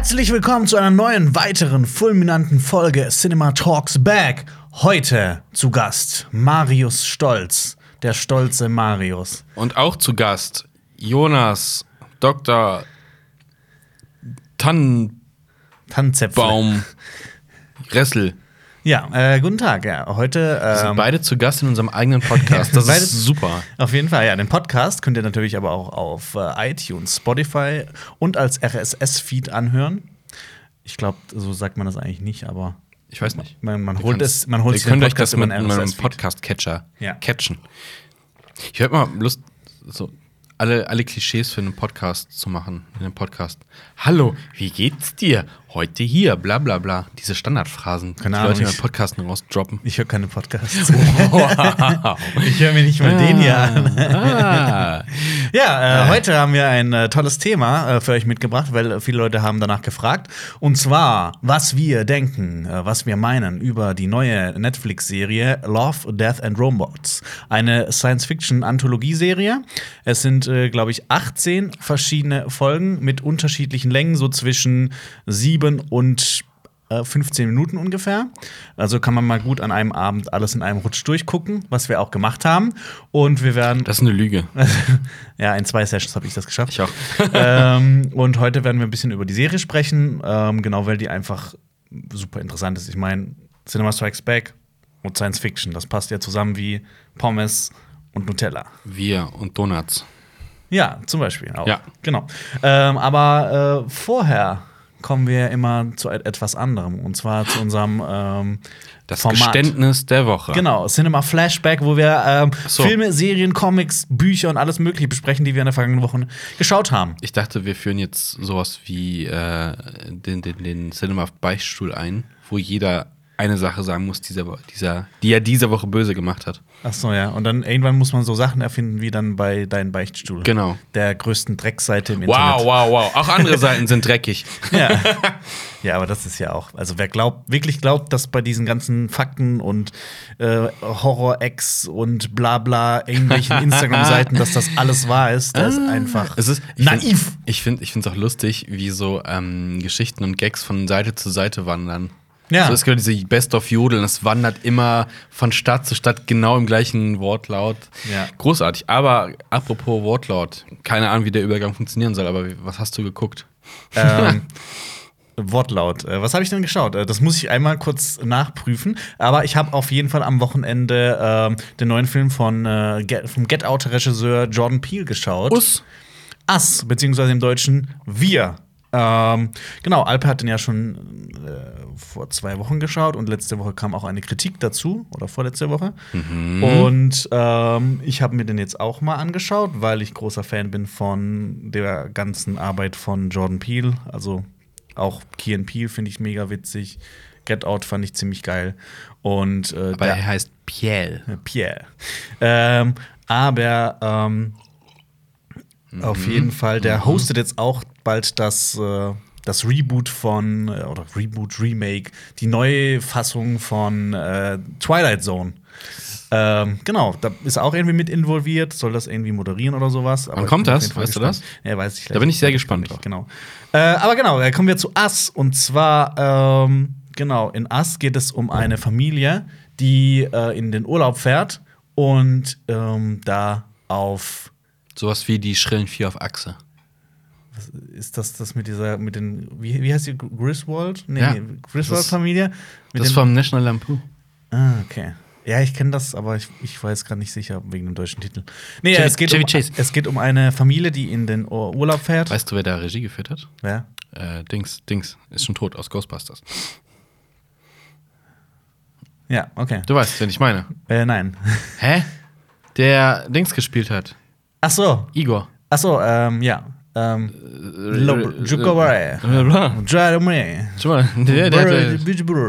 Herzlich willkommen zu einer neuen, weiteren, fulminanten Folge Cinema Talks Back. Heute zu Gast Marius Stolz, der stolze Marius. Und auch zu Gast Jonas Dr. Tannenbaum Tannenzäpfle. Ressel. Ja, äh, guten Tag. Ja, heute. Wir sind Ähm, beide zu Gast in unserem eigenen Podcast. Das ist super. auf jeden Fall, ja. Den Podcast könnt ihr natürlich aber auch auf äh, iTunes, Spotify und als RSS-Feed anhören. Ich glaube, so sagt man das eigentlich nicht, aber Ich weiß nicht. man, man Ihr holt es, man holt Ihr sich den könnt euch das mit RSS-Feed. Podcast-Catcher Ja. catchen. Ich hätte mal Lust, so alle, alle Klischees für einen Podcast zu machen. In einem Podcast. Hallo, wie geht's dir? Heute hier, bla bla bla. Diese Standardphrasen, die Keine Ahnung, Leute in ich- den Podcast nur rausdroppen. Ich höre keine Podcasts. ich höre mir nicht mal den hier an. ah. Ja, äh, heute haben wir ein äh, tolles Thema äh, für euch mitgebracht, weil viele Leute haben danach gefragt. Und zwar, was wir denken, äh, was wir meinen über die neue Netflix-Serie Love, Death and Robots. Eine Science-Fiction-Anthologie-Serie. Es sind, äh, glaube ich, 18 verschiedene Folgen mit unterschiedlichen Längen, so zwischen 7 und äh, 15 Minuten ungefähr. Also kann man mal gut an einem Abend alles in einem Rutsch durchgucken, was wir auch gemacht haben. Und wir werden Das ist eine Lüge. ja, in zwei Sessions habe ich das geschafft. Ich auch. ähm, und heute werden wir ein bisschen über die Serie sprechen, ähm, genau, weil die einfach super interessant ist. Ich meine, Cinema Strikes Back und Science Fiction, das passt ja zusammen wie Pommes und Nutella. Wir und Donuts. Ja, zum Beispiel auch. Ja. Genau. Ähm, aber äh, vorher kommen wir immer zu et- etwas anderem. Und zwar zu unserem ähm, Das Format. Geständnis der Woche. Genau, Cinema Flashback, wo wir ähm, so. Filme, Serien, Comics, Bücher und alles Mögliche besprechen, die wir in der vergangenen Woche geschaut haben. Ich dachte, wir führen jetzt sowas wie äh, den, den, den Cinema-Beichtstuhl ein, wo jeder eine Sache sagen muss, dieser, dieser, die er diese Woche böse gemacht hat. Ach so, ja. Und dann irgendwann muss man so Sachen erfinden wie dann bei Dein Beichtstuhl. Genau. Der größten Dreckseite im Wow, Internet. wow, wow. Auch andere Seiten sind dreckig. Ja. ja, aber das ist ja auch. Also wer glaubt, wirklich glaubt, dass bei diesen ganzen Fakten und äh, Horror-Ex und bla bla irgendwelchen Instagram-Seiten, dass das alles wahr ist, der ist einfach. Es ist ich naiv. Find, ich finde es auch lustig, wie so ähm, Geschichten und Gags von Seite zu Seite wandern. Ja. So, es gibt diese Best of Jodeln, es wandert immer von Stadt zu Stadt genau im gleichen Wortlaut. Ja. Großartig. Aber apropos Wortlaut, keine Ahnung, wie der Übergang funktionieren soll, aber was hast du geguckt? ähm, Wortlaut. Äh, was habe ich denn geschaut? Äh, das muss ich einmal kurz nachprüfen. Aber ich habe auf jeden Fall am Wochenende ähm, den neuen Film von äh, Get, vom Get Out-Regisseur Jordan Peele geschaut. Us. Us, beziehungsweise im Deutschen Wir. Ähm, genau, Alpe hat den ja schon äh, vor zwei Wochen geschaut und letzte Woche kam auch eine Kritik dazu, oder vorletzte Woche. Und ähm, ich habe mir den jetzt auch mal angeschaut, weil ich großer Fan bin von der ganzen Arbeit von Jordan Peele. Also auch Key and Peele finde ich mega witzig. Get Out fand ich ziemlich geil. Und äh, Aber der- er heißt äh, Pierre. Ähm, aber ähm, auf jeden Fall, der hostet jetzt auch bald das, äh, das Reboot von, äh, oder Reboot, Remake, die neue Fassung von äh, Twilight Zone. Ähm, genau, da ist er auch irgendwie mit involviert, soll das irgendwie moderieren oder sowas. Aber Wann kommt das? Weißt du gespannt. das? Ja, weiß ich Da bin ich sehr gespannt drauf. Genau. Äh, aber genau, da kommen wir zu Us. Und zwar, ähm, genau, in Us geht es um eine Familie, die äh, in den Urlaub fährt und ähm, da auf Sowas wie die schrillen Vier auf Achse. Ist das das mit dieser mit den wie, wie heißt die Griswold? Nee, Ja. nee, Griswold Das Das vom National Lampoon. Ah, okay. Ja, ich kenne das, aber ich, ich war jetzt gerade nicht sicher wegen dem deutschen Titel. Nee, Chevy- es, geht Chevy um, Chase. es geht um eine Familie, die in den Ur Urlaub fährt. Weißt du, wer da Regie geführt hat? Wer? Äh, Dings, Dings, ist schon tot aus Ghostbusters. Ja, okay. Du weißt, wen ich meine. Äh, nein. Hä? Der Dings gespielt hat. Ach so. Igor. Ach so, ähm, ja. Ähm, der, der, der,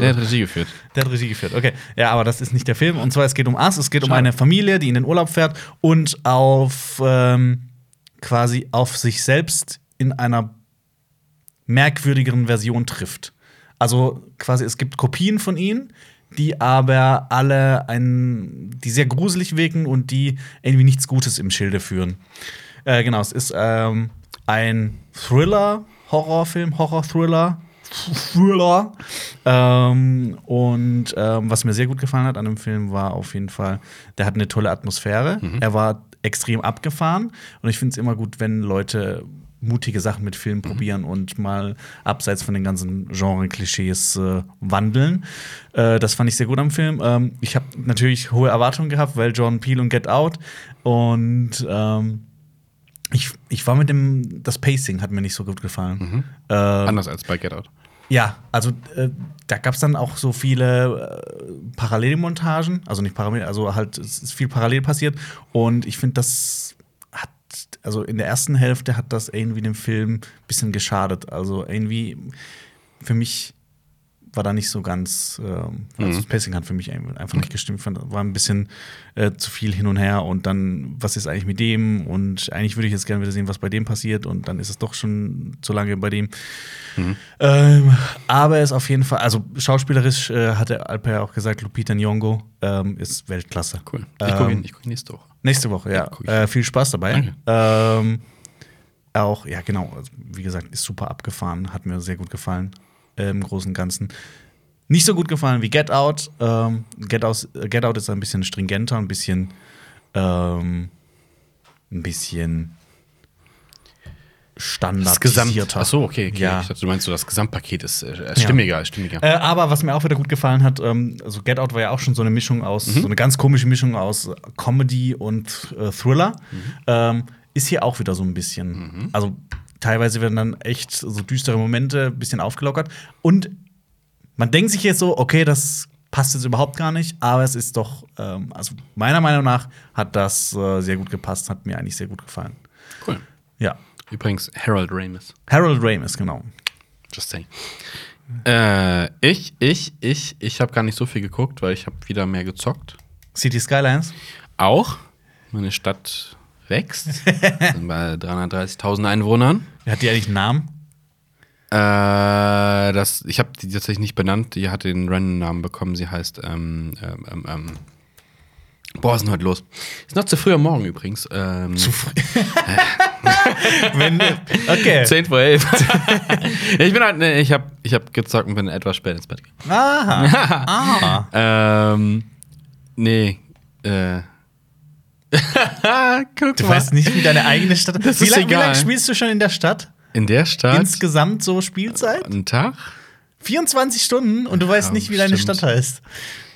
Der der hat Regie geführt. hat Regie geführt. Okay. Ja, aber das ist nicht der Film. Und zwar, es geht um Us. Es geht um eine Familie, die in den Urlaub fährt und auf ähm, quasi auf sich selbst in einer merkwürdigeren Version trifft. Also quasi, es gibt Kopien von ihnen, die aber alle ein, die sehr gruselig wirken und die irgendwie nichts Gutes im Schilde führen. Äh, genau, es ist ähm, ein Thriller, Horrorfilm, Horror-Thriller. Thriller. Ähm, und ähm, was mir sehr gut gefallen hat an dem Film war auf jeden Fall, der hat eine tolle Atmosphäre. Er war extrem abgefahren und ich finde es immer gut, wenn Leute mutige Sachen mit Filmen probieren und mal abseits von den ganzen Genre-Klischees äh, wandeln. Äh, das fand ich sehr gut am Film. Ähm, ich habe natürlich hohe Erwartungen gehabt, weil John Peel und Get Out und ähm, ich, ich war mit dem, das Pacing hat mir nicht so gut gefallen. Ähm, Anders als bei Get Out. ja, also äh, da gab es dann auch so viele äh, Parallelmontagen, also nicht parallel, also halt es ist viel parallel passiert und ich finde, das hat, also in der ersten Hälfte hat das irgendwie dem Film ein bisschen geschadet. Also irgendwie für mich war da nicht so ganz, ähm, also das Pacing hat für mich einfach nicht gestimmt. Ich fand, War ein bisschen äh, zu viel hin und her und dann, was ist eigentlich mit dem? Und eigentlich würde ich jetzt gerne wieder sehen, was bei dem passiert und dann ist es doch schon zu lange bei dem. Ähm, aber er ist auf jeden Fall, also schauspielerisch äh, hatte Alper auch gesagt, Lupita Nyong'o ähm, ist Weltklasse. Cool. Ich gucke Ähm, ihn, ich guck ihn nächste Woche. Nächste Woche, ja. ich. Äh, viel Spaß dabei. Danke. Ähm, auch, ja, genau. Also, wie gesagt, ist super abgefahren. Hat mir sehr gut gefallen. Äh, Im Großen und Ganzen. Nicht so gut gefallen wie Get Out. Ähm, Get, Out Get Out ist ein bisschen stringenter, ein bisschen. Ähm, ein bisschen. Standardisierter. Achso, okay, okay. Ja. Ich dachte, du meinst so, das Gesamtpaket ist äh, stimmiger, ist stimmiger. Äh, aber was mir auch wieder gut gefallen hat, ähm, also Get Out war ja auch schon so eine Mischung aus, Mhm. so eine ganz komische Mischung aus Comedy und äh, Thriller. Mhm. Ähm, ist hier auch wieder so ein bisschen. Also teilweise werden dann echt so düstere Momente ein bisschen aufgelockert. Und man denkt sich jetzt so, okay, das passt jetzt überhaupt gar nicht, aber es ist doch, ähm, also meiner Meinung nach hat das äh, sehr gut gepasst, hat mir eigentlich sehr gut gefallen. Cool. Ja. Übrigens, Harold Ramis. Harold Ramis, genau. Just saying. Äh, ich, ich, ich, ich habe gar nicht so viel geguckt, weil ich habe wieder mehr gezockt. City Skylines. Auch meine Stadt wächst. Sind bei 330.000 Einwohnern. Hat die eigentlich einen Namen? Äh, das, ich habe die tatsächlich nicht benannt. Die hat den Random-Namen bekommen. Sie heißt, ähm, ähm, ähm, ähm, Boah, was ist denn heute los? Ist noch zu früh am Morgen übrigens. Ähm, Zu früh. Wenn, okay. 10 vor 11. ich bin halt, nee, ich habe ich hab gezockt und bin etwas spät ins Bett gegangen. Aha. Aha. Ähm, nee, äh. Guck Du mal. weißt nicht, wie deine eigene Stadt. Das wie ist lang- Wie lange spielst du schon in der Stadt? In der Stadt Insgesamt so Spielzeit? einen Tag? 24 Stunden und du weißt nicht, wie deine stimmt. Stadt heißt.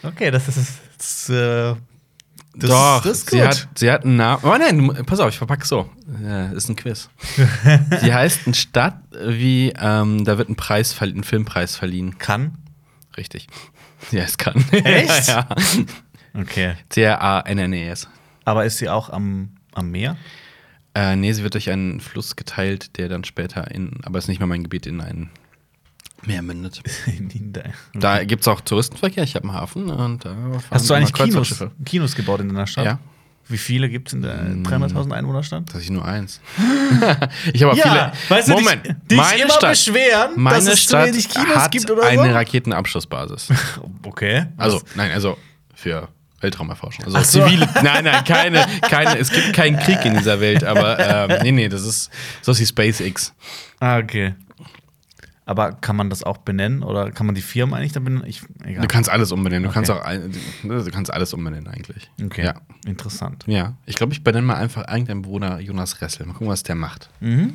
Okay, das ist. Das, äh, das, Doch, das ist sie, gut. hat, sie hat einen Namen. Oh nein, pass auf, ich verpacke so. Ja, ist ein Quiz. sie heißt eine Stadt wie, ähm, da wird ein Preis, ein Filmpreis verliehen. Kann. Richtig. Ja, es kann. Echt? ja. Okay. C-A-N-N-E-S. Aber ist sie auch am, am Meer? Äh, nee, sie wird durch einen Fluss geteilt, der dann später in, aber ist nicht mehr mein Gebiet, in ein Meer mündet. Da gibt es auch Touristenverkehr, ich habe einen Hafen und da fahren Hast du eigentlich Kinos. Kinos gebaut in deiner Stadt? Ja. Wie viele gibt es in der 300.000 Einwohnerstadt? Das ist nur eins. ich habe auch viele. weißt du, Moment, dich, dich meine immer Stadt, beschweren, meine dass es Stadt zu wenig Kinos hat gibt oder eine so? Raketenabschussbasis. Okay. Also, nein, also für Weltraumerforschung. Also so. zivile. Nein, nein, keine, keine, es gibt keinen Krieg in dieser Welt, aber ähm, nee, nee, das ist so wie SpaceX. Ah, okay. Aber kann man das auch benennen oder kann man die Firmen eigentlich da benennen? Ich, egal. Du kannst alles umbenennen. Du Okay. kannst auch du kannst alles umbenennen eigentlich. okay. Ja. Interessant. Ja. Ich glaube, ich benenne mal einfach irgendeinen Bewohner Jonas Ressel. Mal gucken, was der macht. Mhm.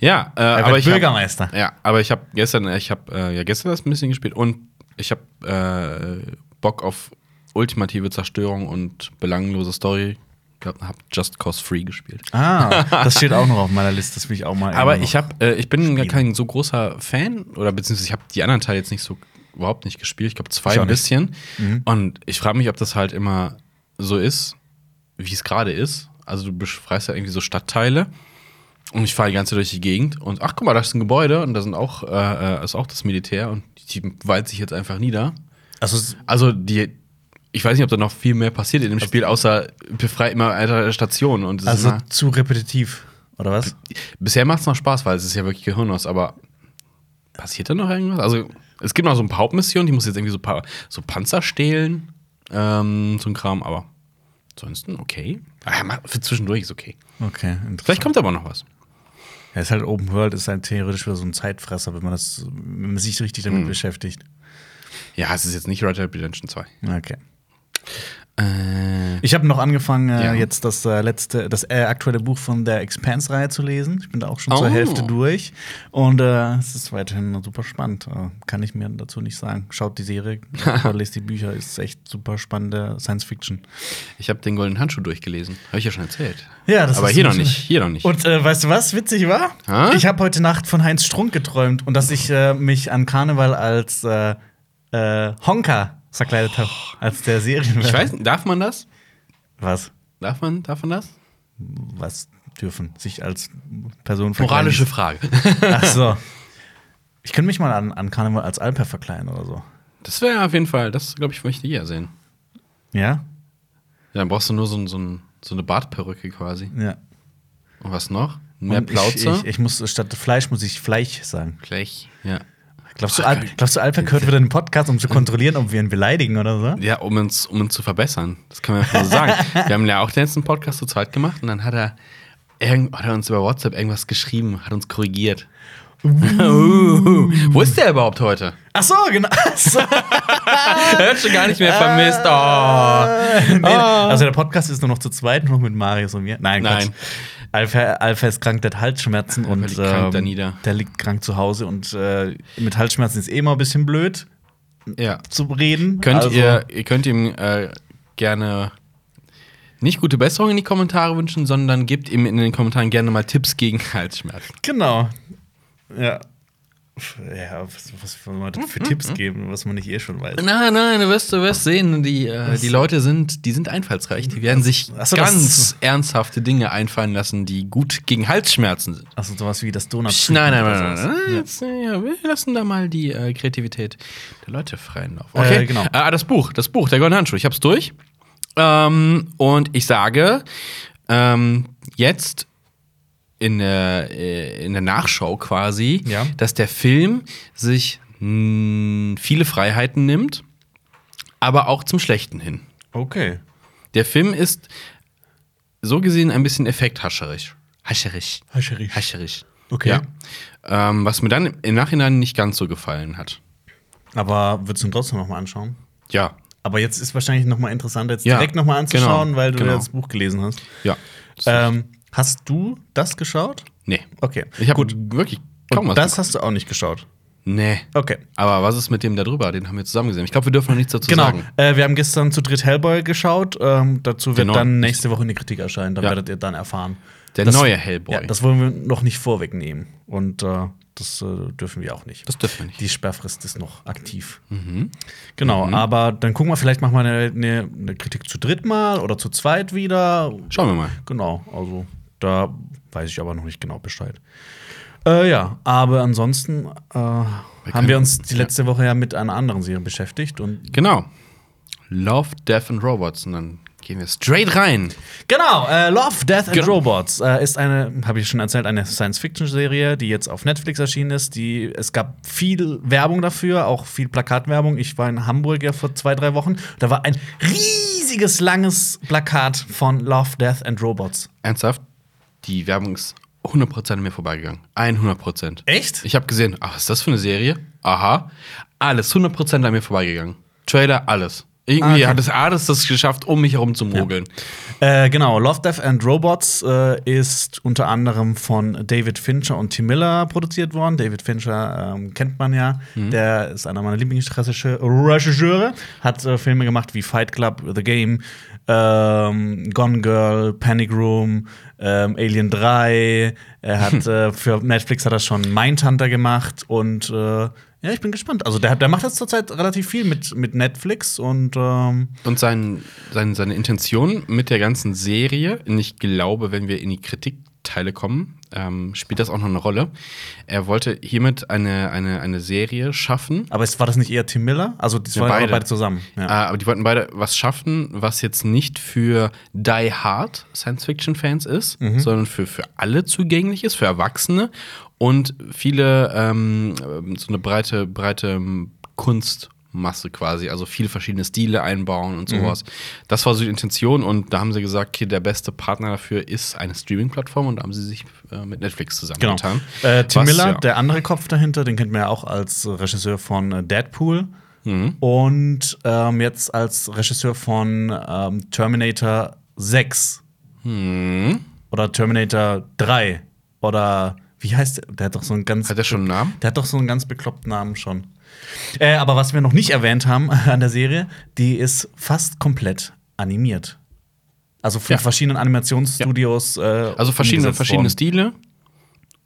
Ja, äh, Er aber ich hab- Bürgermeister. Ja, aber ich habe gestern, ich habe äh, ja gestern das ein bisschen gespielt und ich habe äh, Bock auf ultimative Zerstörung und belanglose Story. Ich habe Just Cause Free gespielt. Ah, das steht auch noch auf meiner Liste. Das will ich auch mal. Aber ich habe, äh, ich bin gar spielen. kein so großer Fan oder beziehungsweise ich habe die anderen Teile jetzt nicht so überhaupt nicht gespielt. Ich glaube zwei Ich ein bisschen. Mhm. Und ich frage mich, ob das halt immer so ist, wie es gerade ist. Also du befreist ja irgendwie so Stadtteile. Und ich fahre die ganze Zeit durch die Gegend und ach guck mal, da ist ein Gebäude und da sind auch, äh, äh, ist auch das Militär und die walzt sich jetzt einfach nieder. Also, Also die, ich weiß nicht, ob da noch viel mehr passiert in dem Spiel, außer befreit immer weiter Stationen und also immer, zu repetitiv, oder was? bisher macht es noch Spaß, weil es ist ja wirklich Gehirnlos, aber passiert da noch irgendwas? Also es gibt noch so ein paar Hauptmissionen, die muss jetzt irgendwie so, paar, so Panzer stehlen, ähm, so ein Kram, aber ansonsten okay. Ah, ja, mal- für zwischendurch ist okay. Okay, interessant. Vielleicht kommt aber noch was. Ja, ist halt Open World, ist halt theoretisch wieder so ein Zeitfresser, wenn man das, wenn man sich richtig damit Mhm. beschäftigt. Ja, es ist jetzt nicht Red Dead Redemption 2. Okay. Äh, Ich habe noch angefangen, äh, Ja. jetzt das äh, letzte, das äh, aktuelle Buch von der Expanse-Reihe zu lesen. Ich bin da auch schon Oh. zur Hälfte durch. Und äh, es ist weiterhin super spannend. Äh, kann ich mir dazu nicht sagen. Schaut die Serie, lest die Bücher, ist echt super spannende Science Fiction. ich habe den Goldenen Handschuh durchgelesen. Habe ich ja schon erzählt. Ja, das Aber hier noch nicht. Hier noch nicht. Und weißt du, was witzig war? Ha? Ich habe heute Nacht von Heinz Strunk geträumt und dass ich mich an Karneval als Honka verkleidet habe. Als der Serien. ich weiß, nicht, darf man das? Was? Darf man, darf man das? Was dürfen? Sich als Person verkleiden? Moralische Frage. Ach so. Ich könnte mich mal an, an Karneval als Alper verkleiden oder so. Das wäre auf jeden Fall, das glaube ich, möchte ich eher sehen. Ja? Ja, dann brauchst du nur so, so, so eine Bartperücke quasi. Ja. Und was noch? Mehr Plauze? Ich, ich, ich muss statt Fleisch muss ich Fleisch sagen. Gleich, ja. Glaubst du, Al glaubst du Alper hört wieder den Podcast, um zu kontrollieren, ob wir ihn beleidigen oder so? Ja, um uns, um uns zu verbessern. Das kann man einfach so sagen. Wir haben ja auch den letzten Podcast zu zweit gemacht und dann hat er, irgend, hat er uns über WhatsApp irgendwas geschrieben, hat uns korrigiert. Uh, wo ist der überhaupt heute? Ach so, genau. Er hat schon gar nicht mehr vermisst. Oh. nee, also der Podcast ist nur noch zu zweit, nur noch mit Marius und mir. Nein, Nein. Quatsch. Alpha, Alpha ist krank, der hat Halsschmerzen und liegt ähm, der liegt krank zu Hause und äh, mit Halsschmerzen ist eh immer ein bisschen blöd Ja. zu reden. Könnt Also- ihr, ihr könnt ihm äh, gerne nicht gute Besserung in die Kommentare wünschen, sondern gebt ihm in den Kommentaren gerne mal Tipps gegen Halsschmerzen. Genau. Ja. Ja, was, was man Mhm, für Tipps geben, was man nicht eh schon weiß? Nein, nein, du wirst, du wirst sehen, die, äh, die Leute sind, die sind einfallsreich. Die werden sich so, ganz ernsthafte Dinge einfallen lassen, die gut gegen Halsschmerzen sind. Also sowas wie das Donut. Nein, nein, nein, nein, nein. Jetzt, äh, ja, wir lassen da mal die äh, Kreativität der Leute freien Lauf. Äh, genau. Ah, das Buch, das Buch, der Goldene Handschuh. Ich hab's durch. Ähm, und ich sage, ähm, jetzt in der, äh, in der Nachschau quasi, Ja. dass der Film sich mh, viele Freiheiten nimmt, aber auch zum Schlechten hin. Okay. Der Film ist so gesehen ein bisschen effekthascherisch. Hascherisch. Hascherisch. Hascherisch. Okay. Ja. Ähm, was mir dann im Nachhinein nicht ganz so gefallen hat. Aber würdest du ihn trotzdem noch mal anschauen? Ja. Aber jetzt ist wahrscheinlich noch mal interessanter, jetzt Ja, direkt noch mal anzuschauen, genau, weil du genau. ja das Buch gelesen hast. Ja. Ähm, hast du das geschaut? nee. Okay. Ich habe wirklich kaum Und was. das geguckt. hast du auch nicht geschaut. nee. Okay. Aber was ist mit dem da drüber? Den haben wir zusammen gesehen. Ich glaube, wir dürfen noch nichts dazu Genau. sagen. Äh, wir haben gestern zu dritt Hellboy geschaut. Ähm, dazu wird Genau. dann nächste Woche eine Kritik erscheinen. Dann Ja. werdet ihr dann erfahren. Der Das- neue Hellboy. Ja, das wollen wir noch nicht vorwegnehmen. Und äh, das äh, dürfen wir auch nicht. Das dürfen wir nicht. Die Sperrfrist ist noch aktiv. Genau, aber dann gucken wir, vielleicht machen wir eine, eine, eine Kritik zu dritt mal oder zu zweit wieder. Schauen wir mal. Genau, also da weiß ich aber noch nicht genau Bescheid. Äh, ja, aber ansonsten äh, haben wir uns die letzte Woche ja mit einer anderen Serie beschäftigt und Genau. Love, Death and Robots. Und dann gehen wir straight rein. Genau, äh, Love, Death and Genau. Robots äh, ist eine, habe ich schon erzählt, eine Science-Fiction-Serie, die jetzt auf Netflix erschienen ist. Die, es gab viel Werbung dafür, auch viel Plakatwerbung. Ich war in Hamburg ja vor zwei, drei Wochen. Da war ein riesiges, langes Plakat von Love, Death and Robots. Ernsthaft? Die Werbung ist 100% an mir vorbeigegangen. 100%. Echt? Ich habe gesehen, ach, was ist das für eine Serie? Aha. Alles 100% an mir vorbeigegangen. Trailer, alles. Irgendwie Ah, okay. hat es alles das geschafft, um mich herum zu mogeln. Äh, genau, Love, Death and Robots äh, ist unter anderem von David Fincher und Tim Miller produziert worden. David Fincher ähm, kennt man ja. Der ist einer meiner Lieblingsregisseure. Hat äh, Filme gemacht wie Fight Club, The Game, ähm, Gone Girl, Panic Room, ähm, Alien 3. Er hat äh, für Netflix hat er schon Mindhunter gemacht und äh, ja, ich bin gespannt. Also der, der macht jetzt zurzeit relativ viel mit, mit Netflix und ähm, Und sein, sein, seine Intention mit der ganzen Serie, ich glaube, wenn wir in die Kritikteile kommen, ähm, spielt das auch noch eine Rolle. Er wollte hiermit eine, eine, eine Serie schaffen. Aber es war das nicht eher Tim Miller? Also, das Ja, waren beide. beide zusammen. Äh, Ja. aber die wollten beide was schaffen, was jetzt nicht für Die Hard Science-Fiction-Fans ist, Mhm. sondern für, für alle zugänglich ist, für Erwachsene und viele ähm, ähm, so eine breite, breite ähm, Kunst Masse quasi, also viele verschiedene Stile einbauen und sowas. Das war so die Intention und da haben sie gesagt, okay, der beste Partner dafür ist eine Streaming-Plattform und da haben sie sich äh, mit Netflix Genau. zusammengetan. Äh, Tim Was, Miller, ja. der andere Kopf dahinter, den kennt man ja auch als Regisseur von äh, Deadpool Mhm. und ähm, jetzt als Regisseur von ähm, Terminator 6 Hm. oder Terminator 3 oder wie heißt der? Der hat doch so einen ganz Hat er schon einen Namen? Der hat doch so einen ganz bekloppten Namen schon. Äh, aber was wir noch nicht erwähnt haben an der Serie, die ist fast komplett animiert. Also von Ja. verschiedenen Animationsstudios. Äh, Also verschiedene, verschiedene. Stile.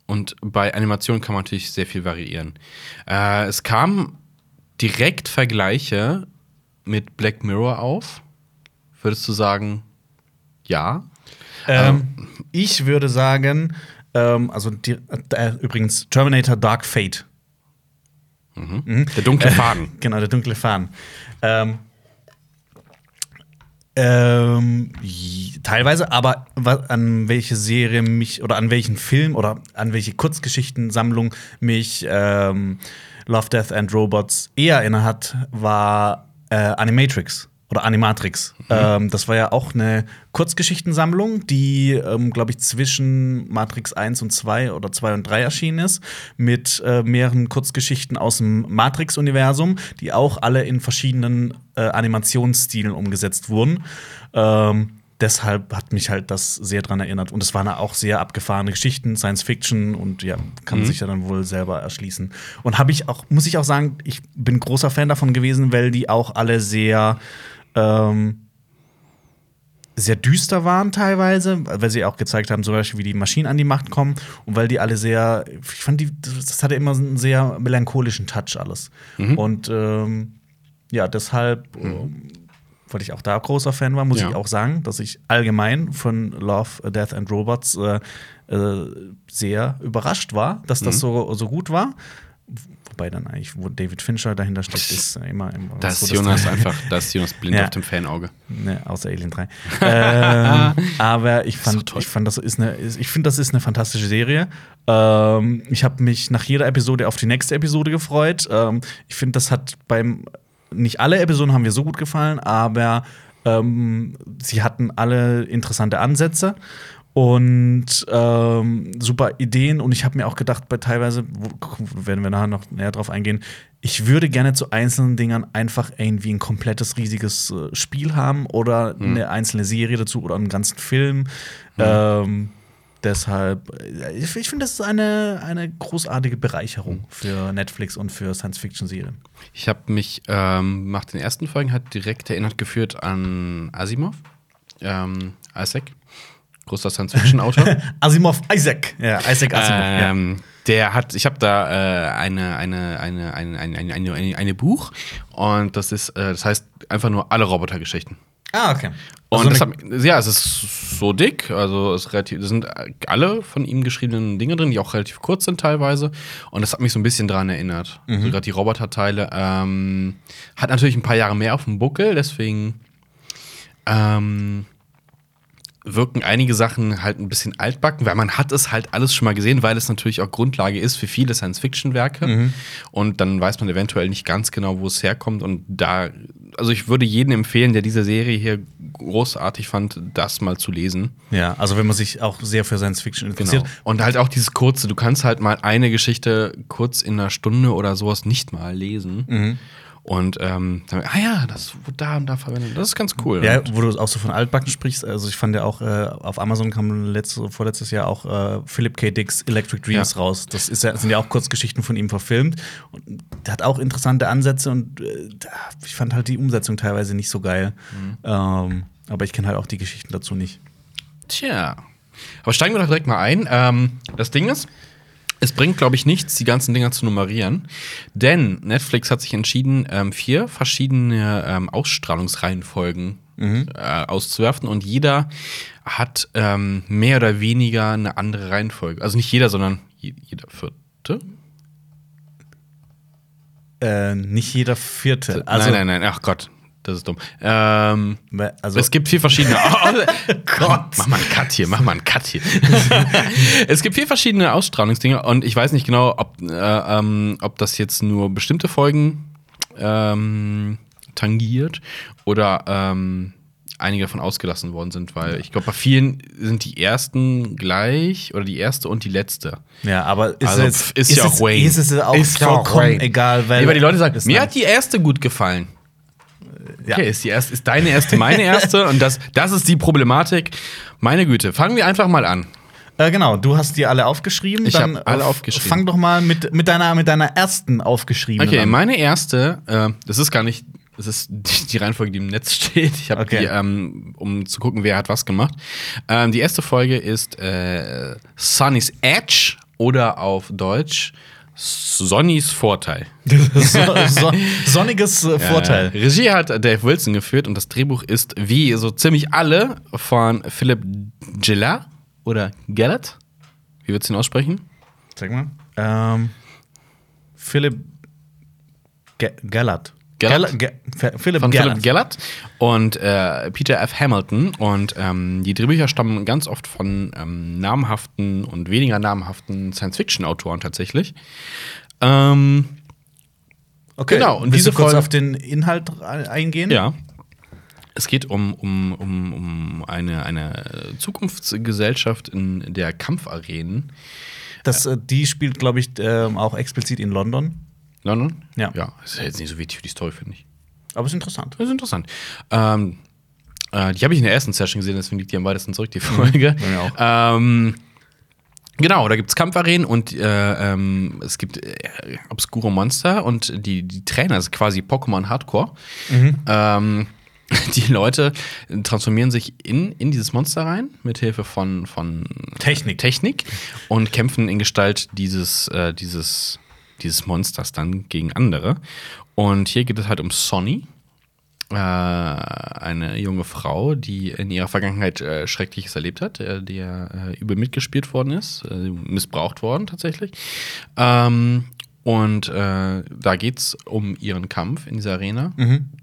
Und bei Animation kann man natürlich sehr viel variieren. Äh, es kam direkt Vergleiche mit Black Mirror auf. Würdest du sagen, ja? Ähm, ich würde sagen, ähm, also die, äh, übrigens Terminator Dark Fate. Der dunkle Faden. Genau, der dunkle Faden. Ähm, ähm, teilweise, aber an welche Serie mich oder an welchen Film oder an welche Kurzgeschichtensammlung mich ähm, Love, Death and Robots eher erinnert hat, war äh, Animatrix oder Animatrix. Ähm, das war ja auch eine Kurzgeschichtensammlung, die, ähm, glaube ich, zwischen Matrix 1 und 2 oder 2 und 3 erschienen ist, mit äh, mehreren Kurzgeschichten aus dem Matrix-Universum, die auch alle in verschiedenen äh, Animationsstilen umgesetzt wurden. Ähm, deshalb hat mich halt das sehr dran erinnert. Und es waren auch sehr abgefahrene Geschichten, Science Fiction und ja, kann sich ja dann wohl selber erschließen. Und habe ich auch, muss ich auch sagen, ich bin großer Fan davon gewesen, weil die auch alle sehr ähm, sehr düster waren teilweise, weil sie auch gezeigt haben, zum Beispiel, wie die Maschinen an die Macht kommen und weil die alle sehr, ich fand die, das hatte immer einen sehr melancholischen Touch alles. Und ähm, ja, deshalb ähm, weil ich auch da großer Fan war, muss Ja. ich auch sagen, dass ich allgemein von Love, Death and Robots äh, äh, sehr überrascht war, dass das so, so gut war. Wobei dann eigentlich, wo David Fincher dahinter steckt, ist immer, immer Da so ist das- Jonas einfach, da ist Jonas blind Ja. auf dem Fanauge. Ne, außer Alien 3. ähm, aber ich fand, toll. ich fand, das ist eine, ich finde, das ist eine fantastische Serie. Ähm, ich habe mich nach jeder Episode auf die nächste Episode gefreut. Ähm, ich finde, das hat beim nicht alle Episoden haben mir so gut gefallen, aber ähm, sie hatten alle interessante Ansätze und ähm, super Ideen. Und ich habe mir auch gedacht, bei teilweise, wo, werden wir nachher noch näher drauf eingehen, ich würde gerne zu einzelnen Dingern einfach irgendwie ein komplettes, riesiges äh, Spiel haben oder eine einzelne Serie dazu oder einen ganzen Film. Ähm, deshalb, äh, ich, ich finde, das ist eine, eine großartige Bereicherung für Netflix und für Science-Fiction-Serien. Ich habe mich ähm, nach den ersten Folgen hat direkt erinnert geführt an Asimov, ähm, Isaac, großer Science-Fiction-Autor. Asimov, Isaac. Ja, Isaac Asimov. ja. ähm, Der hat, ich habe da äh, eine, eine, eine, eine, eine, eine, eine, eine, Buch und das ist, äh, das heißt einfach nur alle Robotergeschichten. Ah, okay. Und Also das eine- hat, ja, es ist so dick, also es ist relativ, sind alle von ihm geschriebenen Dinge drin, die auch relativ kurz sind teilweise. Und das hat mich so ein bisschen dran erinnert. Mhm. Also gerade die Roboterteile. Ähm, hat natürlich ein paar Jahre mehr auf dem Buckel, deswegen ähm, wirken einige Sachen halt ein bisschen altbacken, weil man hat es halt alles schon mal gesehen, weil es natürlich auch Grundlage ist für viele Science-Fiction-Werke. Mhm. Und dann weiß man eventuell nicht ganz genau, wo es herkommt. Und da, also ich würde jedem empfehlen, der diese Serie hier großartig fand, das mal zu lesen. ja, also wenn man sich auch sehr für Science-Fiction interessiert. Und halt auch dieses kurze, du kannst halt mal eine Geschichte kurz in einer Stunde oder sowas nicht mal lesen. Mhm. Und ähm, dann, ah ja, das wurde da und da verwendet. Das ist ganz cool. Ja, wo du auch so von Altbacken sprichst, also ich fand ja auch, äh, auf Amazon kam letzte, vorletztes Jahr auch äh, Philip K. Dicks Electric Dreams Ja. raus. Das ist ja, sind ja auch Kurzgeschichten von ihm verfilmt. Und der hat auch interessante Ansätze und äh, ich fand halt die Umsetzung teilweise nicht so geil. Mhm. Ähm, aber ich kenne halt auch die Geschichten dazu nicht. Tja. Aber steigen wir doch direkt mal ein. Ähm, das Ding ist, es bringt, glaube ich, nichts, die ganzen Dinger zu nummerieren. Denn Netflix hat sich entschieden, ähm, vier verschiedene ähm, Ausstrahlungsreihenfolgen äh, auszuwerfen. Und jeder hat ähm, mehr oder weniger eine andere Reihenfolge. Also nicht jeder, sondern je jeder vierte. Äh, nicht jeder vierte. Also, nein, nein, nein, ach Gott, das ist dumm. Ähm, also es gibt vier verschiedene. Oh, Gott. Mach mal einen Cut hier, mach mal einen Cut hier. es gibt vier verschiedene Ausstrahlungsdinge und ich weiß nicht genau, ob, äh, ähm, ob das jetzt nur bestimmte Folgen ähm, tangiert oder ähm, einige davon ausgelassen worden sind, weil ich glaube, bei vielen sind die ersten gleich oder die erste und die letzte. Ja, aber ist, Also, es, pf, ist ja auch Wayne. Ist es auch Ist vollkommen Wayne. egal, weil, Nee, weil die Leute sagen, ist mir hat die erste gut gefallen. Ja. Okay, ist, die erste, ist deine erste meine erste und das, das ist die Problematik. Meine Güte, fangen wir einfach mal an. Äh, genau, du hast die alle aufgeschrieben. Ich dann, hab alle äh, aufgeschrieben. Fang doch mal mit, mit, deiner, mit deiner ersten aufgeschriebenen Okay, an. meine erste, äh, das ist gar nicht, das ist die, die Reihenfolge, die im Netz steht. Ich habe Okay. die, ähm, um zu gucken, wer hat was gemacht. Ähm, die erste Folge ist äh, Sunny's Edge oder auf Deutsch Sonnys Vorteil. so, so, sonniges äh, Vorteil. Äh, Regie hat Dave Wilson geführt und das Drehbuch ist wie so ziemlich alle von Philip Gillard oder Gellert. Wie würdest du ihn aussprechen? Sag mal. Ähm, Philipp Ge Gellert. Gellert? Ge Ge Philipp von Gellert. Philip Gellert und äh, Peter F. Hamilton. Und ähm, die Drehbücher stammen ganz oft von ähm, namhaften und weniger namhaften Science-Fiction-Autoren tatsächlich. Ähm, Okay, Genau, und Willst diese du kurz Folge- auf den Inhalt eingehen? ja. Es geht um, um, um, um eine, eine Zukunftsgesellschaft in der Kampfarenen. Das, äh, die spielt, glaube ich, ähm, auch explizit in London. London? Ja. Ja, ist ja jetzt nicht so wichtig für die Story, finde ich. Aber ist interessant. Das ist interessant. Ähm, äh, die habe ich in der ersten Session gesehen, deswegen liegt die am weitesten zurück, die Folge. auch. Ähm, genau, da gibt es Kampfarenen und äh, ähm, es gibt äh, obskure Monster und die, die Trainer ist quasi Pokémon Hardcore. Ähm, die Leute transformieren sich in, in dieses Monster rein, mit Hilfe von, von Technik. Technik und kämpfen in Gestalt dieses, äh, dieses, dieses Monsters dann gegen andere. Und hier geht es halt um Sonny, äh, eine junge Frau, die in ihrer Vergangenheit äh, Schreckliches erlebt hat, äh, der äh, übel mitgespielt worden ist, äh, missbraucht worden tatsächlich. Ähm, und äh, da geht es um ihren Kampf in dieser Arena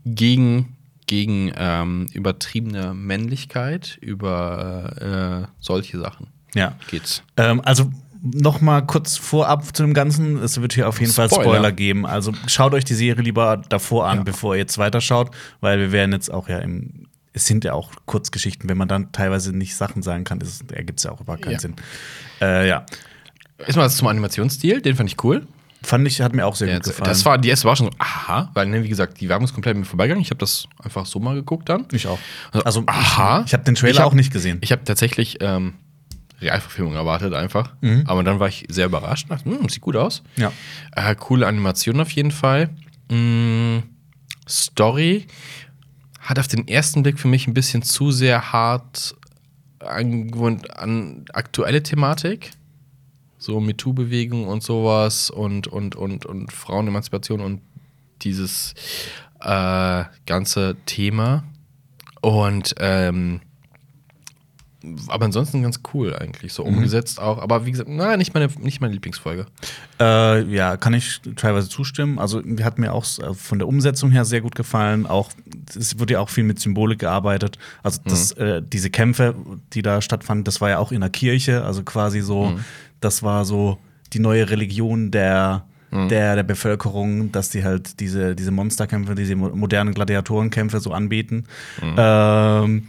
gegen, gegen ähm, übertriebene Männlichkeit, über solche Sachen Ja. geht's. Ähm, also noch mal kurz vorab zu dem Ganzen. Es wird hier auf jeden Fall Spoiler. Spoiler geben. Also schaut euch die Serie lieber davor an, Ja. bevor ihr jetzt weiterschaut, weil wir werden jetzt auch ja im. Es sind ja auch Kurzgeschichten. Wenn man dann teilweise nicht Sachen sagen kann, ergibt es ja auch überhaupt keinen Ja. Sinn. Äh, ja. Erstmal zum Animationsstil, den fand ich cool. Fand ich, hat mir auch sehr Ja, gut gefallen. das war, die erste war schon so, aha, weil, ne, wie gesagt, die Werbung ist komplett mir vorbeigegangen. Ich habe das einfach so mal geguckt dann. ich auch. Also, Also, aha. ich habe den Trailer Ich hab- auch nicht gesehen. Ich habe tatsächlich ähm, Realverfilmung erwartet einfach. Aber dann war ich sehr überrascht. Dachte, hm, sieht gut aus. Ja. Äh, coole Animation auf jeden Fall. Mm, Story hat auf den ersten Blick für mich ein bisschen zu sehr hart angewohnt an aktuelle Thematik. So MeToo-Bewegung und sowas und, und, und, und Frauenemanzipation und dieses äh, ganze Thema. Und ähm, aber ansonsten ganz cool eigentlich, so umgesetzt auch. Aber wie gesagt, na, nicht meine, nicht meine Lieblingsfolge. Äh, ja, kann ich teilweise zustimmen. Also hat mir auch äh, von der Umsetzung her sehr gut gefallen. Auch es wird ja auch viel mit Symbolik gearbeitet. Also das, äh, diese Kämpfe, die da stattfanden, das war ja auch in der Kirche. Also quasi so, das war so die neue Religion der der, der Bevölkerung, dass die halt diese, diese Monsterkämpfe, diese mo- modernen Gladiatorenkämpfe so anbieten. Ähm,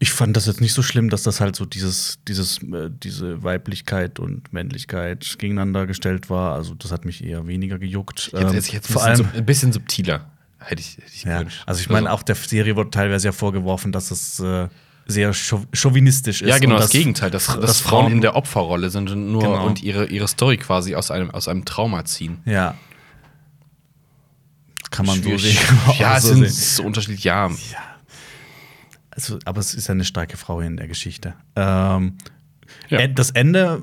ich fand das jetzt nicht so schlimm, dass das halt so dieses, dieses, äh, diese Weiblichkeit und Männlichkeit gegeneinander gestellt war. Also das hat mich eher weniger gejuckt. Jetzt, Ähm, jetzt, jetzt vor allem, ein bisschen subtiler. Hätte ich, hätte ich ja, gewünscht. also ich meine, auch der Serie wurde teilweise ja vorgeworfen, dass es äh, sehr chau- chauvinistisch ist. Ja, genau, und das, Gegenteil, dass, dass, dass Frauen Frauen- in der Opferrolle sind und nur Genau. und ihre, ihre Story quasi aus einem, aus einem Trauma ziehen. Ja. Kann man so Schwierig. sehen. kann man Ja, es so sind sehen. so unterschiedlich, ja. Also, aber es ist ja eine starke Frau hier in der Geschichte. Ähm, Ja. Das Ende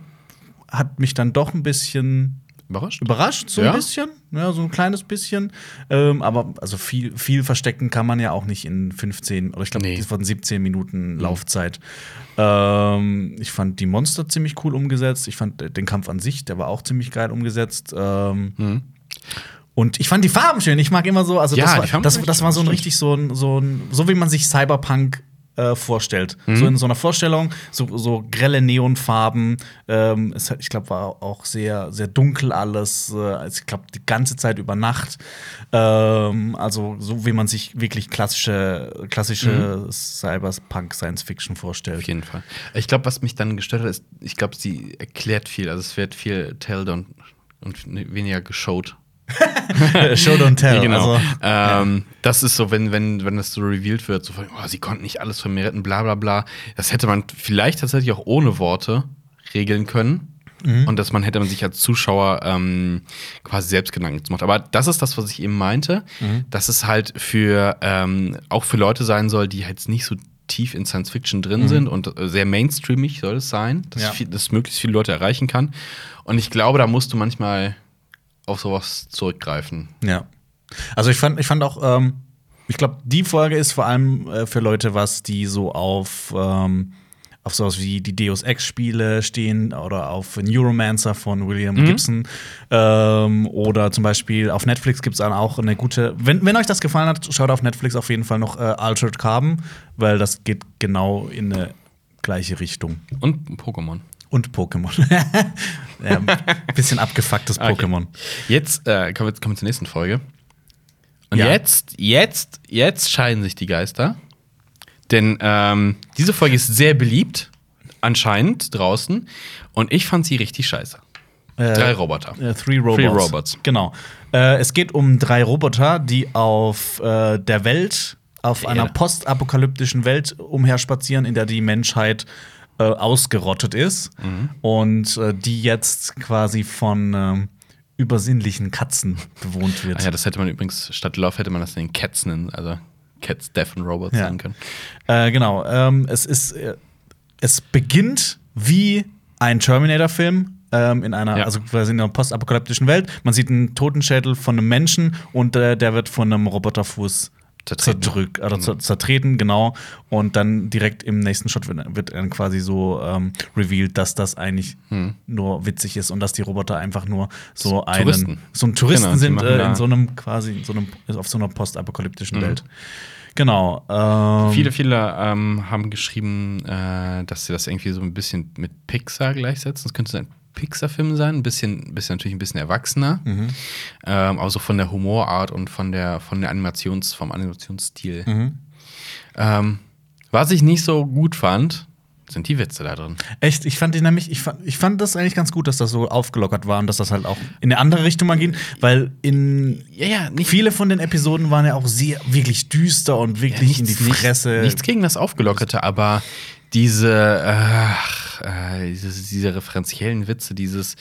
hat mich dann doch ein bisschen Überrascht? überrascht, so Ja? ein bisschen, ja, so ein kleines bisschen. Ähm, aber also viel, viel verstecken kann man ja auch nicht in 15 oder ich glaube, Nee. das waren 17 Minuten Laufzeit. Ähm, ich fand die Monster ziemlich cool umgesetzt. Ich fand äh, den Kampf an sich, der war auch ziemlich geil umgesetzt. Ähm, Mhm. Und ich fand die Farben schön. Ich mag immer so, also Ja, das, war, das, das war so ein richtig so ein, so ein, so wie man sich Cyberpunk äh, vorstellt. So in so einer Vorstellung, so, so grelle Neonfarben. Ähm, es ich glaube, war auch sehr, sehr dunkel alles. Äh, also ich glaube, die ganze Zeit über Nacht. Ähm, also so wie man sich wirklich klassische, klassische Cyberpunk Science Fiction Auf vorstellt. jeden Fall. Ich glaube, was mich dann gestört hat, ist, ich glaube, sie erklärt viel. Also es wird viel told und, weniger geshowt. Show don't tell. genau. Also, ähm, Das ist so, wenn, wenn, wenn das so revealed wird, so von, oh, sie konnten nicht alles von mir retten, bla bla bla. Das hätte man vielleicht tatsächlich auch ohne Worte regeln können. Mhm. Und dass man hätte man sich als Zuschauer ähm, quasi selbst Gedanken gemacht. Aber das ist das, was ich eben meinte, Mhm. dass es halt für ähm, auch für Leute sein soll, die jetzt nicht so tief in Science Fiction drin sind und äh, sehr mainstreamig soll es sein, dass, Mhm. Ja. viel, dass möglichst viele Leute erreichen kann. Und ich glaube, da musst du manchmal auf sowas zurückgreifen. Ja. Also ich fand, ich fand auch, ähm, ich glaube, die Folge ist vor allem äh, für Leute was, die so auf, ähm, auf sowas wie die Deus Ex-Spiele stehen oder auf Neuromancer von William Gibson. Ähm, oder zum Beispiel auf Netflix gibt es dann auch eine gute. Wenn, wenn euch das gefallen hat, schaut auf Netflix auf jeden Fall noch äh, Altered Carbon, weil das geht genau in eine gleiche Richtung. Und Pokémon. Und Pokémon. ein bisschen abgefucktes Okay. Pokémon. Jetzt äh, kommen, wir, kommen wir zur nächsten Folge. Und Ja. jetzt, jetzt, jetzt scheiden sich die Geister. Denn ähm, diese Folge ist sehr beliebt, anscheinend draußen. Und ich fand sie richtig scheiße. Äh, Drei Roboter. Äh, three Robots. Three Robots. Genau. Äh, es geht um drei Roboter, die auf äh, der Welt, auf einer postapokalyptischen Welt umherspazieren, in der die Menschheit äh, ausgerottet ist Mhm. und äh, die jetzt quasi von ähm, übersinnlichen Katzen bewohnt wird. Ah ja, das hätte man übrigens, statt Love hätte man das in Cats nennen. Also Cats, Death and Robots Ja. nennen können. Äh, genau. Ähm, es ist, äh, es beginnt wie ein Terminator-Film. Ähm, in einer, Ja. also quasi in einer postapokalyptischen Welt. Man sieht einen Totenschädel von einem Menschen und äh, der wird von einem Roboterfuß. Zerdrückt, oder zer- zertreten, genau. Und dann direkt im nächsten Shot wird, wird dann quasi so ähm, revealed, dass das eigentlich nur witzig ist und dass die Roboter einfach nur so einen Touristen. so ein Touristen Genau, sind äh, in so einem quasi in so einem auf so einer postapokalyptischen Welt. Genau. Ähm, Viele, viele ähm, haben geschrieben, äh, dass sie das irgendwie so ein bisschen mit Pixar gleichsetzen. Das könnte so ein Pixar-Film sein, ein bisschen, bisschen natürlich ein bisschen erwachsener, Mhm. ähm, aber so von der Humorart und von der von der Animations, vom Animationsstil. Mhm. Ähm, was ich nicht so gut fand, sind die Witze da drin. Echt, ich fand die nämlich, ich fand, ich fand das eigentlich ganz gut, dass das so aufgelockert war und dass das halt auch in eine andere Richtung mal ging, weil in Ja, ja, nicht viele von den Episoden waren ja auch sehr wirklich düster und wirklich in die Fresse. Nichts, nichts gegen das Aufgelockerte, aber diese, ach, äh, diese, diese referenziellen Witze, dieses,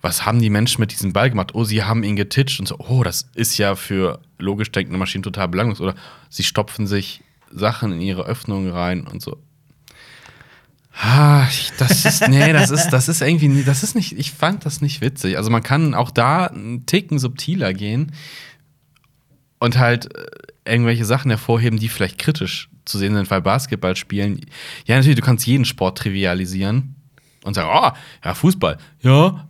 was haben die Menschen mit diesem Ball gemacht? Oh, sie haben ihn getitscht und so, oh, das ist ja für logisch denkende Maschinen total belanglos. Oder sie stopfen sich Sachen in ihre Öffnungen rein und so. Ah, das ist, nee, das ist, das ist irgendwie, das ist nicht, ich fand das nicht witzig. Also man kann auch da einen Ticken subtiler gehen und halt äh, irgendwelche Sachen hervorheben, die vielleicht kritisch zu sehen sind, weil Basketball spielen, ja, natürlich, du kannst jeden Sport trivialisieren und sagen, oh, ja, Fußball, ja,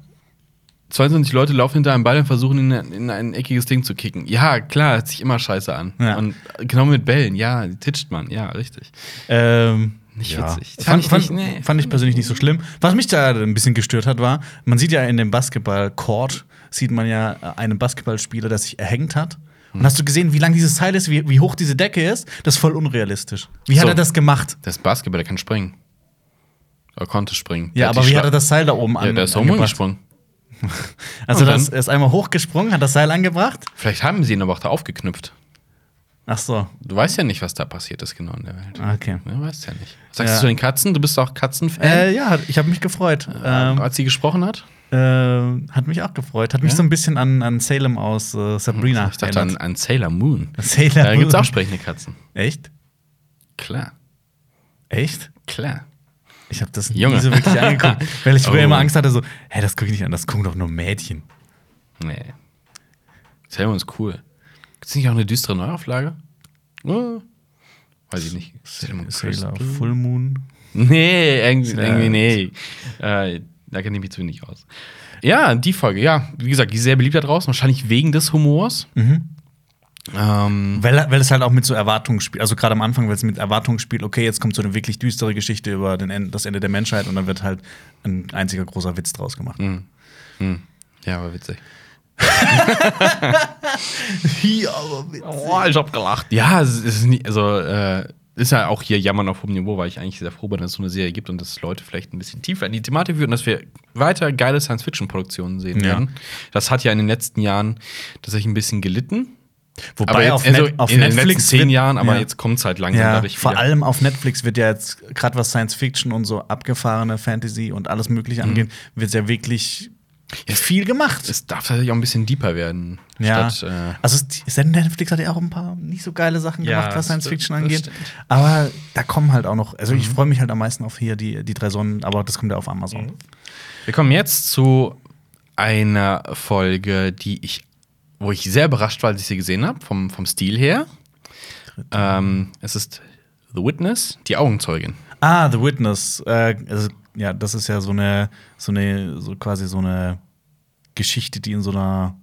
22 Leute laufen hinter einem Ball und versuchen, ihn in ein eckiges Ding zu kicken. Ja, klar, hört sich immer scheiße an. Ja. Und genau mit Bällen, ja, die titscht man, ja, richtig. Ähm, Nicht ja. witzig. Fand, ich fand, nicht, nee. fand ich persönlich nicht so schlimm. Was mich da ein bisschen gestört hat, war, man sieht ja in dem Basketball-Court, sieht man ja einen Basketballspieler, der sich erhängt hat. Und hast du gesehen, wie lang dieses Seil ist, wie, wie hoch diese Decke ist? Das ist voll unrealistisch. Wie hat So. er das gemacht? Das ist Basketball, der kann springen. Er konnte springen. Ja, Der aber wie hat er das Seil da oben Ja, an, der ist umgesprungen. Also das, er ist einmal hochgesprungen, hat das Seil angebracht. Vielleicht haben sie ihn aber auch da aufgeknüpft. Ach so, Du weißt ja nicht, was da passiert ist genau in der Welt. okay. Du weißt ja nicht. Sagst Ja. du zu den Katzen? Du bist auch Katzenfan. Äh, ja, hat- ich habe mich gefreut. Ähm, als sie gesprochen hat? Äh, hat mich auch gefreut. Hat mich Ja? so ein bisschen an, an Salem aus äh, Sabrina Ich dachte an, an Sailor Moon. Sailor Da gibt es auch sprechende Katzen. Echt? Klar, Echt? klar. Ich habe das Junge. nie so wirklich angeguckt, weil ich früher Oh. immer Angst hatte, so, hä, das gucke ich nicht an, das gucken doch nur Mädchen. Nee. Sailor Moon ist cool. Gibt es nicht auch eine düstere Neuauflage? Oh. Weiß ich nicht. Sailor Moon Sailor? Full Moon. Nee, irgendwie, irgendwie nee. Äh, da kenne ich mich zu wenig aus. Ja, die Folge, ja. Wie gesagt, die ist sehr beliebt da draußen. Wahrscheinlich wegen des Humors. Mhm. Ähm, Weil, weil es halt auch mit so Erwartungen spielt. Also gerade am Anfang, weil es mit Erwartungen spielt, okay, jetzt kommt so eine wirklich düstere Geschichte über den End, das Ende der Menschheit und dann wird halt ein einziger großer Witz draus gemacht. hm. Hm. Ja, war witzig. Hier, aber Witz. Oh, ich hab gelacht. Ja, es ist nicht, also äh, ist ja auch hier Jammern auf hohem Niveau, weil ich eigentlich sehr froh bin, dass es so eine Serie gibt und dass Leute vielleicht ein bisschen tiefer in die Thematik führen, dass wir weiter geile Science-Fiction-Produktionen sehen Ja. werden. Das hat ja in den letzten Jahren tatsächlich ein bisschen gelitten. Wobei aber jetzt, auf, also auf in den Netflix letzten zehn Jahren, aber ja. jetzt kommt es halt langsam Ja, dadurch vor wieder. allem auf Netflix wird ja jetzt, gerade was Science Fiction und so abgefahrene Fantasy und alles Mögliche angeht, wird ja wirklich viel gemacht. Es darf tatsächlich auch ein bisschen deeper werden. Ja. Statt, äh, Also Netflix hat ja auch ein paar nicht so geile Sachen Ja, gemacht, was Science Fiction angeht. Aber da kommen halt auch noch, also ich freue mich halt am meisten auf hier die, die drei Sonnen, aber das kommt ja auf Amazon. Wir kommen jetzt zu einer Folge, die ich, wo ich sehr überrascht war, als ich sie gesehen habe, vom, vom Stil her. Ähm, es ist The Witness, die Augenzeugin. Ah, The Witness. Äh, also, ja, das ist ja so eine, so eine, so quasi so eine Geschichte, die in so einer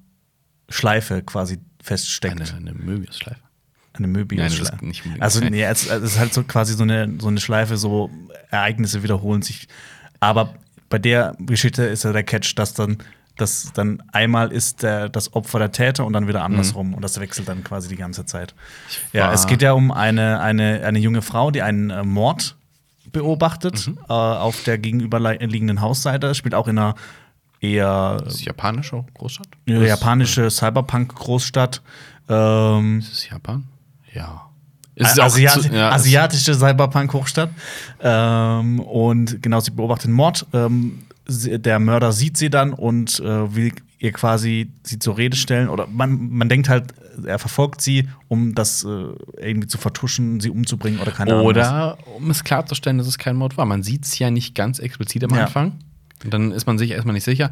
Schleife quasi feststeckt. Eine, eine Möbius-Schleife. Eine Möbius-Schleife. Also, nee, es, es ist halt so quasi so eine, so eine Schleife, so Ereignisse wiederholen sich. Aber bei der Geschichte ist ja der Catch, dass dann, dass dann einmal ist der, das Opfer der Täter und dann wieder andersrum. Und das wechselt dann quasi die ganze Zeit. Ja, es geht ja um eine, eine, eine junge Frau, die einen äh, Mord beobachtet Mhm. äh, auf der gegenüberliegenden Hausseite. Es Spielt auch in einer eher Das ist japanische Großstadt? äh, japanische Cyberpunk-Großstadt. Ähm, Ist es Japan? Ja. Asi auch Asiati zu- ja, asiatische Cyberpunk-Hochstadt. Ähm, und genau, sie beobachtet den Mord. Ähm, sie, der Mörder sieht sie dann und äh, will ihr quasi sie zur Rede stellen. Oder man, man denkt halt, er verfolgt sie, um das äh, irgendwie zu vertuschen, sie umzubringen oder keine Ahnung. Oder um es klarzustellen, dass es kein Mord war. Man sieht es ja nicht ganz explizit am Ja. Anfang. Und dann ist man sich erstmal nicht sicher.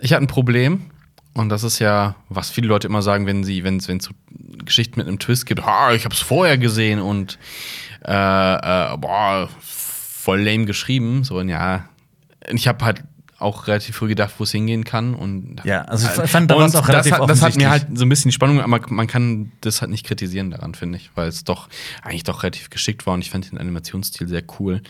Ich hatte ein Problem. Und das ist ja, was viele Leute immer sagen, wenn sie, wenn es so Geschichten mit einem Twist gibt, ah, ich habe es vorher gesehen und äh, äh, boah, voll lame geschrieben. So, und ja, ich habe halt auch relativ früh gedacht, wo es hingehen kann. Und Ja, also ich fand, da und war's auch das, relativ hat, das hat mir halt so ein bisschen die Spannung, aber man kann das halt nicht kritisieren daran, finde ich, weil es doch eigentlich doch relativ geschickt war und ich fand den Animationsstil sehr cool.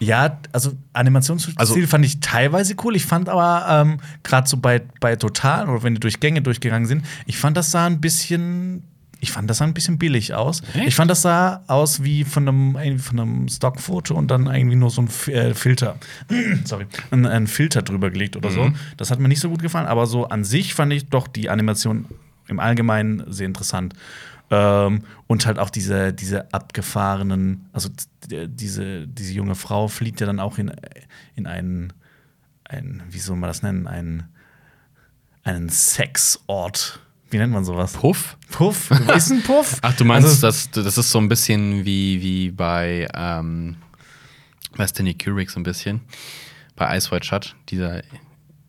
Ja, also Animationsstil Also- fand ich teilweise cool. Ich fand aber ähm, gerade so bei, bei Total oder wenn die durch Gänge durchgegangen sind, ich fand das sah ein bisschen, ich fand das sah ein bisschen billig aus. Echt? Ich fand das sah aus wie von einem, von einem Stockfoto und dann irgendwie nur so ein F äh, Filter, sorry, ein, ein Filter drüber gelegt oder so. Das hat mir nicht so gut gefallen, aber so an sich fand ich doch die Animation im Allgemeinen sehr interessant. Ähm, und halt auch diese, diese abgefahrenen, also diese, diese junge Frau fliegt ja dann auch in, in einen, einen, wie soll man das nennen, einen, einen Sexort. Wie nennt man sowas? Puff? Puff? Ist ein Puff? Ach, du meinst, Also, das, das ist so ein bisschen wie, wie bei, ähm, bei Stanley Kubrick so ein bisschen. Bei Ice White Shut, dieser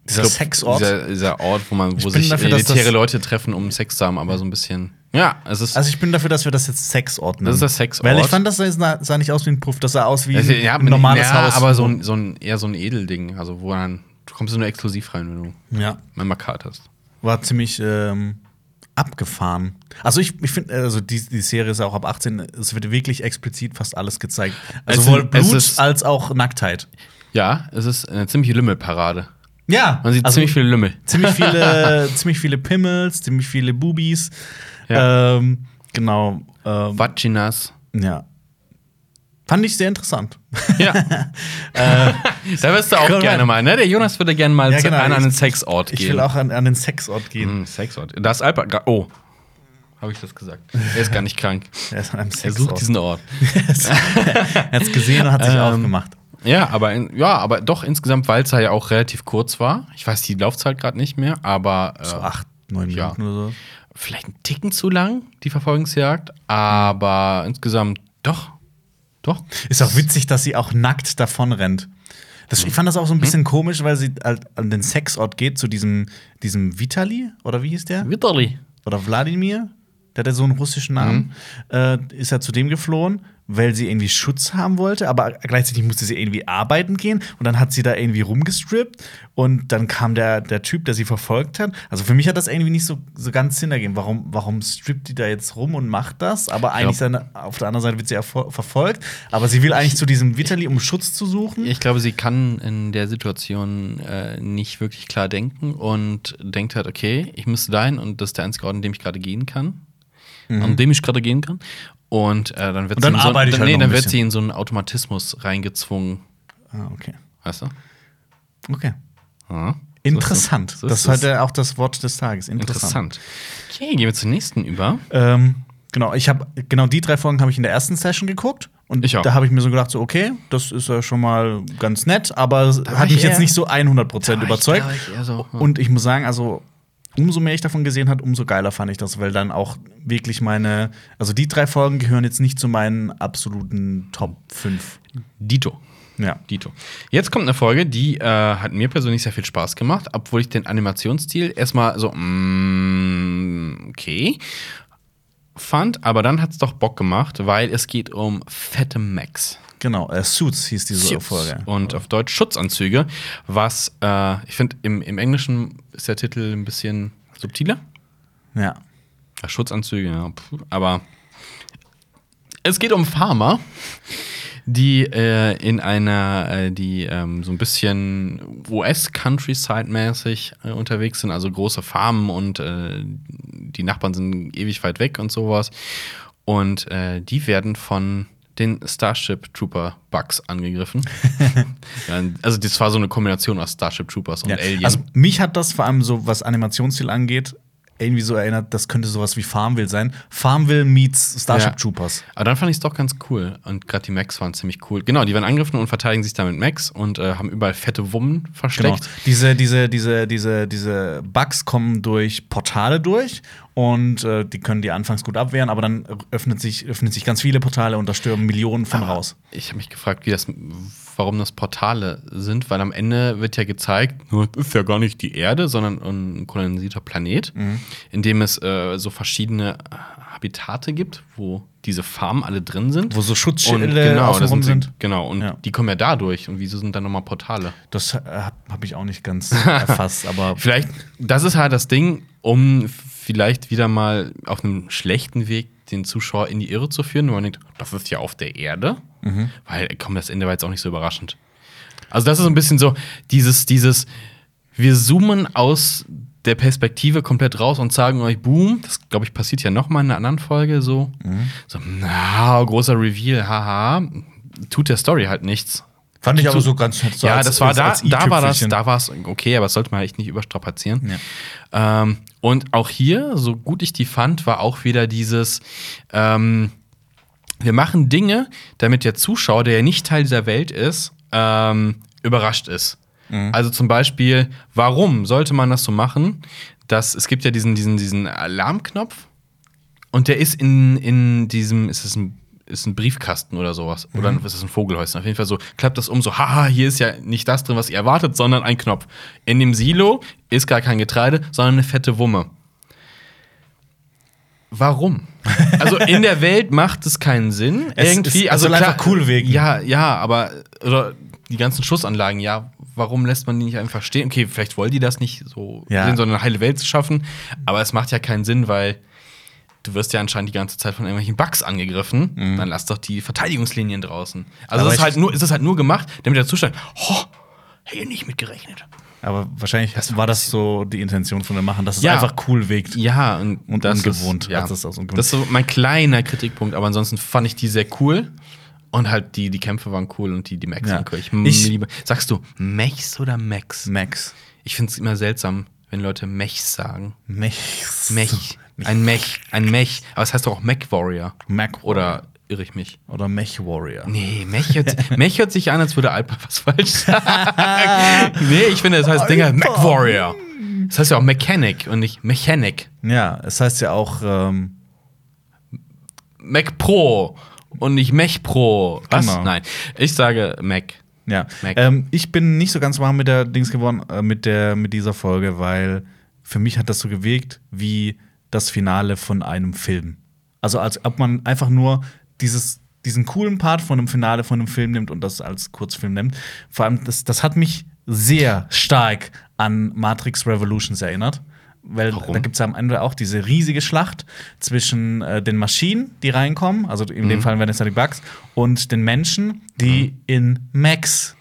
Dieser Club, Sexort? Dieser, dieser Ort, wo man, wo sich dafür, elitäre Leute treffen, um Sex zu haben, aber so ein bisschen. Ja, es ist. Also ich bin dafür, dass wir das jetzt Sexort nennen. Das ist das Sexort. Weil ich fand, das sah, nicht aus wie ein Puff, das sah aus wie ein normales ja, Haus. aber so ein, so ein eher so ein Edelding, also wo dann du kommst nur exklusiv rein, wenn du ja. einmal Karte hast. war ziemlich ähm, abgefahren. Also ich, ich finde, also die, die Serie ist auch ab 18, es wird wirklich explizit fast alles gezeigt. Also sowohl sind- Blut als auch Nacktheit. Ja, es ist eine ziemliche Lümmelparade. Ja, Man sieht also ziemlich viele Lümmel. ziemlich viele, ziemlich viele Pimmels, ziemlich viele Boobies. Ja. Ähm, genau. Ähm, Vaginas. ja. Fand ich sehr interessant. Ja. da wirst du auch gerne mal, ne? Der Jonas würde gerne mal Ja, genau. an einen Sexort gehen. Ich will auch an, an den Sexort gehen. Hm, Sexort. Da ist Alper. gra- Oh. Habe ich das gesagt? Er ist gar nicht krank. Er ist an einem Er Sexort. sucht diesen Ort. er hat es gesehen und hat sich Ähm, aufgemacht. Ja, aber in, ja, aber doch insgesamt, weil es ja auch relativ kurz war. Ich weiß die Laufzeit gerade nicht mehr, aber äh, So acht, neun ja. Minuten oder so. vielleicht ein Ticken zu lang, die Verfolgungsjagd, aber insgesamt doch. Doch. Ist auch witzig, dass sie auch nackt davon rennt. Das, ich fand das auch so ein bisschen komisch, weil sie halt an den Sexort geht, zu diesem, diesem Vitali, oder wie hieß der? Witterli. Oder Wladimir, der hat ja so einen russischen Namen, äh, ist er zu dem geflohen, weil sie irgendwie Schutz haben wollte, aber gleichzeitig musste sie irgendwie arbeiten gehen und dann hat sie da irgendwie rumgestrippt und dann kam der, der Typ, der sie verfolgt hat. Also für mich hat das irgendwie nicht so, so ganz Sinn ergeben. Warum, warum strippt die da jetzt rum und macht das? Aber eigentlich seine, auf der anderen Seite wird sie ja ver- verfolgt, aber sie will eigentlich zu diesem Vitali, um Schutz zu suchen. Ich glaube, sie kann in der Situation äh, nicht wirklich klar denken und denkt halt, okay, ich müsste dahin und das ist der einzige Ort, an dem ich gerade gehen kann. An dem ich gerade gehen kann. Und äh, dann wird Und dann sie in so, ich dann, halt nee, dann wird sie in so einen Automatismus reingezwungen. Ah, okay. Weißt du? Okay. Ja. Interessant. So ist das ist es. heute auch das Wort des Tages. Interessant. Interessant. Okay, gehen wir zur nächsten über. Ähm, genau, ich habe genau die drei Folgen habe ich in der ersten Session geguckt und Ich auch. da habe ich mir so gedacht, so okay, das ist ja schon mal ganz nett, aber hat ich mich jetzt eher- nicht so 100% Da war ich- überzeugt. ich eher so, hm. Und ich muss sagen, also umso mehr ich davon gesehen habe, umso geiler fand ich das, weil dann auch wirklich meine, also die drei Folgen gehören jetzt nicht zu meinen absoluten Top 5. Dito. Ja. Dito. Jetzt kommt eine Folge, die äh, hat mir persönlich sehr viel Spaß gemacht, obwohl ich den Animationsstil erstmal so, mm, okay, fand, aber dann hat es doch Bock gemacht, weil es geht um fette Max. Genau, äh, Suits hieß diese Suits. Folge. Und auf Deutsch Schutzanzüge, was äh, ich finde, im, im Englischen ist der Titel ein bisschen subtiler. Ja. Ja, Schutzanzüge, ja. puh, Aber es geht um Farmer, die äh, in einer, äh, die ähm, so ein bisschen US-Countryside-mäßig äh, unterwegs sind, also große Farmen und äh, die Nachbarn sind ewig weit weg und sowas. Und äh, die werden von den Starship Trooper Bugs angegriffen. also das war so eine Kombination aus Starship Troopers und Ja. Alien. Also mich hat das vor allem so, was Animationsstil angeht, irgendwie so erinnert, das könnte sowas wie Farmville sein. Farmville meets Starship Ja. Troopers. Aber dann fand ich es doch ganz cool. Und gerade die Macs waren ziemlich cool. Genau, die werden angegriffen und verteidigen sich dann mit Macs und äh, haben überall fette Wummen Genau. versteckt. Diese, diese, diese, diese, diese Bugs kommen durch Portale durch und äh, die können die anfangs gut abwehren, aber dann öffnet sich, öffnen sich ganz viele Portale und da stürmen Millionen von raus. Ich habe mich gefragt, wie das, warum das Portale sind, weil am Ende wird ja gezeigt, das ist ja gar nicht die Erde, sondern ein kolonisierter Planet, Mhm. in dem es äh, so verschiedene Habitate gibt, wo diese Farmen alle drin sind. Wo so Schutzschilde genau, da sind, sind. Genau, und Ja. die kommen ja dadurch. Und wieso sind dann nochmal Portale? Das äh, habe ich auch nicht ganz erfasst, aber Vielleicht, das ist halt das Ding, um vielleicht wieder mal auf einem schlechten Weg den Zuschauer in die Irre zu führen, wo man denkt, das ist ja auf der Erde. Weil, komm, das Ende war jetzt auch nicht so überraschend. Also, das ist so ein bisschen so dieses, dieses, wir zoomen aus der Perspektive komplett raus und sagen euch, boom, das glaube ich passiert ja noch mal in einer anderen Folge so. So, na, großer Reveal, haha. Tut der Story halt nichts. Fand ich aber so ganz nett. So ja, als- das war da, da war das, da war es okay, aber das sollte man echt nicht überstrapazieren. Ähm, und auch hier, so gut ich die fand, war auch wieder dieses, ähm, wir machen Dinge, damit der Zuschauer, der ja nicht Teil dieser Welt ist, ähm, überrascht ist. Also zum Beispiel, warum sollte man das so machen? Dass es gibt ja diesen, diesen, diesen Alarmknopf und der ist in, in diesem, ist es ein, ist ein Briefkasten oder sowas. Oder ist es ein Vogelhäuschen? Auf jeden Fall so, klappt das um, so, haha, hier ist ja nicht das drin, was ihr erwartet, sondern ein Knopf. In dem Silo ist gar kein Getreide, sondern eine fette Wumme. Warum? Also in der Welt macht es keinen Sinn. Es- irgendwie, es also klar, einfach cool wirken. Ja, ja, aber oder die ganzen Schussanlagen, ja, warum lässt man die nicht einfach stehen? Okay, vielleicht wollen die das nicht so Ja. sehen, sondern eine heile Welt zu schaffen, aber es macht ja keinen Sinn, weil du wirst ja anscheinend die ganze Zeit von irgendwelchen Bugs angegriffen, dann lass doch die Verteidigungslinien draußen. Also es ist halt nur, es ist halt nur gemacht, damit der Zustand, oh, hätte ich nicht mitgerechnet. Aber wahrscheinlich war das so die Intention von dem Machen, dass es Ja. einfach cool wirkt. Ja, und, Und das ungewohnt, Ist, ja. das aus ungewohnt. das ist so mein kleiner Kritikpunkt, aber ansonsten fand ich die sehr cool. Und halt die, die Kämpfe waren cool und die, die Mechs Ja. waren cool. Ich, Ich- liebe. Sagst du Mechs oder Mechs? Max. Ich finde es immer seltsam, wenn Leute Mechs sagen. Mechs. Mech. Ein Mech. Ein Mech. Aber es heißt doch auch Mech Warrior. Mac Oder irre ich mich? oder Mech Warrior. Nee, Mech hört, Mech hört sich an, als würde Alper was falsch sagen. nee, ich finde, das heißt Dinger Mech Warrior. Das heißt ja auch Mechanic und nicht Mechanic. Ja, es heißt ja auch ähm, Mac Pro und nicht Mech Pro. Was? Genau. Nein. Ich sage Mac. Ja, Mac. ähm, ich bin nicht so ganz warm mit der Dings geworden, äh, mit der mit dieser Folge, weil für mich hat das so gewirkt wie das Finale von einem Film. Also als ob man einfach nur dieses diesen coolen Part von einem Finale von einem Film nimmt und das als Kurzfilm nimmt. Vor allem, das, das hat mich sehr stark an Matrix Revolutions erinnert. Weil Warum? da gibt es am Ende auch diese riesige Schlacht zwischen äh, den Maschinen, die reinkommen, also in dem Fall ja die Bugs, und den Menschen, die in Max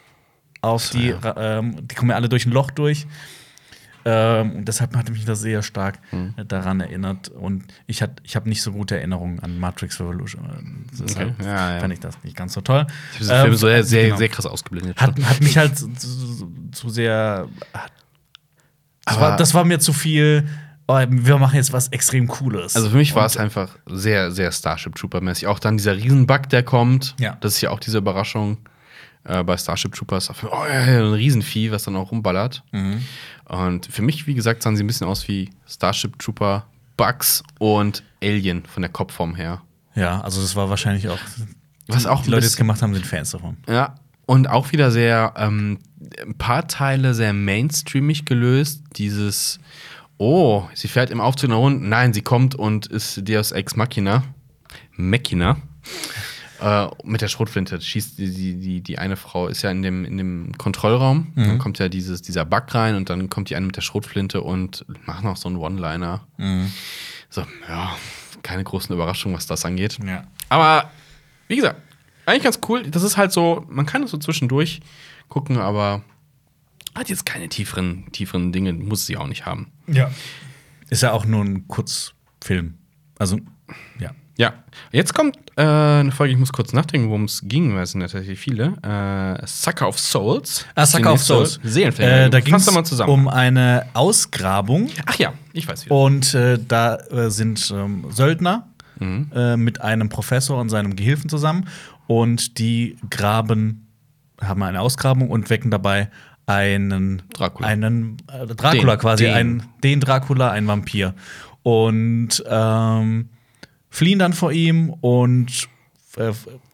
auf die, ra- ähm, die kommen ja alle durch ein Loch durch. Ähm, und deshalb hat mich das sehr stark Mhm. äh, daran erinnert. Und ich, hat, ich habe nicht so gute Erinnerungen an Matrix Revolution. Deshalb Okay. Ja, ja. fand ich das nicht ganz so toll. Ich habe diesen Film Ähm, so sehr, sehr, genau. sehr krass ausgeblendet. Hat, hat mich halt zu, zu, zu sehr. Das war, das war mir zu viel. Oh, wir machen jetzt was extrem Cooles. Also für mich war es einfach sehr, sehr Starship Trooper-mäßig. Auch dann dieser Riesenbug, der kommt. Ja. Das ist ja auch diese Überraschung äh, bei Starship Troopers. Oh, ja, ein Riesenvieh, was dann auch rumballert. Mhm. Und für mich, wie gesagt, sahen sie ein bisschen aus wie Starship Trooper, Bugs und Alien von der Kopfform her. Ja, also das war wahrscheinlich auch. Was auch die Leute, bisschen- gemacht haben, sind Fans davon. Ja. Und auch wieder sehr, ähm, ein paar Teile sehr mainstreamig gelöst. Dieses, oh, sie fährt im Aufzug nach unten. Nein, sie kommt und ist Deus Ex Machina. Machina. Äh, mit der Schrotflinte schießt die, die, die, die eine Frau, ist ja in dem, in dem Kontrollraum. Dann kommt ja dieses, dieser Bug rein und dann kommt die eine mit der Schrotflinte und macht noch so einen One-Liner. So, ja, keine großen Überraschungen, was das angeht. Ja. Aber wie gesagt, eigentlich ganz cool. Das ist halt so, man kann es so zwischendurch gucken, aber hat jetzt keine tieferen, tieferen Dinge, muss sie auch nicht haben. Ja. Ist ja auch nur ein Kurzfilm. Also, ja. Ja, jetzt kommt äh, eine Folge, ich muss kurz nachdenken, worum es ging, weil es sind tatsächlich viele. Äh, Sucker of Souls. Ah, Sucker of Souls. Seelenfänger. Äh, da ging es um eine Ausgrabung. Ach ja, ich weiß wieder. Und äh, da äh, sind ähm, Söldner Mhm. äh, mit einem Professor und seinem Gehilfen zusammen. Und die graben, haben eine Ausgrabung und wecken dabei einen Dracula. Einen Dracula Den, quasi, den. Einen, den Dracula, ein Vampir. Und ähm, fliehen dann vor ihm und äh,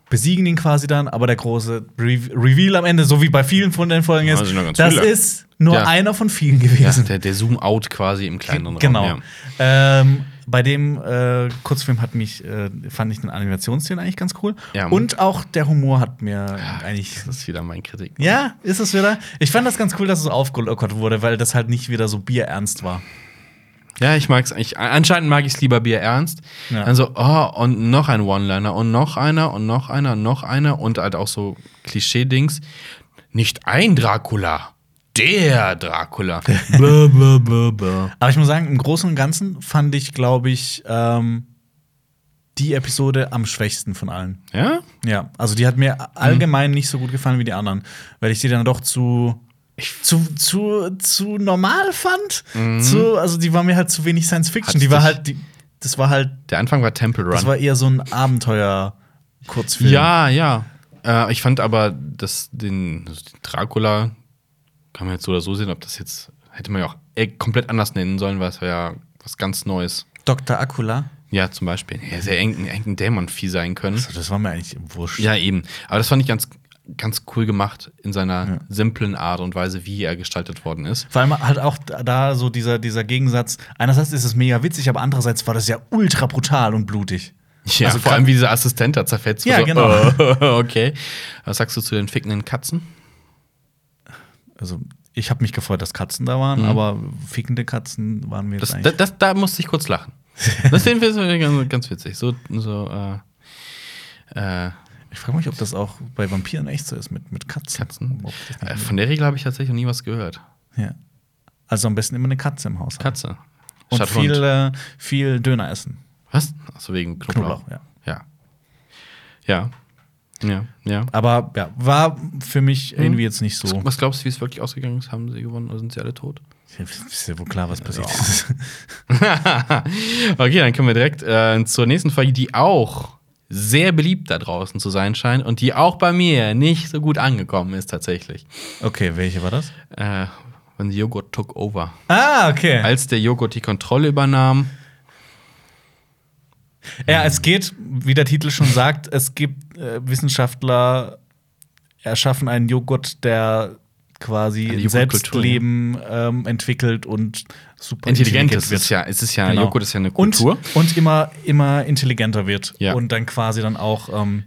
besiegen ihn quasi dann, aber der große Re Reveal am Ende, so wie bei vielen von den Folgen ist, ganz das viele. ist nur Ja. einer von vielen ja, gewesen. der, der Zoom-Out quasi im kleineren Genau. Raum. Ja. Ähm, bei dem äh, Kurzfilm hat mich, äh, fand ich den Animationsszenen eigentlich ganz cool. Ja. Und auch der Humor hat mir eigentlich. Das ist wieder mein Kritik. Ja, ist es wieder. Ich fand das ganz cool, dass es aufgelockert wurde, weil das halt nicht wieder so bierernst war. Ja, ich mag es eigentlich. Anscheinend mag ich es lieber Bier ernst. Ja. Also, oh, und noch ein One-Liner und noch einer und noch einer und noch einer und halt auch so Klischee-Dings. Nicht ein Dracula, der Dracula. blah, blah, blah, blah. Aber ich muss sagen, im Großen und Ganzen fand ich, glaube ich, ähm, die Episode am schwächsten von allen. Ja? Ja, also die hat mir allgemein nicht so gut gefallen wie die anderen, weil ich die dann doch zu zu, zu, zu normal fand. Zu, also die war mir halt zu wenig Science Fiction. Hat's Die war halt, die, das war halt, Der Anfang war Temple Run. das war eher so ein Abenteuer-Kurzfilm. ja, ja. Äh, ich fand aber, dass den, also den Dracula kann man jetzt so oder so sehen, ob das jetzt hätte man ja auch äh, komplett anders nennen sollen, weil es war ja was ganz Neues. Dr. Akula. Ja, zum Beispiel. Ja, sehr eng, eng ein Dämonvieh sein können. Also das war mir eigentlich wurscht. Ja, eben. Aber das fand ich ganz, ganz cool gemacht in seiner simplen Art und Weise, wie er gestaltet worden ist. Vor allem halt auch da so dieser, dieser Gegensatz. Einerseits ist es mega witzig, aber andererseits war das ja ultra brutal und blutig. Ja, Also vor allem wie dieser Assistent da zerfetzt. Ja, so, genau. äh, okay. Was sagst du zu den fickenden Katzen? Also ich habe mich gefreut, dass Katzen da waren, aber fickende Katzen waren mir Das, das, das, da musste ich kurz lachen. Das finden wir ganz, ganz witzig. So, so äh, äh, ich frage mich, ob das auch bei Vampiren echt so ist mit, mit Katzen. Katzen. Äh, von der Regel habe ich tatsächlich noch nie was gehört. Ja. Also am besten immer eine Katze im Haus. Katze. Und Statt viel, äh, viel Döner essen. Was? Achso, wegen Knoblauch. Knoblauch, ja. Ja. Ja. Ja, ja. Aber ja, war für mich Mhm. irgendwie jetzt nicht so. Was glaubst du, wie es wirklich ausgegangen ist? Haben sie gewonnen oder sind sie alle tot? Ist ja wohl klar, was passiert ist. okay, dann kommen wir direkt äh, zur nächsten Folge, die auch sehr beliebt da draußen zu sein scheint und die auch bei mir nicht so gut angekommen ist tatsächlich. Okay, welche war das? Äh, when the Joghurt took over. Ah, okay. Als der Joghurt die Kontrolle übernahm. Ja, es geht, wie der Titel schon sagt, es gibt äh, Wissenschaftler erschaffen einen Joghurt, der quasi ein Selbstleben ähm, entwickelt und super Intelligent intelligent ist wird. es ja. Es ist ja, Genau. Joghurt ist ja eine Und, Kultur. und immer, immer intelligenter wird. Ja. Und dann quasi dann auch ähm,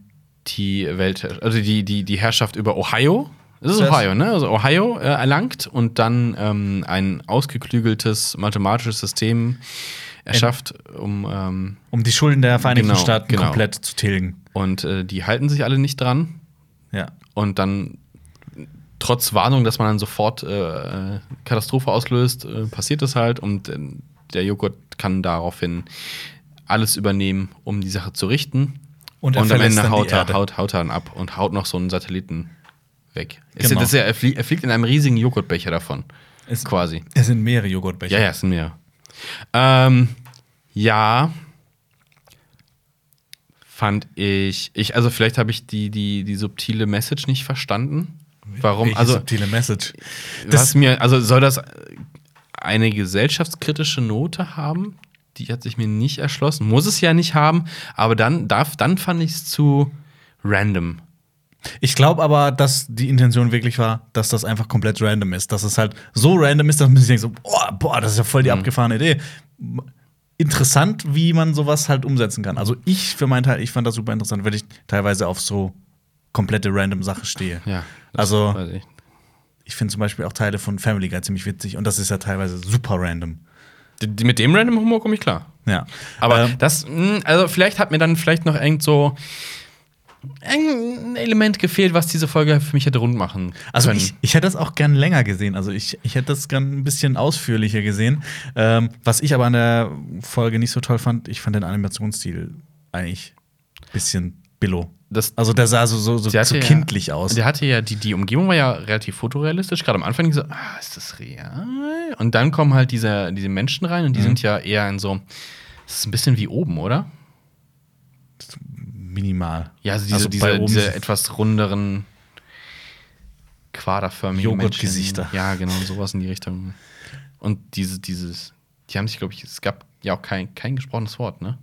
die Welt, also die, die, die Herrschaft über Ohio. Das ist Ohio, ne? Also Ohio äh, erlangt und dann ähm, ein ausgeklügeltes mathematisches System erschafft, um ähm, Um die Schulden der Vereinigten Genau, Staaten genau. komplett zu tilgen. und äh, die halten sich alle nicht dran. Ja. Und dann, trotz Warnung, dass man dann sofort äh, Katastrophe auslöst, äh, passiert es halt. Und äh, der Joghurt kann daraufhin alles übernehmen, um die Sache zu richten. Und Und, am Ende haut er, haut, haut er dann ab und haut noch so einen Satelliten weg. Ist Genau. ja, das ist ja, er, fliegt, er fliegt in einem riesigen Joghurtbecher davon. Es- quasi. Es sind mehrere Joghurtbecher. Ja, ja, es sind mehr. Ähm, ja. Fand ich, ich, also vielleicht habe ich die, die, die subtile Message nicht verstanden. Warum? Welche also, subtile Message. was mir, also soll das eine gesellschaftskritische Note haben? Die hat sich mir nicht erschlossen. Muss es ja nicht haben, aber dann, darf, dann fand ich es zu random. Ich glaube aber, dass die Intention wirklich war, dass das einfach komplett random ist. Dass es halt so random ist, dass man sich denkt, so, boah, boah das ist ja voll die abgefahrene Idee. Interessant, wie man sowas halt umsetzen kann. Also ich für meinen Teil, ich fand das super interessant, weil ich teilweise auf so komplette random Sachen stehe. Ja. Also ich. ich finde zum Beispiel auch Teile von Family Guy ziemlich witzig und das ist ja teilweise super random. Die, mit dem random Humor komme ich klar. Ja. Aber Ähm, das, mh, also vielleicht hat mir dann vielleicht noch irgend so ein Element gefehlt, was diese Folge für mich hätte rund machen Also können. ich, ich hätte das auch gern länger gesehen. Also ich, ich hätte das gern ein bisschen ausführlicher gesehen. Ähm, was ich aber an der Folge nicht so toll fand, ich fand den Animationsstil eigentlich ein bisschen billo. Das, Also der sah so, so, so, so ja- kindlich aus. Der hatte ja, die, die Umgebung war ja relativ fotorealistisch. Gerade am Anfang so, ah, ist das real? Und dann kommen halt diese, diese Menschen rein und die Mhm. sind ja eher in so, das ist ein bisschen wie oben, oder? Minimal. Ja, also diese, Also diese, diese etwas runderen, quaderförmigen Joghurtgesichter. Ja, genau, sowas in die Richtung. Und diese, dieses, die haben sich, glaube ich, es gab ja auch kein, kein gesprochenes Wort, ne?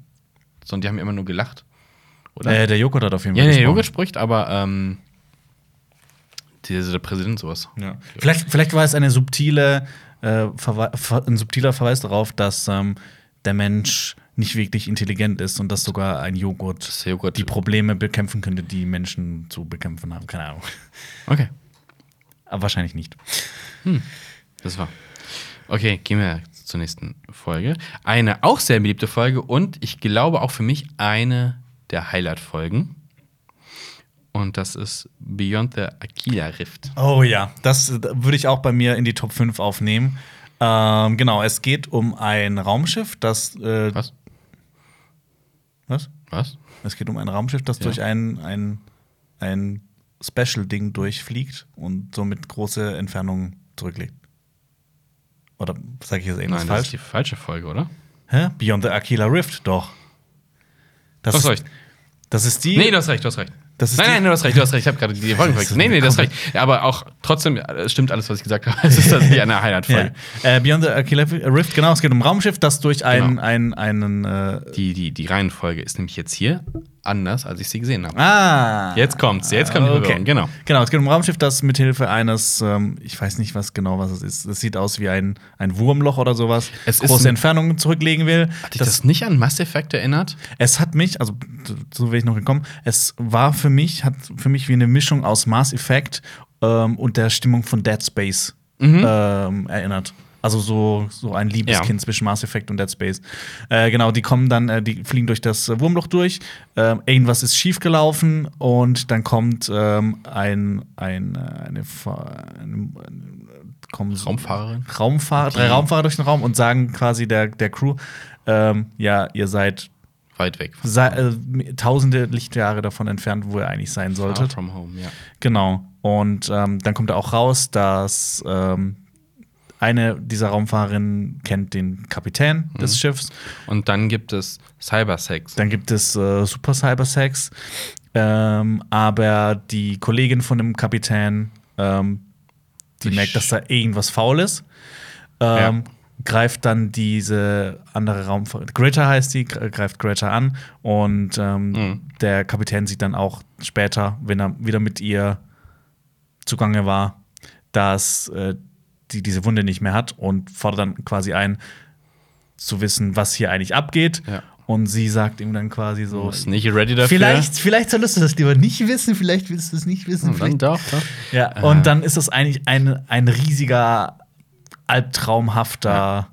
Sondern die haben immer nur gelacht. Oder? Äh, der Joghurt hat auf jeden ja, Fall nee, der. Joghurt spricht, aber ähm, dieser, der Präsident sowas. Ja. Vielleicht, vielleicht war es eine subtile, äh, ein subtiler Verweis darauf, dass ähm, der Mensch nicht wirklich intelligent ist und dass sogar ein Joghurt, der Joghurt- die Probleme bekämpfen könnte, die Menschen zu bekämpfen haben. Keine Ahnung. Okay, Aber wahrscheinlich nicht. das war. Okay, gehen wir zur nächsten Folge. Eine auch sehr beliebte Folge und ich glaube auch für mich eine der Highlight-Folgen. Und das ist Beyond the Aquila Rift. Oh ja, das äh, würde ich auch bei mir in die Top 5 aufnehmen. Ähm, genau, es geht um ein Raumschiff, das. Äh, Was? was? Was? Es geht um ein Raumschiff, das Ja. durch ein, ein, ein Special-Ding durchfliegt und somit große Entfernungen zurücklegt. Oder sage ich jetzt irgendwas Nein, das falsch? ist die falsche Folge, oder? Hä? Beyond the Aquila Rift, doch. Das hast ist, recht. Das ist die. Nee, du hast recht, du hast recht. Das ist nein, nein, du hast recht, du hast recht. Ich habe gerade die Folge verwechselt. Nee, nee, du hast recht. Ja, aber auch trotzdem, es stimmt alles, was ich gesagt habe. Es ist tatsächlich eine ja. Highlight-Folge. äh, Beyond the Aquila Rift, genau, es geht um Raumschiff, das durch einen, Genau. einen, einen äh, Die, die, die Reihenfolge ist nämlich jetzt hier anders, als ich sie gesehen habe. Ah. Jetzt kommt's, jetzt kommt die Verwirrung, genau. Genau, es geht um ein Raumschiff, das mithilfe eines, ähm, ich weiß nicht was genau was es ist. Es sieht aus wie ein, ein Wurmloch oder sowas, Es große Entfernungen zurücklegen will. Hat dich das, nicht an Mass Effect erinnert? Es hat mich, also so wäre ich noch gekommen, es war für mich, hat für mich wie eine Mischung aus Mass Effect ähm, und der Stimmung von Dead Space ähm, erinnert. Also so, so ein Liebeskind Ja. zwischen Mass Effect und Dead Space. Äh, genau, die kommen dann, äh, die fliegen durch das äh, Wurmloch durch. Ähm, irgendwas ist schiefgelaufen und dann kommt ähm, ein, ein, äh, eine, eine, kommen so- Raumfahrerin? Raumfahrer, drei Raumfahrer durch den Raum und sagen quasi der, der Crew, ähm, ja, ihr seid Weit weg. sei, äh, tausende Lichtjahre davon entfernt, wo ihr eigentlich sein Far solltet. from home, ja. Genau. Und ähm, dann kommt da auch raus, dass ähm, eine dieser Raumfahrerinnen kennt den Kapitän des Schiffs. Und dann gibt es Cybersex. Dann gibt es äh, Super Cybersex. Ähm, aber die Kollegin von dem Kapitän, ähm, die Ich- merkt, dass da irgendwas faul ist. Ähm, Greift dann diese andere Raumfahrt, Greta heißt die, gre- greift Greta an und ähm, Mhm. der Kapitän sieht dann auch später, wenn er wieder mit ihr zugange war, dass äh, die diese Wunde nicht mehr hat und fordert dann quasi ein, zu wissen, was hier eigentlich abgeht. Ja. Und sie sagt ihm dann quasi so: Ist nicht ready dafür. Vielleicht, vielleicht solltest du das lieber nicht wissen, vielleicht willst du es nicht wissen. Und dann doch, doch. Ja, Äh. und dann ist es eigentlich ein, ein riesiger, albtraumhafter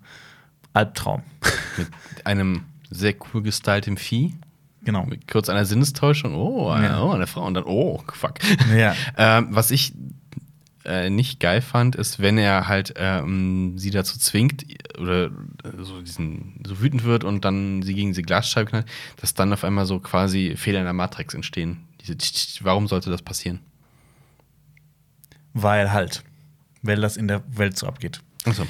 Albtraum. Mit einem sehr cool gestylten Vieh. Genau. Mit kurz einer Sinnestäuschung. Oh, eine, Ja. oh, eine Frau. Und dann, oh, fuck. Ja. ähm, was ich äh, nicht geil fand, ist, wenn er halt ähm, sie dazu zwingt oder äh, so diesen so wütend wird und dann sie gegen diese Glasscheibe knallt, dass dann auf einmal so quasi Fehler in der Matrix entstehen. Diese, warum sollte das passieren? Weil halt, weil das in der Welt so abgeht. Achso.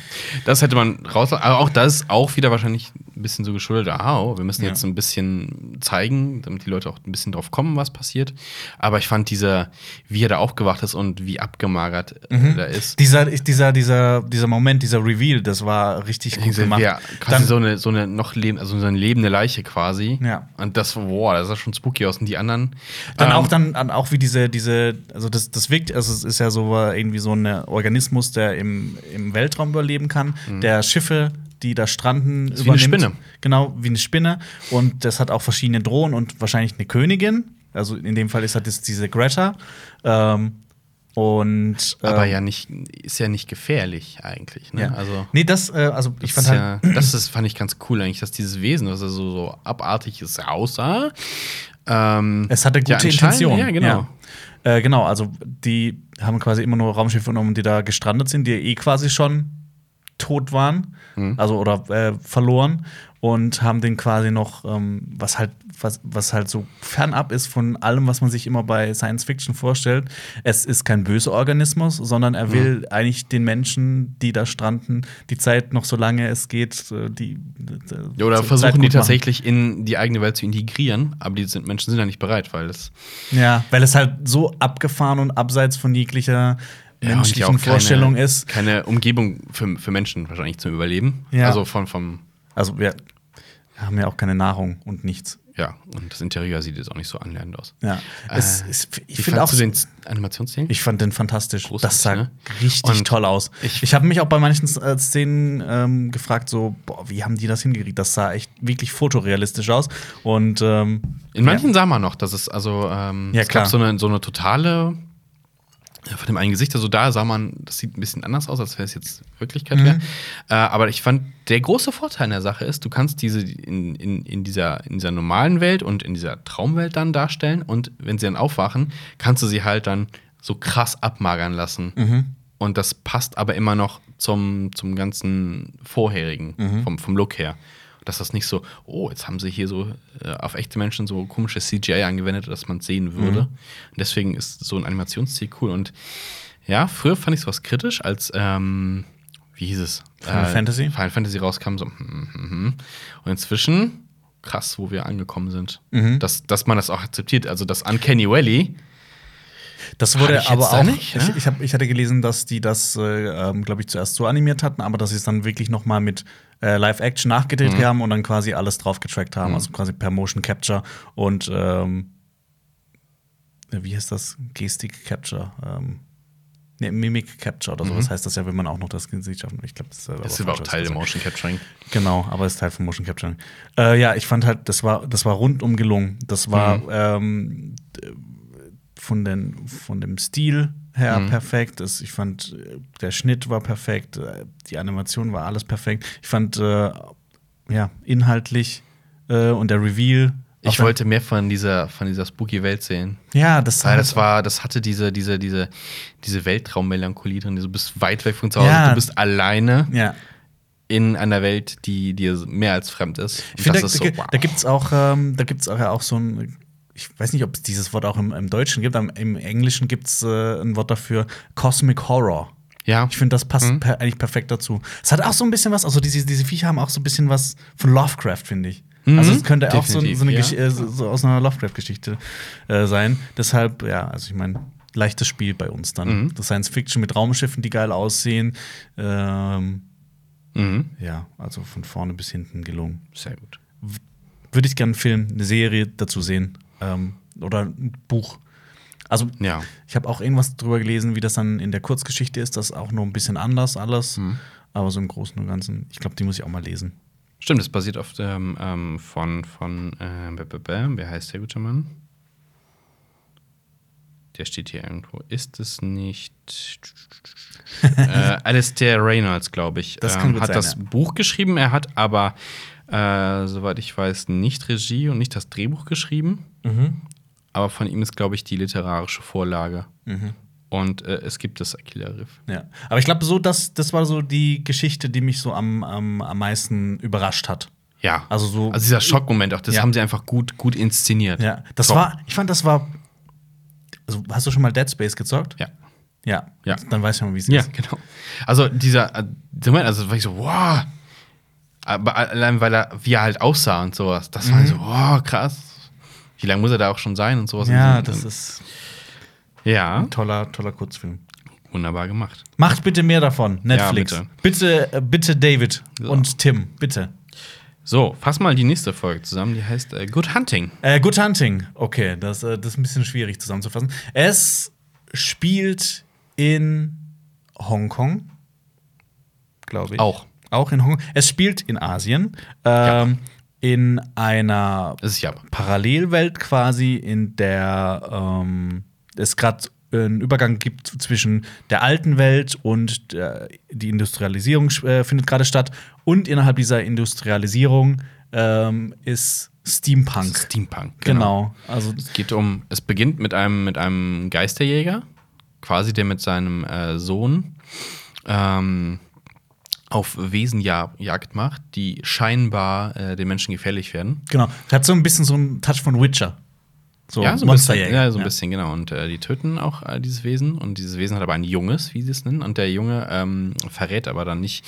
Das hätte man raus. Aber auch das ist auch wieder wahrscheinlich ein bisschen so geschuldet. Ah, oh, wir müssen Ja. jetzt ein bisschen zeigen, damit die Leute auch ein bisschen drauf kommen, was passiert. Aber ich fand dieser, wie er da aufgewacht ist und wie abgemagert äh, da ist. Dieser, dieser, dieser, dieser Moment, dieser Reveal, das war richtig gut Diese, gemacht. ja, quasi Dann- so eine, so eine noch leben, also so eine lebende Leiche quasi. Ja. Und das, boah, das sah schon spooky aus. Und die anderen. Dann ähm, auch dann dann auch wie diese diese also das das wirkt also es ist ja so äh, irgendwie so ein Organismus, der im, im Weltraum überleben kann, der Schiffe die da stranden, Mhm. Ist wie eine Spinne. Genau, wie eine Spinne. Und das hat auch verschiedene Drohnen und wahrscheinlich eine Königin. Also in dem Fall ist halt das diese Greta. Ähm, und Aber ähm, ja nicht, ist ja nicht gefährlich eigentlich. Ne? ja. Also. nee, das, äh, also ich fand halt. ja, das ist, fand ich ganz cool eigentlich, dass dieses Wesen, was er so, so abartig ist, aussah. Ähm, Es hatte gute ja, Intention. Ja, genau. Äh, genau, also die haben quasi immer nur Raumschiffe genommen, die da gestrandet sind, die eh quasi schon tot waren, Mhm. also oder äh, verloren und haben den quasi noch, ähm, was halt, was, was halt so fernab ist von allem, was man sich immer bei Science Fiction vorstellt. Es ist kein böser Organismus, sondern er will eigentlich den Menschen, die da stranden, die Zeit noch so lange es geht, äh, die Ja, Oder Zeit versuchen die tatsächlich in die eigene Welt zu integrieren, aber die sind, Menschen sind ja nicht bereit, weil das Ja, weil es halt so abgefahren und abseits von jeglicher ja, ja menschlichen auch keine, Vorstellung ist. Keine Umgebung für, für Menschen wahrscheinlich zum Überleben. Ja. Also von, vom, Also wir haben ja auch keine Nahrung und nichts. ja, und das Interieur sieht jetzt auch nicht so annähernd aus. Ja, es, Äh, es, ich Wie finde auch, du den Animationsstil? ich fand den fantastisch. Großartig, das sah ne? richtig Und toll aus. ich- Ich, habe mich auch bei manchen äh, Szenen ähm, gefragt, so, boah, wie haben die das hingekriegt? Das sah echt wirklich fotorealistisch aus. Und ähm, In manchen sah man noch, dass es also ähm, Ja, es klar. gab so eine, so eine totale ja, von dem einen Gesicht, also da sah man, das sieht ein bisschen anders aus, als wäre es jetzt Wirklichkeit Mhm. wäre. Äh, aber ich fand, der große Vorteil in der Sache ist, du kannst diese in, in, in, dieser, in dieser normalen Welt und in dieser Traumwelt dann darstellen und wenn sie dann aufwachen, kannst du sie halt dann so krass abmagern lassen. Mhm. Und das passt aber immer noch zum, zum ganzen vorherigen, Mhm. vom, vom Look her. Dass das nicht so, oh, jetzt haben sie hier so äh, auf echte Menschen so komisches CGI angewendet, dass man es sehen würde. Mhm. Und deswegen ist so ein Animationsstil cool. Und ja, früher fand ich sowas kritisch, als, ähm, wie hieß es? Final Fantasy? Final Fantasy rauskam, so, hm, hm, hm. Und inzwischen, krass, wo wir angekommen sind. Mhm. Dass, dass man das auch akzeptiert. Also das Uncanny Valley, Das wurde ich aber auch. nicht, ich, ne? ich, hab, ich hatte gelesen, dass die das, äh, ähm, glaube ich, zuerst so animiert hatten, aber dass sie es dann wirklich noch mal mit äh, Live-Action nachgedreht Mhm. haben und dann quasi alles drauf getrackt haben, also quasi per Motion Capture und ähm, äh, wie heißt das? Gestik Capture. Ähm, nee, Mimic Capture oder sowas heißt das ja, wenn man auch noch das Gesicht schafft. Ich glaube, das ist, äh, Mhm. ist aber auch Teil der. Motion Capturing. Genau, aber ist Teil von Motion Capturing. Äh, ja, ich fand halt, das war, das war rundum gelungen. Das war Mhm. ähm, von, den, von dem Stil her Mhm. perfekt. Das, ich fand, äh, der Schnitt war perfekt, äh, die Animation war alles perfekt. Ich fand, äh, ja, inhaltlich äh, und der Reveal. Ich wollte mehr von dieser, von dieser spooky Welt sehen. Ja, das Weil das war, das hatte diese, diese, diese, diese Weltraummelancholie drin. Du bist weit weg von zu Hause, Ja. du bist alleine Ja. in einer Welt, die dir mehr als fremd ist. Und Ich finde, da, ist so, wow. da gibt es auch, ähm, da gibt's auch ja auch so ein, ich weiß nicht, ob es dieses Wort auch im, im Deutschen gibt, aber im Englischen gibt es äh, ein Wort dafür, Cosmic Horror. ja, Ich finde, das passt Mhm. per, eigentlich perfekt dazu. Es hat auch so ein bisschen was, also diese, diese Viecher haben auch so ein bisschen was von Lovecraft, finde ich. Mhm. Also es könnte auch so, so, eine ja. Äh, so aus einer Lovecraft-Geschichte äh, sein. Deshalb, ja, also ich meine, leichtes Spiel bei uns dann. Mhm. Das Science Fiction mit Raumschiffen, die geil aussehen. Ähm, mhm. ja, also von vorne bis hinten gelungen. sehr gut. Würde ich gerne einen Film, eine Serie dazu sehen. Ähm, oder ein Buch. Also, Ja. ich habe auch irgendwas drüber gelesen, wie das dann in der Kurzgeschichte ist. Das ist auch noch ein bisschen anders alles. Mhm. Aber so im Großen und Ganzen, ich glaube, die muss ich auch mal lesen. Stimmt, es basiert auf dem ähm, von, von äh, b- b- b- wer heißt der gute Mann? Der steht hier irgendwo. Ist es nicht äh, Alistair Reynolds, glaube ich, Das ähm, hat sein, das ja. Buch geschrieben. Er hat aber, äh, soweit ich weiß, nicht Regie und nicht das Drehbuch geschrieben. Mhm. Aber von ihm ist, glaube ich, die literarische Vorlage. Und äh, es gibt das Aquila Riff. Ja. Aber ich glaube, so, das, das war so die Geschichte, die mich so am, am, am meisten überrascht hat. Ja. Also so- Also dieser Schockmoment auch, das Ja. haben sie einfach gut, gut inszeniert. Ja. Das Top. war, ich fand, das war. Also, hast du schon mal Dead Space gezockt? Ja. Ja. Ja. Dann weiß ich mal, wie es Ja, ist. genau. Also dieser, äh, dieser Moment, also war ich so, wow. Aber allein weil er, wie er halt aussah und sowas, das war so, wow, krass. Wie lange muss er da auch schon sein und sowas? Mhm. Ja, und so. das ist ja, ein toller, toller Kurzfilm. wunderbar gemacht. Macht bitte mehr davon, Netflix. bitte. bitte. Bitte, bitte David So. und Tim, bitte. So, fass mal die nächste Folge zusammen, die heißt äh, Good Hunting. Äh, Good Hunting. Okay, das, äh, das ist ein bisschen schwierig zusammenzufassen. Es spielt in Hongkong, glaube ich. Auch. Auch in Hongkong. Es spielt in Asien. Ähm, In einer. Parallelwelt quasi, in der ähm, es gerade einen Übergang gibt zwischen der alten Welt und der, die Industrialisierung äh, findet gerade statt. Und innerhalb dieser Industrialisierung ähm, ist Steampunk. Steampunk. Genau. Also Es geht um, es beginnt mit einem, mit einem Geisterjäger, quasi der mit seinem äh, Sohn ähm, auf Wesen ja Jagd macht, die scheinbar äh, den Menschen gefährlich werden. genau. Hat so ein bisschen so einen Touch von Witcher. So, ja, so ein bisschen, Monsterjäger. ja, so ein bisschen, genau. Und äh, die töten auch äh, dieses Wesen. Und dieses Wesen hat aber ein Junges, wie sie es nennen. Und der Junge ähm, verrät aber dann nicht,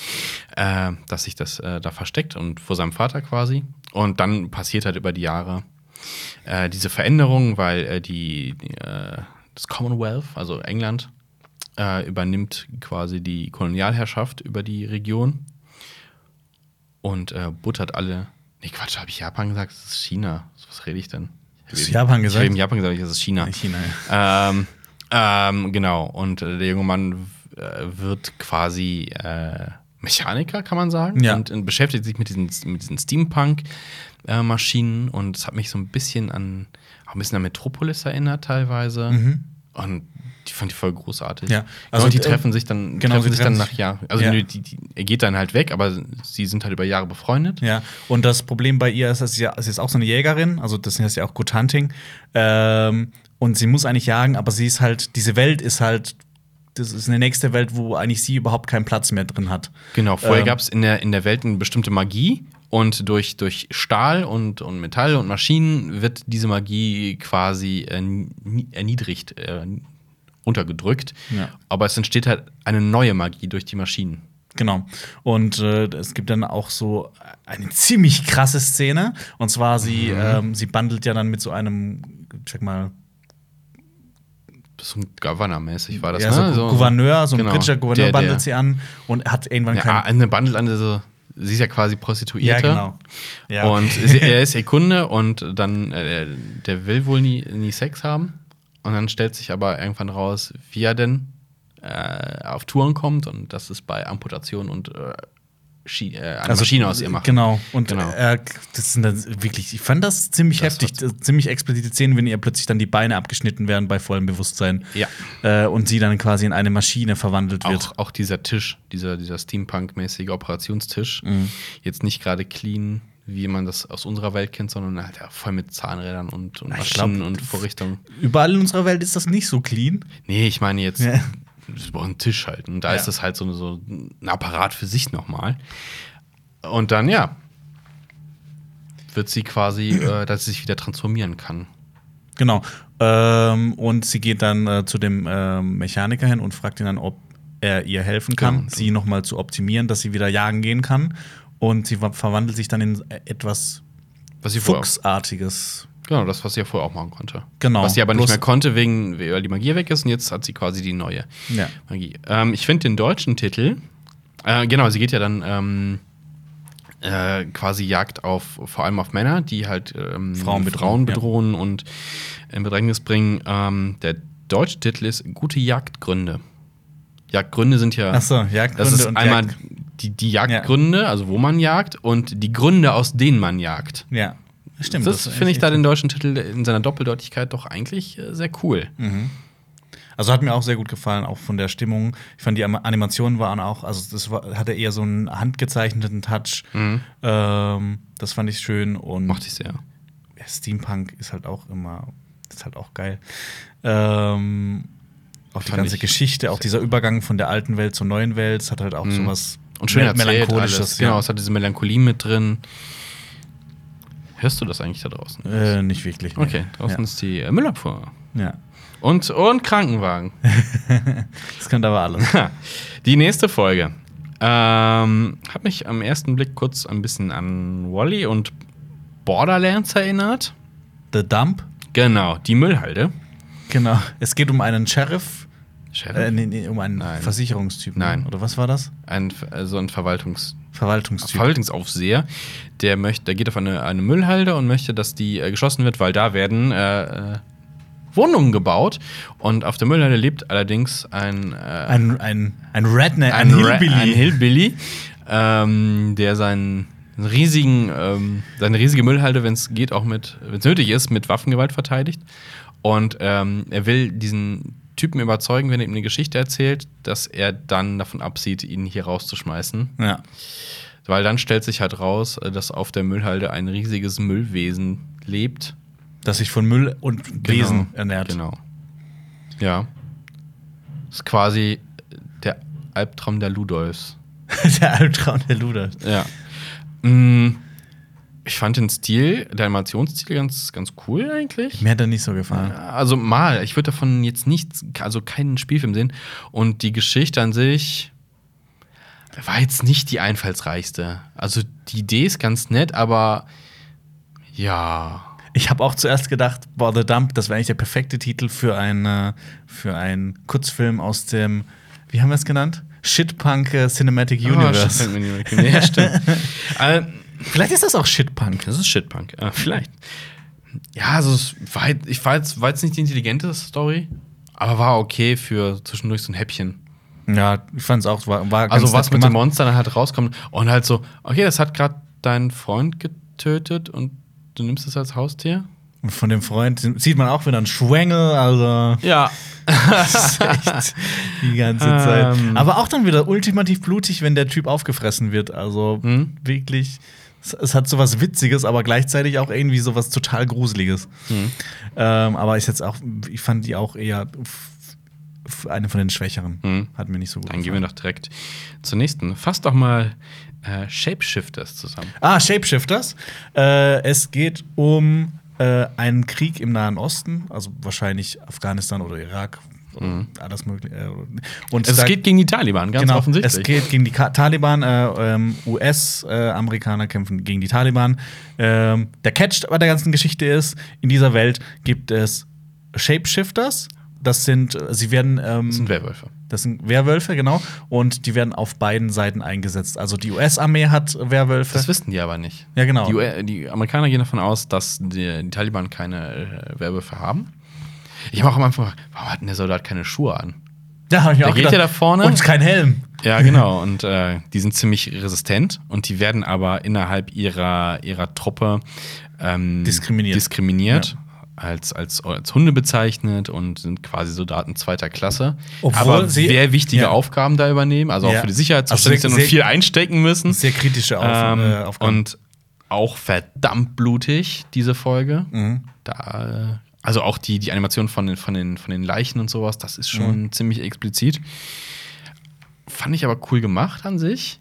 äh, dass sich das äh, da versteckt und vor seinem Vater quasi. Und dann passiert halt über die Jahre äh, diese Veränderung, weil äh, die, das Commonwealth, also England, äh, übernimmt quasi die Kolonialherrschaft über die Region und äh, buttert alle. Nee, Quatsch, habe ich Japan gesagt? Das ist China. Was rede ich denn? Hast du Japan Ich gesagt? habe eben Japan gesagt, das ist China. China, ja. Ähm, ähm, genau. Und äh, der junge Mann äh, wird quasi äh, Mechaniker, kann man sagen. Ja. Und, und beschäftigt sich mit diesen, mit diesen Steampunk-Maschinen. und es hat mich so ein bisschen an, auch ein bisschen an Metropolis erinnert, teilweise. Und die fand ich voll großartig. Ja. Also und die äh, treffen sich dann, genau, treffen sich dann nach Jahren. Also Ja. die, die, er geht dann halt weg, aber sie sind halt über Jahre befreundet. Ja, und das Problem bei ihr ist, dass sie, sie ist auch so eine Jägerin, also das heißt ja auch Good Hunting. Ähm, und sie muss eigentlich jagen, aber sie ist halt, diese Welt ist halt, das ist eine nächste Welt, wo eigentlich sie überhaupt keinen Platz mehr drin hat. Genau, vorher Ähm. gab es in der, in der Welt eine bestimmte Magie und durch, durch Stahl und, und Metall und Maschinen wird diese Magie quasi äh, nie- erniedrigt, äh, untergedrückt. Ja. Aber es entsteht halt eine neue Magie durch die Maschinen. Genau. Und äh, es gibt dann auch so eine ziemlich krasse Szene. Und zwar, sie, ähm, sie bandelt ja dann mit so einem, sag mal, so Governor-mäßig war das, ja, ne? so Gouverneur, so ein genau. britischer Gouverneur Der- bandelt der- sie an und hat irgendwann Ja, keinen. eine Bandel an diese, sie ist ja quasi Prostituierte. Ja, genau. Ja, Und sie, er ist ihr Kunde und dann, äh, der will wohl nie, nie Sex haben. Und dann stellt sich aber irgendwann raus, wie er denn äh, auf Touren kommt und das ist bei Amputation und äh, Schi äh, eine Maschine aus ihr macht. Genau. Und Genau. Äh, das sind dann wirklich, ich fand das ziemlich Das heftig, äh, ziemlich explizite Szenen, wenn ihr plötzlich dann die Beine abgeschnitten werden bei vollem Bewusstsein. Ja. Äh, und sie dann quasi in eine Maschine verwandelt wird. Auch, auch dieser Tisch, dieser, dieser Steampunk-mäßige Operationstisch, Mhm. jetzt nicht gerade clean, wie man das aus unserer Welt kennt, sondern halt ja, voll mit Zahnrädern und, und Ich glaub, Maschinen und Vorrichtungen. Überall in unserer Welt ist das nicht so clean. Nee, ich meine jetzt, Ja. wir brauchen einen Tisch halt. Und da Ja. ist das halt so, so ein Apparat für sich nochmal. Und dann, ja, wird sie quasi, äh, dass sie sich wieder transformieren kann. Genau. Ähm, und sie geht dann äh, zu dem ähm, Mechaniker hin und fragt ihn dann, ob er ihr helfen kann, Genau. sie nochmal zu optimieren, dass sie wieder jagen gehen kann. Und sie wa- verwandelt sich dann in etwas Was sie Fuchsartiges. genau, das, was sie ja vorher auch machen konnte. Genau. Was sie aber nicht mehr konnte, wegen, weil die Magie weg ist und jetzt hat sie quasi die neue Ja. Magie. Ähm, ich finde den deutschen Titel, äh, genau, sie geht ja dann ähm, äh, quasi Jagd auf, vor allem auf Männer, die halt ähm, Frauen bedrohen, Frauen ja. bedrohen und in Bedrängnis bringen. Ähm, der deutsche Titel ist Gute Jagdgründe. Jagdgründe sind ja. Ach so, Jagdgründe Das ist einmal Jagd- die, die Jagdgründe, also wo man jagt, und die Gründe, aus denen man jagt. Ja, stimmt. das ist finde ich da den deutschen Titel in seiner Doppeldeutigkeit doch eigentlich äh, sehr cool. Also hat mir auch sehr gut gefallen, auch von der Stimmung. Ich fand die Animationen waren auch, also das war, hatte eher so einen handgezeichneten Touch. Ähm, das fand ich schön und Mochte ich sehr. ja, Steampunk ist halt auch immer, ist halt auch geil. Ähm, auch die ganze ich Geschichte, auch dieser Übergang von der alten Welt zur neuen Welt, es hat halt auch sowas Und schön melancholisches. alles. Genau, es hat diese Melancholie mit drin. Hörst du das eigentlich da draußen? Äh, nicht wirklich. nee. Okay, draußen ja. ist die äh, Müllabfuhr. ja. Und, und Krankenwagen. Das könnte aber alles. Die nächste Folge ähm, hat mich am ersten Blick kurz ein bisschen an Wally und Borderlands erinnert. The Dump, Genau, die Müllhalde. genau. Es geht um einen Sheriff, Sheriff? äh, nee, nee, um einen Nein. Versicherungstyp. Nein. Oder was war das? Ein, also ein Verwaltungs Verwaltungstyp. Verwaltungsaufseher, der möchte, der geht auf eine, eine Müllhalde und möchte, dass die äh, geschlossen wird, weil da werden äh, äh, Wohnungen gebaut. Und auf der Müllhalde lebt allerdings ein, äh, ein, ein, ein Redneck, ein, ein, Ra- Hillbilly. ein Hillbilly, ähm, der seinen riesigen, ähm, seine riesige Müllhalde, wenn es geht, auch mit, wenn es nötig ist, mit Waffengewalt verteidigt. Und ähm, er will diesen Typen überzeugen, wenn er ihm eine Geschichte erzählt, dass er dann davon absieht, ihn hier rauszuschmeißen. ja. Weil dann stellt sich halt raus, äh, dass auf der Müllhalde ein riesiges Müllwesen lebt. Das sich von Müll und Wesen ernährt. Genau. Ja. Das ist quasi der Albtraum der Ludolfs. der Albtraum der Luder. Ja. Mm, Ich fand den Stil, der Animationsstil ganz, ganz cool eigentlich. Mir hat er nicht so gefallen. Also mal, ich würde davon jetzt nichts, also keinen Spielfilm sehen. Und die Geschichte an sich war jetzt nicht die einfallsreichste. Also die Idee ist ganz nett, aber ja. Ich habe auch zuerst gedacht, boah, The Dump, das wäre eigentlich der perfekte Titel für, eine, für einen Kurzfilm aus dem, wie haben wir es genannt? Shitpunk äh, Cinematic Universe. Oh, stimmt, ja, stimmt. Vielleicht ist das auch Shitpunk. das ist Shitpunk, äh, vielleicht. Ja, also es war, halt- ich war jetzt, war jetzt nicht die intelligente Story, aber war okay für zwischendurch so ein Häppchen. Ja, ich fand es auch, war, war Also was mit den gemacht. Monstern dann halt rauskommt und halt so, okay, das hat gerade dein Freund getötet und du nimmst es als Haustier? Und von dem Freund sieht man auch wieder einen Schwengel, also Ja. das ist echt die ganze Zeit. Ähm. Aber auch dann wieder ultimativ blutig, wenn der Typ aufgefressen wird. Also Hm? wirklich, es, hat sowas Witziges, aber gleichzeitig auch irgendwie sowas total Gruseliges. Hm. Ähm, aber ist jetzt auch, ich fand die auch eher eine von den Schwächeren. Hm. Hat mir nicht so gut Dann gehen wir gefallen. doch direkt zur nächsten. Fass doch mal äh, Shapeshifters zusammen. Ah, Shapeshifters. Äh, es geht um äh, einen Krieg im Nahen Osten, also wahrscheinlich Afghanistan oder Irak. Oder alles mögliche. Äh, und Es da- geht gegen die Taliban, ganz genau, offensichtlich. Es geht gegen die Ka Taliban. Äh, ähm, US-Amerikaner kämpfen gegen die Taliban. Ähm, der Catch bei der ganzen Geschichte ist: In dieser Welt gibt es Shapeshifters. Das sind, äh, sie werden, ähm, das sind Werwölfe. das sind Werwölfe, genau. Und die werden auf beiden Seiten eingesetzt. Also die US-Armee hat Werwölfe. Das wissen die aber nicht. Ja, genau. Die, die Amerikaner gehen davon aus, dass die, die Taliban keine äh, Werwölfe haben. Ich habe auch am Anfang gefragt, warum hat denn der Soldat keine Schuhe an? Da hab ich Der auch geht gedacht, ja da vorne. Und kein Helm. Ja, genau. Und äh, die sind ziemlich resistent und die werden aber innerhalb ihrer, ihrer Truppe ähm, Diskriminiert. diskriminiert als, als, als Hunde bezeichnet und sind quasi Soldaten zweiter Klasse. Obwohl aber sie- sehr wichtige ja. Aufgaben da übernehmen, also auch Ja. für die Sicherheit Also zuständig sehr- sind und viel einstecken müssen. Sehr kritische Auf Ähm, äh, Aufgaben. und auch verdammt blutig, diese Folge. Mhm. Da, äh, also auch die, die Animation von den, von, den, von den Leichen und sowas, das ist schon Mhm. ziemlich explizit. Fand ich aber cool gemacht an sich.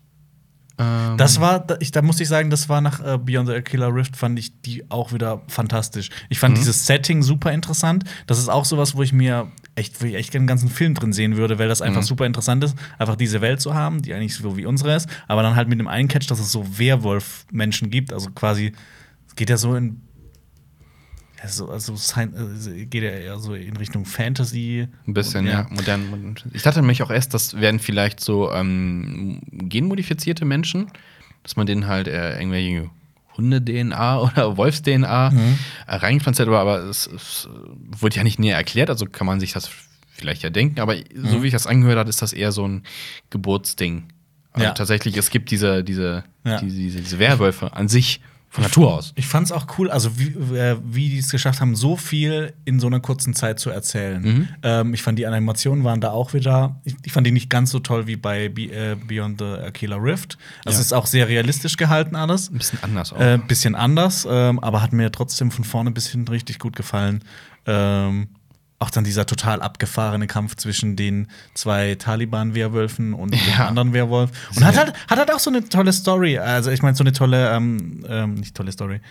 Ähm, Das war, da, ich, da muss ich sagen, das war nach äh, Beyond the Killer Rift, fand ich die auch wieder fantastisch. Ich Mhm. fand dieses Setting super interessant. Das ist auch sowas, wo ich mir echt, wo ich echt einen ganzen Film drin sehen würde, weil das einfach Mhm. super interessant ist, einfach diese Welt zu haben, die eigentlich so wie unsere ist, aber dann halt mit dem einen Catch, dass es so Werwolf-Menschen gibt. Also quasi, es geht ja so in. Ja, so, also äh, geht ja eher so in Richtung Fantasy. Ein bisschen, ja. Modern, modern. Ich dachte nämlich auch erst, das wären vielleicht so ähm, genmodifizierte Menschen, dass man denen halt äh, irgendwelche Hunde-DNA oder Wolfs-DNA äh, reingepflanzt hätte, aber, es, es wurde ja nicht näher erklärt, also kann man sich das vielleicht ja denken, aber so wie ich das angehört habe, ist das eher so ein Geburtsding. Also Ja. tatsächlich, es gibt diese, diese, Ja. diese, diese, diese Werwölfe an sich von Natur aus. Ich fand es auch cool, also wie, äh, wie die es geschafft haben, so viel in so einer kurzen Zeit zu erzählen. Mhm. Ähm, ich fand die Animationen waren da auch wieder, ich, ich fand die nicht ganz so toll wie bei Be äh, Beyond the Aquila Rift. Also Ja. es ist auch sehr realistisch gehalten alles. Ein bisschen anders auch. Äh, bisschen anders, ähm, aber hat mir trotzdem von vorne bis hinten richtig gut gefallen. Ähm, auch dann dieser total abgefahrene Kampf zwischen den zwei Taliban-Werwölfen und dem Ja. anderen Werwolf. Und hat halt, hat halt auch so eine tolle Story. Also, ich meine, so eine tolle, ähm, ähm, nicht tolle Story,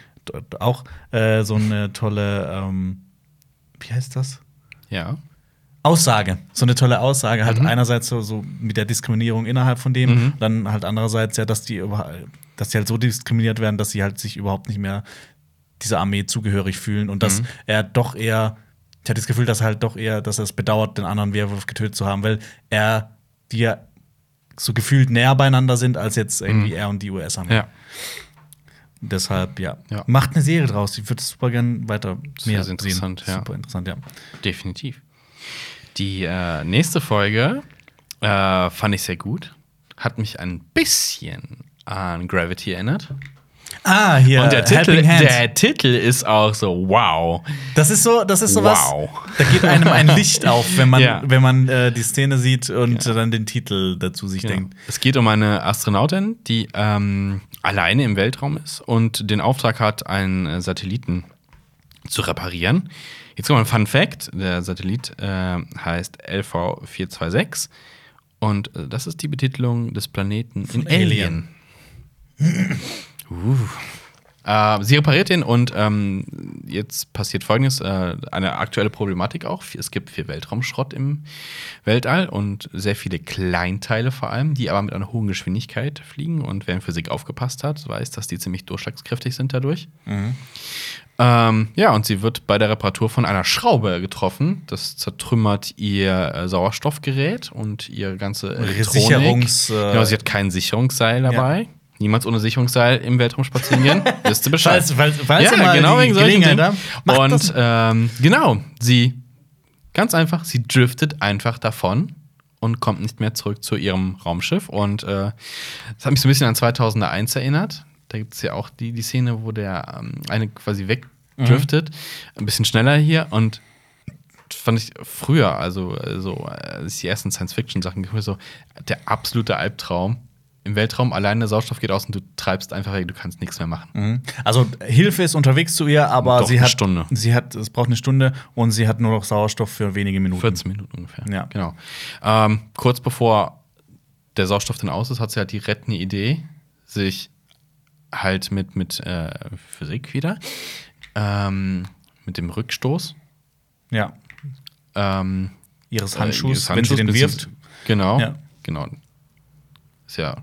auch äh, so eine tolle, ähm, wie heißt das? ja. Aussage, so eine tolle Aussage. Halt Mhm. einerseits so, so mit der Diskriminierung innerhalb von dem, Mhm. dann halt andererseits ja, dass die, dass die halt so diskriminiert werden, dass sie halt sich überhaupt nicht mehr dieser Armee zugehörig fühlen und dass Mhm. er doch eher, ich hatte das Gefühl, dass er halt doch eher, dass er es bedauert, den anderen Werwolf getötet zu haben, weil er die ja so gefühlt näher beieinander sind als jetzt irgendwie er und die US-Armee. Mhm. Ja. Deshalb, ja. Ja. Macht eine Serie draus. Ich würde es super gerne weiter mehr sehr interessant, sehen. ja. Super interessant, ja. Definitiv. Die äh, nächste Folge äh, fand ich sehr gut. Hat mich ein bisschen an Gravity erinnert. Ah, hier. Und der Titel, der Titel ist auch so, wow. Das ist so, das ist so was. Wow. Da geht einem ein Licht auf, wenn man, Ja. wenn man äh, die Szene sieht und äh, dann den Titel dazu sich Genau. denkt. Es geht um eine Astronautin, die ähm, alleine im Weltraum ist und den Auftrag hat, einen äh, Satelliten zu reparieren. Jetzt kommt ein Fun Fact: Der Satellit äh, heißt LV426 und äh, das ist die Betitelung des Planeten in Alien. uh. Äh, sie repariert ihn und ähm, jetzt passiert folgendes: äh, eine aktuelle Problematik auch. Es gibt viel Weltraumschrott im Weltall und sehr viele Kleinteile vor allem, die aber mit einer hohen Geschwindigkeit fliegen. Und wer in Physik aufgepasst hat, weiß, dass die ziemlich durchschlagskräftig sind dadurch. Ähm, ja, und sie wird bei der Reparatur von einer Schraube getroffen. Das zertrümmert ihr äh, Sauerstoffgerät und ihre ganze Elektronik. Sicherungs- äh, genau, sie hat kein Sicherungsseil dabei. Niemals ohne Sicherungsseil im Weltraum spazieren gehen. Wisst ihr Bescheid. Falls- falls- falls ja, genau wegen solchen Dingen. Und ähm, genau, sie ganz einfach, sie driftet einfach davon und kommt nicht mehr zurück zu ihrem Raumschiff. Und äh, das hat mich so ein bisschen an 2001 erinnert. Da gibt es ja auch die, die Szene, wo der ähm, eine quasi wegdriftet. Ein bisschen schneller hier. Und fand ich früher, also äh, so, als ich die ersten Science-Fiction-Sachen gehört so der absolute Albtraum. Im Weltraum alleine der Sauerstoff geht aus und du treibst einfach weg, du kannst nichts mehr machen. Mhm. Also Hilfe ist unterwegs zu ihr, aber Doch, sie hat Stunde. Sie hat, es braucht eine Stunde und sie hat nur noch Sauerstoff für wenige Minuten. 14 Minuten ungefähr. Ja. Genau. Ähm, kurz bevor der Sauerstoff dann aus ist, hat sie halt die rettende Idee, sich halt mit, mit äh, Physik wieder, ähm, mit dem Rückstoß Ja. ähm, Ihres äh, Handschuhs, ihres wenn sie den wirft. Genau. Ja. Genau. Ist ja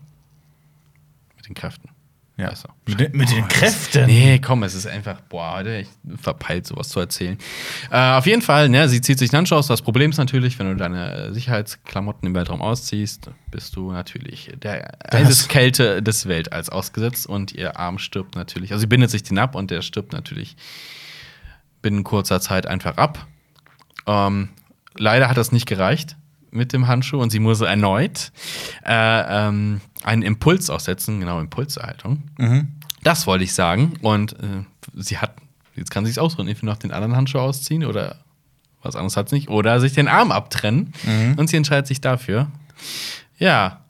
mit den Kräften. Ja. Du. Mit, den- mit den Boah, Kräften. Das, nee, komm, es ist einfach, boah, heute ich verpeilt, sowas zu erzählen. Äh, auf jeden Fall, ne, sie zieht sich einen Handschuh aus. Das Problem ist natürlich, wenn du deine Sicherheitsklamotten im Weltraum ausziehst, bist du natürlich der Eiseskälte des Weltalls ausgesetzt und ihr Arm stirbt natürlich. Also sie bindet sich den ab und der stirbt natürlich binnen kurzer Zeit einfach ab. Ähm, leider hat das nicht gereicht mit dem Handschuh und sie muss erneut äh, ähm, einen Impuls aussetzen, genau, Impulserhaltung. Mhm. Das wollte ich sagen. Und äh, sie hat, jetzt kann sie es ausruhen, entweder noch den anderen Handschuh ausziehen oder was anderes hat sie nicht, oder sich den Arm abtrennen. Mhm. Und sie entscheidet sich dafür. Ja.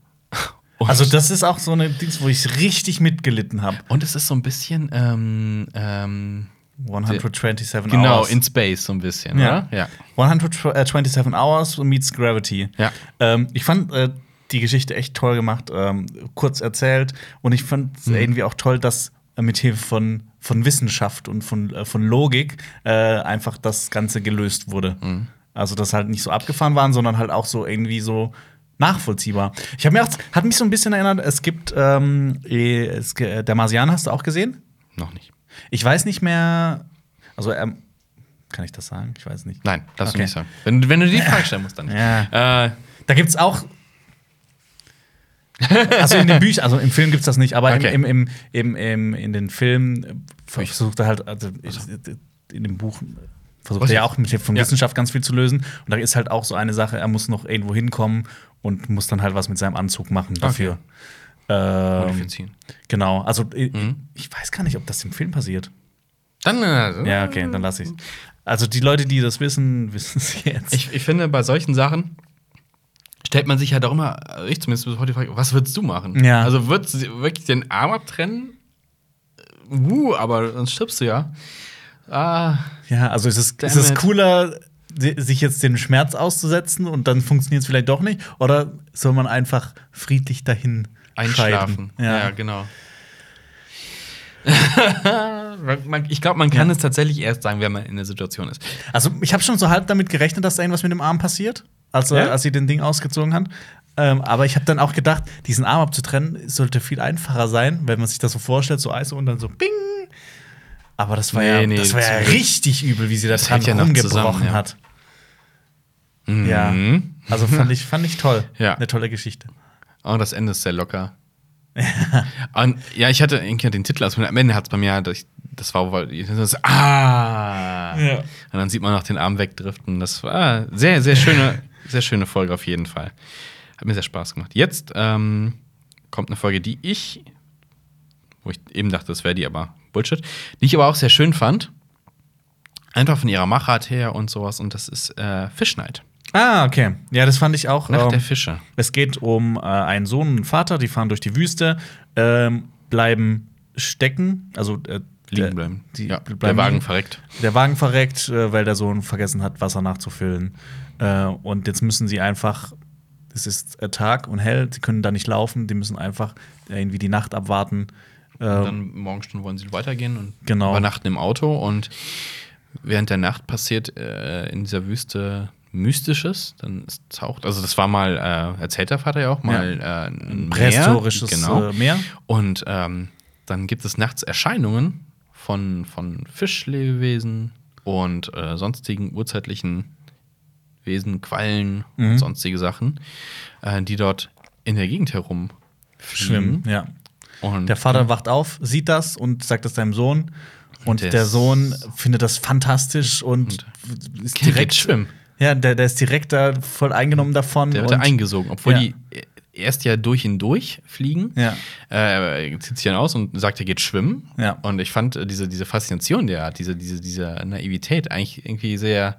Und, Also das ist auch so eine Dings, wo ich richtig mitgelitten habe. und es ist so ein bisschen, ähm, ähm, 127 genau, Hours. in Space so ein bisschen, Ja. Ja. 127 Hours meets Gravity. Ja. Ähm, ich fand äh, die Geschichte echt toll gemacht, ähm, kurz erzählt. Und ich fand es Mhm. irgendwie auch toll, dass äh, mit Hilfe von, von Wissenschaft und von, äh, von Logik äh, einfach das Ganze gelöst wurde. Mhm. Also, dass halt nicht so abgefahren waren, sondern halt auch so irgendwie so nachvollziehbar. Ich habe mir auch, hat mich so ein bisschen erinnert, es gibt ähm, eh, es, ge- der Marsianer hast du auch gesehen? Noch nicht. Ich weiß nicht mehr, also ähm, kann ich das sagen? Ich weiß nicht. Nein, darfst Okay. du nicht sagen. Wenn, wenn du die Frage stellen musst, dann nicht. Ja. Äh, Da gibt's auch. Also in den Büchern, also im Film gibt's das nicht, aber Okay. im, im, im, im, in den Filmen versucht er halt, also in dem Buch versucht er ja auch mit Hilfe von Ja. Wissenschaft ganz viel zu lösen. Und da ist halt auch so eine Sache, er muss noch irgendwo hinkommen und muss dann halt was mit seinem Anzug machen dafür. Ähm, Modifizieren. genau, also äh, Mhm. ich weiß gar nicht, ob das im Film passiert. Dann, äh, Ja, okay, dann lasse ich Also die Leute, die das wissen, wissen es jetzt. Ich, ich finde, bei solchen Sachen stellt man sich halt auch immer, äh, ich zumindest bis heute die Frage, was würdest du machen? Ja. Also würdest du wirklich den Arm abtrennen? Uh, aber dann stirbst du ja. Ah, ja, also ist es, ist es cooler, si- sich jetzt den Schmerz auszusetzen und dann funktioniert es vielleicht doch nicht? Oder soll man einfach friedlich dahin einschlafen. scheiden? Ja, genau. ich glaube, man kann Ja. es tatsächlich erst sagen, wenn man in der Situation ist. Also, ich habe schon so halb damit gerechnet, dass da irgendwas mit dem Arm passiert, als, Ja? als sie den Ding ausgezogen hat. Ähm, aber ich habe dann auch gedacht, diesen Arm abzutrennen sollte viel einfacher sein, wenn man sich das so vorstellt, so Eis und dann so Bing. Aber das war Nee, ja, nee, das war ja das- richtig übel, wie sie das, das ja noch rumgebrochen zusammen, ja. hat. Ja. Mhm. Also fand ich, fand ich toll. Ja. Eine tolle Geschichte. Oh, das Ende ist sehr locker. Und ja, ich hatte irgendwie den Titel, also am Ende hat es bei mir, das, das war, weil das, ah, Ja. und dann sieht man noch den Arm wegdriften. Das war sehr, sehr schöne, sehr schöne Folge auf jeden Fall. Hat mir sehr Spaß gemacht. Jetzt ähm, kommt eine Folge, die ich, wo ich eben dachte, das wäre die, aber Bullshit, die ich aber auch sehr schön fand. Einfach von ihrer Machart her und sowas. Und das ist äh, Fish Night. Ah, okay. Ja, das fand ich auch. Nacht der ähm, Fische. Es geht um äh, einen Sohn und einen Vater, die fahren durch die Wüste, ähm, bleiben stecken, also äh, Liegen der- bleiben. Die ja, bleiben der Wagen liegen. verreckt. Der Wagen verreckt, äh, weil der Sohn vergessen hat, Wasser nachzufüllen. Äh, und jetzt müssen sie einfach, es ist äh, Tag und hell, sie können da nicht laufen, die müssen einfach irgendwie die Nacht abwarten. Und dann Morgenstunden wollen sie weitergehen und Genau. übernachten im Auto. Und während der Nacht passiert äh, in dieser Wüste Mystisches. Dann taucht, also das war mal, äh, erzählt der Vater ja auch, mal äh, ein prähistorisches Meer, genau. äh, Meer. Und ähm, dann gibt es nachts Erscheinungen von, von Fischlebewesen und äh, sonstigen urzeitlichen Wesen, Quallen Mhm. und sonstige Sachen, äh, die dort in der Gegend herum Schwimmen, ja. Und Der Vater wacht auf, sieht das und sagt das seinem Sohn. Und der ist- Sohn findet das fantastisch und, ist geht direkt schwimmen. Ja, der, der ist direkt da voll eingenommen davon. Der wird da eingesogen, obwohl Ja. die erst ja durch ihn durch fliegen. Ja. Äh, er zieht sich dann aus und sagt, er geht schwimmen. Ja. Und ich fand äh, diese, diese Faszination, die er hat, diese, diese, diese Naivität eigentlich irgendwie sehr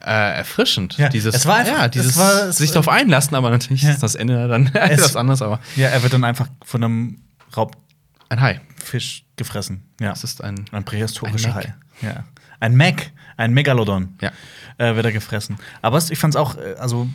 äh, erfrischend. Ja, Dieses, es war einfach- ja, dieses es war- es- sich darauf einlassen, aber natürlich ist das Ende dann Es- etwas anderes, aber Ja, er wird dann einfach von einem Raubfisch ein Hai. gefressen. Ja. Das ist ein. ein prähistorischer ein. Hai. Ja. Ein Mac, ein Megalodon. Ja. Äh, wird er gefressen. Aber ich fand es auch, äh, also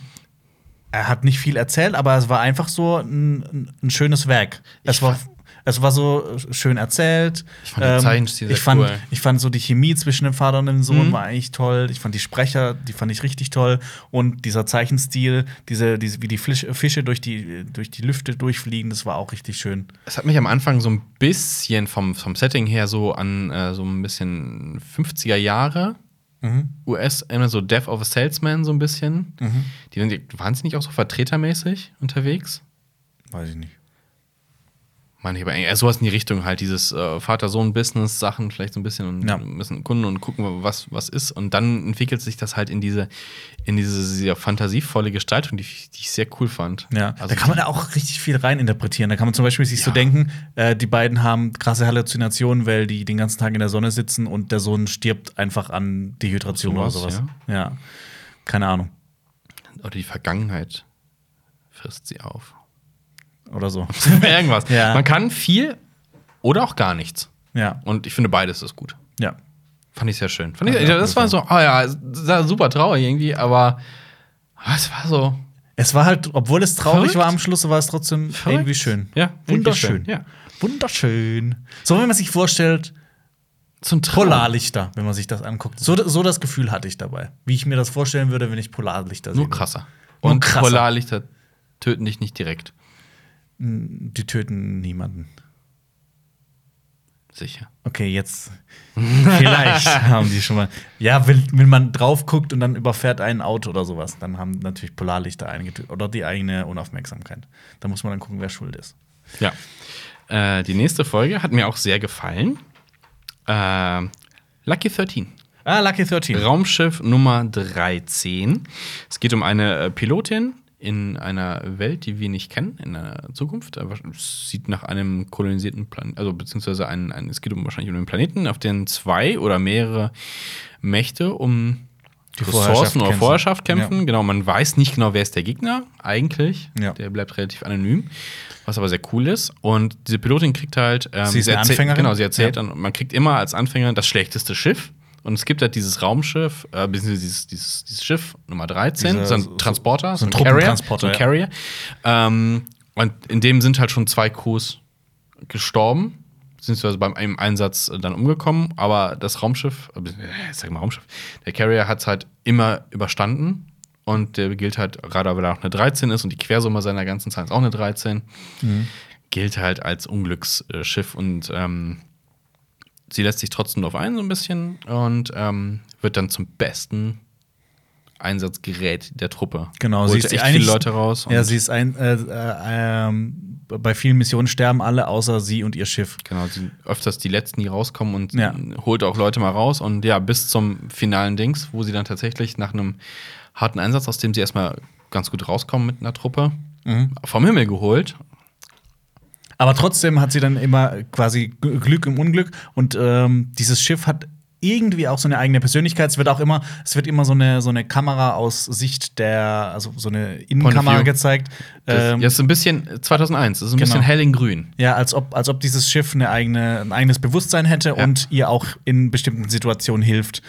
er hat nicht viel erzählt, aber es war einfach so ein, ein, schönes Werk. Es war, es war so schön erzählt. Ich fand den Zeichenstil sehr ich fand, cool. ich fand so die Chemie zwischen dem Vater und dem Sohn Mhm. war eigentlich toll. Ich fand die Sprecher, die fand ich richtig toll. Und dieser Zeichenstil, diese, diese, wie die Fisch, Fische durch die, durch die Lüfte durchfliegen, das war auch richtig schön. Es hat mich am Anfang so ein bisschen vom, vom Setting her so an äh, so ein bisschen 50er Jahre US, immer so Death of a Salesman so ein bisschen. Die waren, die, waren sie nicht auch so vertretermäßig unterwegs? Weiß ich nicht. Mann, ich aber eher sowas in die Richtung halt, dieses äh, Vater-Sohn-Business-Sachen vielleicht so ein bisschen und Ja. bisschen Kunden und gucken, was, was ist. Und dann entwickelt sich das halt in diese, in diese sehr fantasievolle Gestaltung, die, ich- die ich sehr cool fand. Ja, Also da kann man da auch richtig viel reininterpretieren. Da kann man zum Beispiel sich so Ja. denken, äh, die beiden haben krasse Halluzinationen, weil die den ganzen Tag in der Sonne sitzen und der Sohn stirbt einfach an Dehydration Sowas, oder sowas. Ja. Keine Ahnung. Oder die Vergangenheit frisst sie auf. Oder so. Irgendwas. Ja. Man kann viel oder auch gar nichts. ja, Und ich finde, beides ist gut. ja. Fand ich sehr schön. Fand ich, Ja, das war so, ah ja, super traurig irgendwie, aber es war so. Es war halt, obwohl es traurig Verrückt. war am Schluss, war es trotzdem Verrückt. irgendwie schön. Ja, Wunderschön. schön, ja. Wunderschön. So, wenn man sich vorstellt, Zum Traum. Polarlichter, wenn man sich das anguckt. So, so das Gefühl hatte ich dabei. Wie ich mir das vorstellen würde, wenn ich Polarlichter sehe. Nur krasser. Nur Und krasser. Polarlichter töten dich nicht direkt. Die töten niemanden. Sicher. Okay, jetzt. Vielleicht haben die schon mal. Ja, wenn, wenn man drauf guckt und dann überfährt ein Auto oder sowas, dann haben natürlich Polarlichter eingetötet. Oder die eigene Unaufmerksamkeit. Da muss man dann gucken, wer schuld ist. Ja. Äh, die nächste Folge hat mir auch sehr gefallen. Äh, Lucky 13. Ah, Lucky 13. Raumschiff Nummer 13. Es geht um eine äh, Pilotin in einer Welt, die wir nicht kennen, in der Zukunft. Aber Es sieht nach einem kolonisierten Planeten, also beziehungsweise ein, ein, es geht um wahrscheinlich um einen Planeten, auf den zwei oder mehrere Mächte um Die Ressourcen oder. Vorherrschaft kämpfen. Ja. Genau, man weiß nicht genau, wer ist der Gegner eigentlich. Ja. Der bleibt relativ anonym, was aber sehr cool ist. Und diese Pilotin kriegt halt. Ähm, Sie ist erzählt- Anfängerin? Genau, sie erzählt Ja. dann, man kriegt immer als Anfänger das schlechteste Schiff. Und es gibt halt dieses Raumschiff, äh, beziehungsweise dieses, dieses, dieses Schiff Nummer 13, Diese- so ein so- Transporter, so ein Carrier, Truppentransporter, so ein ja. Carrier. Ähm, und in dem sind halt schon zwei Crews gestorben, beziehungsweise beim einem Einsatz äh, dann umgekommen. Aber das Raumschiff, äh, ich sag mal Raumschiff, der Carrier hat es halt immer überstanden. Und der gilt halt, gerade weil er auch eine 13 ist und die Quersumme seiner ganzen Zeit ist auch eine 13, gilt halt als Unglücksschiff und ähm, sie lässt sich trotzdem darauf ein, so ein bisschen, und ähm, wird dann zum besten Einsatzgerät der Truppe. Genau, Holt sie ist echt viele Leute raus. Ja, sie ist ein. Äh, äh, ähm, bei vielen Missionen sterben alle, außer sie und ihr Schiff. Genau, sie öfters die letzten, die rauskommen und Ja. holt auch Leute mal raus. Und ja, bis zum finalen Dings, wo sie dann tatsächlich nach einem harten Einsatz, aus dem sie erstmal ganz gut rauskommen mit einer Truppe, Mhm. vom Himmel geholt. Aber trotzdem hat sie dann immer quasi Glück im Unglück und ähm, dieses Schiff hat irgendwie auch so eine eigene Persönlichkeit. Es wird auch immer, es wird immer so eine, so eine Kamera aus Sicht der, also so eine Innenkamera gezeigt. Das, Ähm, ja, ist ein bisschen 2001, das ist ein genau. bisschen hell in grün. Ja, als ob, als ob dieses Schiff eine eigene, ein eigenes Bewusstsein hätte Ja. und ihr auch in bestimmten Situationen hilft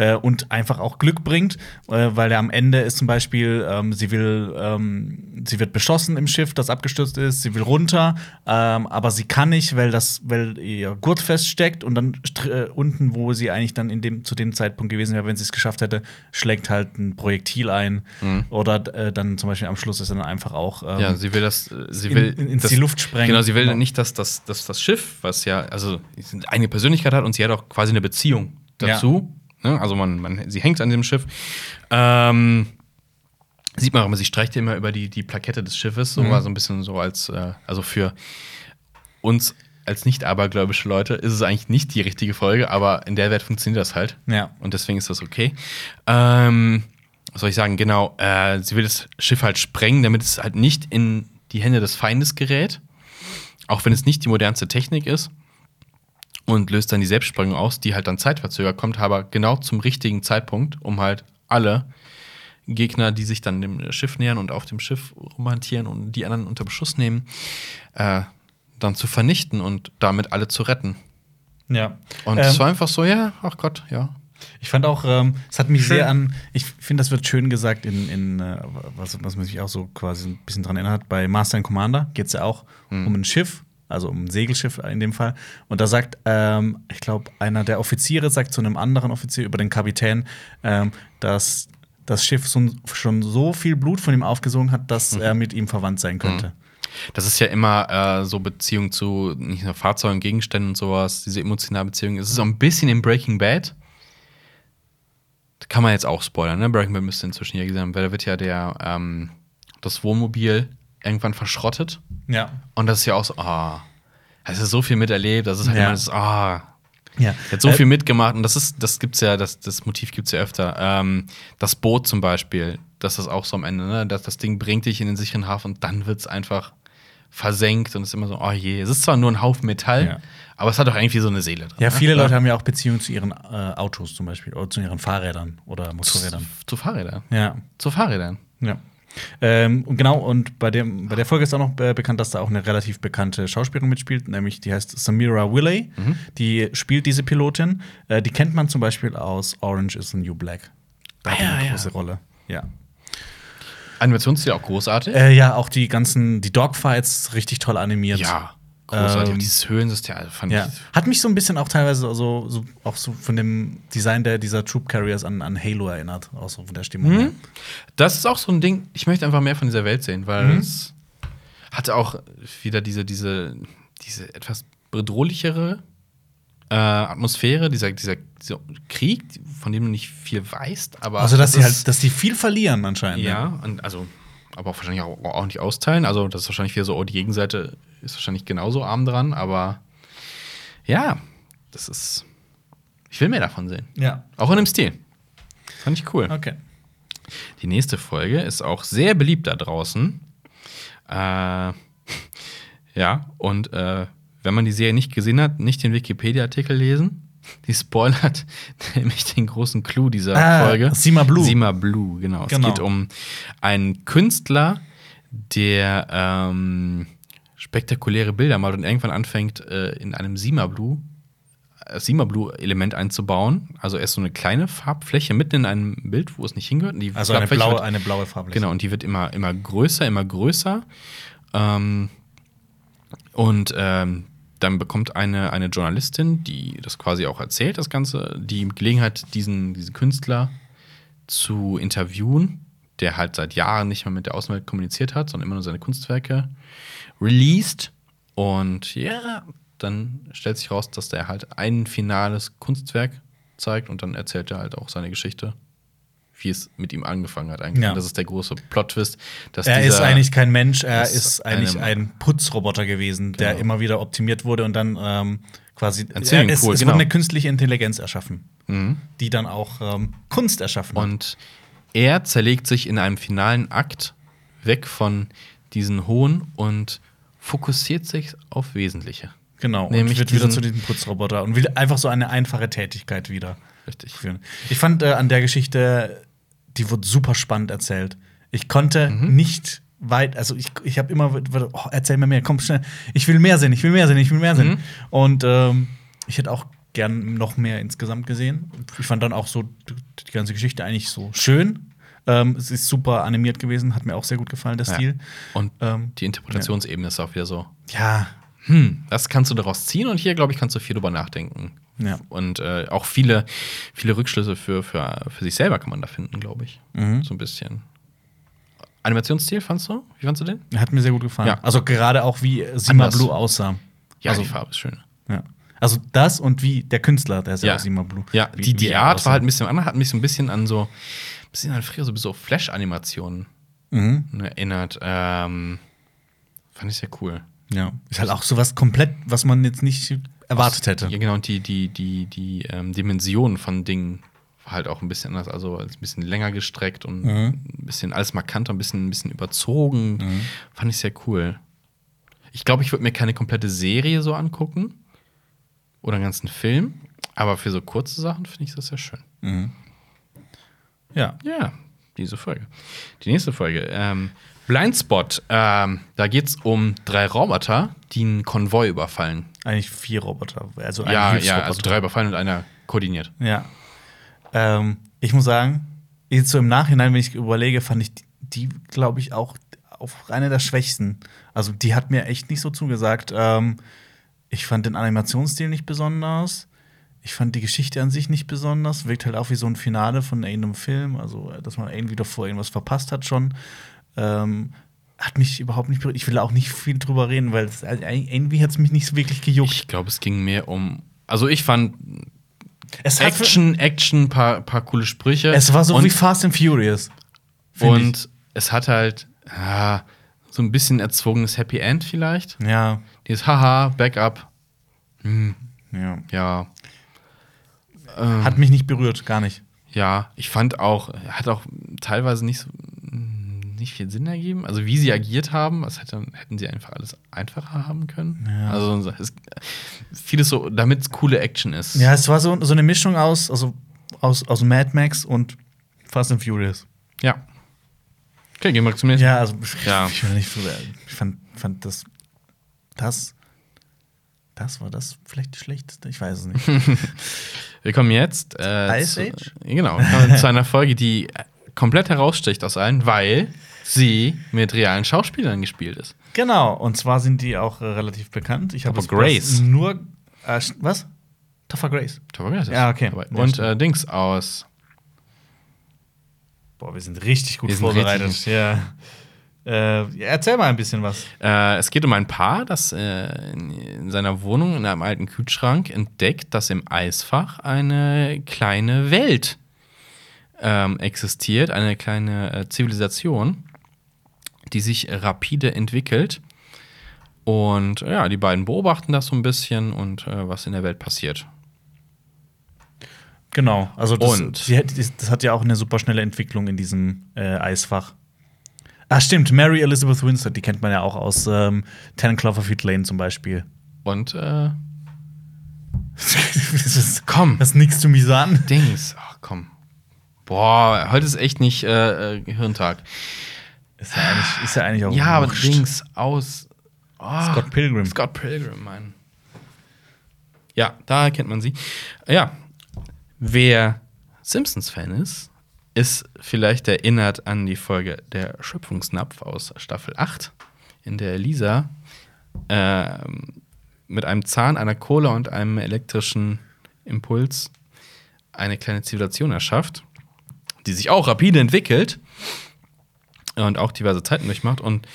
äh, und einfach auch Glück bringt, äh, weil der am Ende ist zum Beispiel, ähm, sie will, ähm, sie wird beschossen im Schiff, das abgestürzt ist, sie will runter, ähm, aber sie kann nicht, weil das, weil ihr Gurt feststeckt und dann äh, unten, wo sie eigentlich dann in dem, zu dem Zeitpunkt gewesen wäre, wenn sie es geschafft hätte, schlägt halt ein Projektil ein oder äh, dann zum Beispiel am Schluss ist dann einfach auch ähm, Ja, sie will das, äh, sie in- will in- ins das, die Luft sprengen. Genau, sie will Genau. nicht, dass das, dass das Schiff, was ja, also eine eigene Persönlichkeit hat und sie hat auch quasi eine Beziehung dazu. Ne? Also man, man, sie hängt an dem Schiff. Ähm, sieht man auch immer, sie streicht immer über die, die Plakette des Schiffes, so Mhm. war so ein bisschen so als, äh, also für uns als nicht abergläubische Leute ist es eigentlich nicht die richtige Folge, aber in der Welt funktioniert das halt. Ja. Und deswegen ist das okay. Ähm, was soll ich sagen? Genau, äh, sie will das Schiff halt sprengen, damit es halt nicht in die Hände des Feindes gerät. Auch wenn es nicht die modernste Technik ist. Und löst dann die Selbstsprengung aus, die halt dann zeitverzögert kommt, aber genau zum richtigen Zeitpunkt, um halt alle Gegner, die sich dann dem Schiff nähern und auf dem Schiff romantieren und die anderen unter Beschuss nehmen, äh, dann zu vernichten und damit alle zu retten. Ja. Und Ähm, es war einfach so, ja, ach Gott, ja. Ich fand auch, ähm, es hat mich Schön. sehr an, ich finde, das wird schön gesagt in, in äh, was, was man sich auch so quasi ein bisschen dran erinnert, bei Master and Commander geht es ja auch Hm. um ein Schiff, also um ein Segelschiff in dem Fall. Und da sagt, ähm, ich glaube, einer der Offiziere sagt zu einem anderen Offizier über den Kapitän, ähm, dass das Schiff schon so viel Blut von ihm aufgesogen hat, dass Hm. er mit ihm verwandt sein könnte. Das ist ja immer äh, so Beziehung zu nicht nur Fahrzeugen, Gegenständen und sowas, diese emotionale Beziehung. Es ist auch ein bisschen in Breaking Bad. Kann man jetzt auch spoilern, ne? Breaking Bad müsste inzwischen ja gesehen haben, weil da wird ja der, ähm, das Wohnmobil irgendwann verschrottet. Ja. Und das ist ja auch so, ah, es ist so viel miterlebt, das ist halt Ja. immer das, ah, Ja. er hat so Äh, viel mitgemacht und das ist, das gibt's ja, das, das Motiv gibt's ja öfter. Ähm, das Boot zum Beispiel, das ist auch so am Ende, ne? Das, das Ding bringt dich in den sicheren Hafen und dann wird's einfach versenkt und es ist immer so, oh je, es ist zwar nur ein Haufen Metall, Ja. aber es hat doch irgendwie so eine Seele drin. Ja, ne? viele Leute haben ja auch Beziehungen zu ihren äh, Autos zum Beispiel oder zu ihren Fahrrädern oder Motorrädern. zu, zu Fahrrädern. Ja. Zu Fahrrädern. Ja. Ähm, und genau, und bei, dem, bei der Folge ist auch noch äh, bekannt, dass da auch eine relativ bekannte Schauspielerin mitspielt, nämlich die heißt Samira Willey. Mhm. Die spielt diese Pilotin. Äh, die kennt man zum Beispiel aus Orange is the New Black. Da hat Ah, die ja, eine ja. große Rolle. Ja. Animationsstil auch großartig. Äh, ja, auch die ganzen, die Dogfights richtig toll animiert. ja, großartig. Ähm, Dieses Höhensystem also fand Ja. ich. Hat mich so ein bisschen auch teilweise so, so auch so von dem Design der, dieser Troop Carriers an, an Halo erinnert, auch so von der Stimmung. Mhm. Das ist auch so ein Ding, ich möchte einfach mehr von dieser Welt sehen, weil Mhm. es hatte auch wieder diese, diese, diese etwas bedrohlichere äh, Atmosphäre, dieser, dieser, dieser Krieg, von dem du nicht viel weißt, aber. Also, dass sie halt, dass die viel verlieren anscheinend. ne? Ja, und also, aber auch wahrscheinlich auch, auch nicht austeilen. Also, das ist wahrscheinlich wieder so, oh, die Gegenseite ist wahrscheinlich genauso arm dran, aber ja, das ist. Ich will mehr davon sehen. Ja. Auch in dem Stil. Fand ich cool. Okay. Die nächste Folge ist auch sehr beliebt da draußen. Äh, ja, und äh, wenn man die Serie nicht gesehen hat, nicht den Wikipedia-Artikel lesen. Die spoilert nämlich den großen Clou dieser Ah, Folge. Sima Blue. Sima Blue, genau. Genau. Es geht um einen Künstler, der ähm, spektakuläre Bilder malt und irgendwann anfängt, äh, in einem Sima Blue äh, Sima Blue-Element einzubauen. Also erst so eine kleine Farbfläche mitten in einem Bild, wo es nicht hingehört. Und die Also eine Farbfläche blaue, wird- eine blaue Farbe. Genau, und die wird immer, immer größer, immer größer. Ähm, und ähm, dann bekommt eine, eine Journalistin, die das quasi auch erzählt, das Ganze, die Gelegenheit, diesen, diesen Künstler zu interviewen, der halt seit Jahren nicht mehr mit der Außenwelt kommuniziert hat, sondern immer nur seine Kunstwerke released. Und ja, dann stellt sich raus, dass der halt ein finales Kunstwerk zeigt und dann erzählt er halt auch seine Geschichte, wie es mit ihm angefangen hat eigentlich. Ja. Das ist der große Plot-Twist, dass Er ist eigentlich kein Mensch, er ist ist, eigentlich ein Putzroboter gewesen, der Genau. immer wieder optimiert wurde und dann ähm, quasi. Ein Swimmingpool, es, es genau. wurde eine künstliche Intelligenz erschaffen, Mhm. die dann auch ähm, Kunst erschaffen hat. Und er zerlegt sich in einem finalen Akt weg von diesen hohen und fokussiert sich auf Wesentliche. Genau, Nämlich und wird wieder zu diesem Putzroboter und will einfach so eine einfache Tätigkeit wieder Richtig. führen. Ich fand äh, an der Geschichte, die wurde super spannend erzählt. Ich konnte Mhm. nicht weit, also ich, ich habe immer, oh, erzähl mir mehr, komm schnell, ich will mehr sehen, ich will mehr sehen, ich will mehr sehen. Mhm. Und ähm, ich hätte auch gern noch mehr insgesamt gesehen. Ich fand dann auch so die ganze Geschichte eigentlich so schön. Ähm, es ist super animiert gewesen, hat mir auch sehr gut gefallen, der Ja. Stil. Und Ähm, die Interpretationsebene ist auch wieder so, ja, hm, das kannst du daraus ziehen und hier, glaube ich, kannst du viel drüber nachdenken. Ja. Und äh, auch viele, viele Rückschlüsse für, für, für sich selber kann man da finden, glaube ich. Mhm. So ein bisschen. Animationsstil, fandst du? Wie fandst du den? hat mir sehr gut gefallen. Ja. Also gerade auch wie Sima Anders. Blue aussah. Ja, also, die Farbe ist schön. Ja. Also das und wie der Künstler, der ist ja, Ja. auch Sima Blue. Ja, wie, die, die Art aussah. war halt ein bisschen anders, hat mich so ein bisschen an so, bisschen an früher so, so Flash-Animationen Mhm. erinnert. Ähm, fand ich sehr cool. Ja. Ist halt auch sowas komplett, was man jetzt nicht erwartet hätte. Ja, genau, und die, die, die, die ähm, Dimension von Dingen war halt auch ein bisschen anders, also ein bisschen länger gestreckt und Mhm. ein bisschen alles markanter, ein bisschen, ein bisschen überzogen. Mhm. Fand ich sehr cool. Ich glaube, ich würde mir keine komplette Serie so angucken oder einen ganzen Film, aber für so kurze Sachen finde ich das sehr schön. Ja. Ja, diese Folge. Die nächste Folge. Ähm, Blindspot. Ähm, da geht es um drei Roboter, die einen Konvoi überfallen. Eigentlich vier Roboter. Also ein Ja, ja, also drei überfallen und einer koordiniert. Ja. Ähm, ich muss sagen, jetzt so im Nachhinein, wenn ich überlege, fand ich die, die glaube ich, auch auf eine der schwächsten. Also, die hat mir echt nicht so zugesagt. Ähm, ich fand den Animationsstil nicht besonders. Ich fand die Geschichte an sich nicht besonders. Wirkt halt auch wie so ein Finale von irgendeinem Film. Also, dass man irgendwie davor irgendwas verpasst hat schon. Ähm, hat mich überhaupt nicht berührt. Ich will auch nicht viel drüber reden, weil es, also, irgendwie hat es mich nicht so wirklich gejuckt. Ich glaube, es ging mehr um. Also ich fand es, Action, Action, paar, paar coole Sprüche. es war so und, wie Fast and Furious. find ich. Und es hat halt ah, so ein bisschen erzwungenes Happy End vielleicht. Ja, Dieses Haha, Backup. Hm, ja. ja. Ähm, Hat mich nicht berührt, gar nicht. Ja, ich fand auch, hat auch teilweise nicht so nicht viel Sinn ergeben. Also wie sie agiert haben, was hätte, hätten sie einfach alles einfacher haben können. Ja. Also es, vieles so, damit es coole Action ist. Ja, es war so, so eine Mischung aus, also aus, aus Mad Max und Fast and Furious. Ja. Okay, gehen wir zum nächsten. Ja, also Ja. ich will nicht. Ich fand, fand das. Das. Das war das vielleicht die schlechteste? Ich weiß es nicht. Wir kommen jetzt äh, Ice zu, Age? Genau, wir kommen zu einer Folge, die komplett heraussticht aus allen, weil sie mit realen Schauspielern gespielt ist. genau, und zwar sind die auch äh, relativ bekannt. Ich habe Grace. nur. Äh, was? Topher Grace. Topher Grace Ja, okay. dabei. Und äh, Dings aus. Boah, wir sind richtig gut Wir vorbereitet. richtig- ja. Äh, erzähl mal ein bisschen was. Äh, es geht um ein Paar, das äh, in, in seiner Wohnung in einem alten Kühlschrank entdeckt, dass im Eisfach eine kleine Welt ähm, existiert, eine kleine äh, Zivilisation, die sich rapide entwickelt. Und ja, die beiden beobachten das so ein bisschen und äh, was in der Welt passiert. Genau, also das, hat, das hat ja auch eine super schnelle Entwicklung in diesem äh, Eisfach. Ah, stimmt, Mary Elizabeth Winstead, die kennt man ja auch aus ähm, Ten Cloverfield Lane zum Beispiel. Und äh, das ist, komm, das nix zu mir sagen. Dings. Ach komm. Boah, heute ist echt nicht äh, äh, Hirntag. Ist ja eigentlich, ist ja eigentlich auch Ja, aber. Dings aus. Oh, Scott Pilgrim. Scott Pilgrim, Mann. Ja, da kennt man sie. Ja, wer Simpsons-Fan ist, ist vielleicht erinnert an die Folge Der Schöpfungsnapf aus Staffel 8, in der Lisa ähm, mit einem Zahn, einer Kohle und einem elektrischen Impuls eine kleine Zivilisation erschafft, die sich auch rapide entwickelt und auch diverse Zeiten durchmacht. Und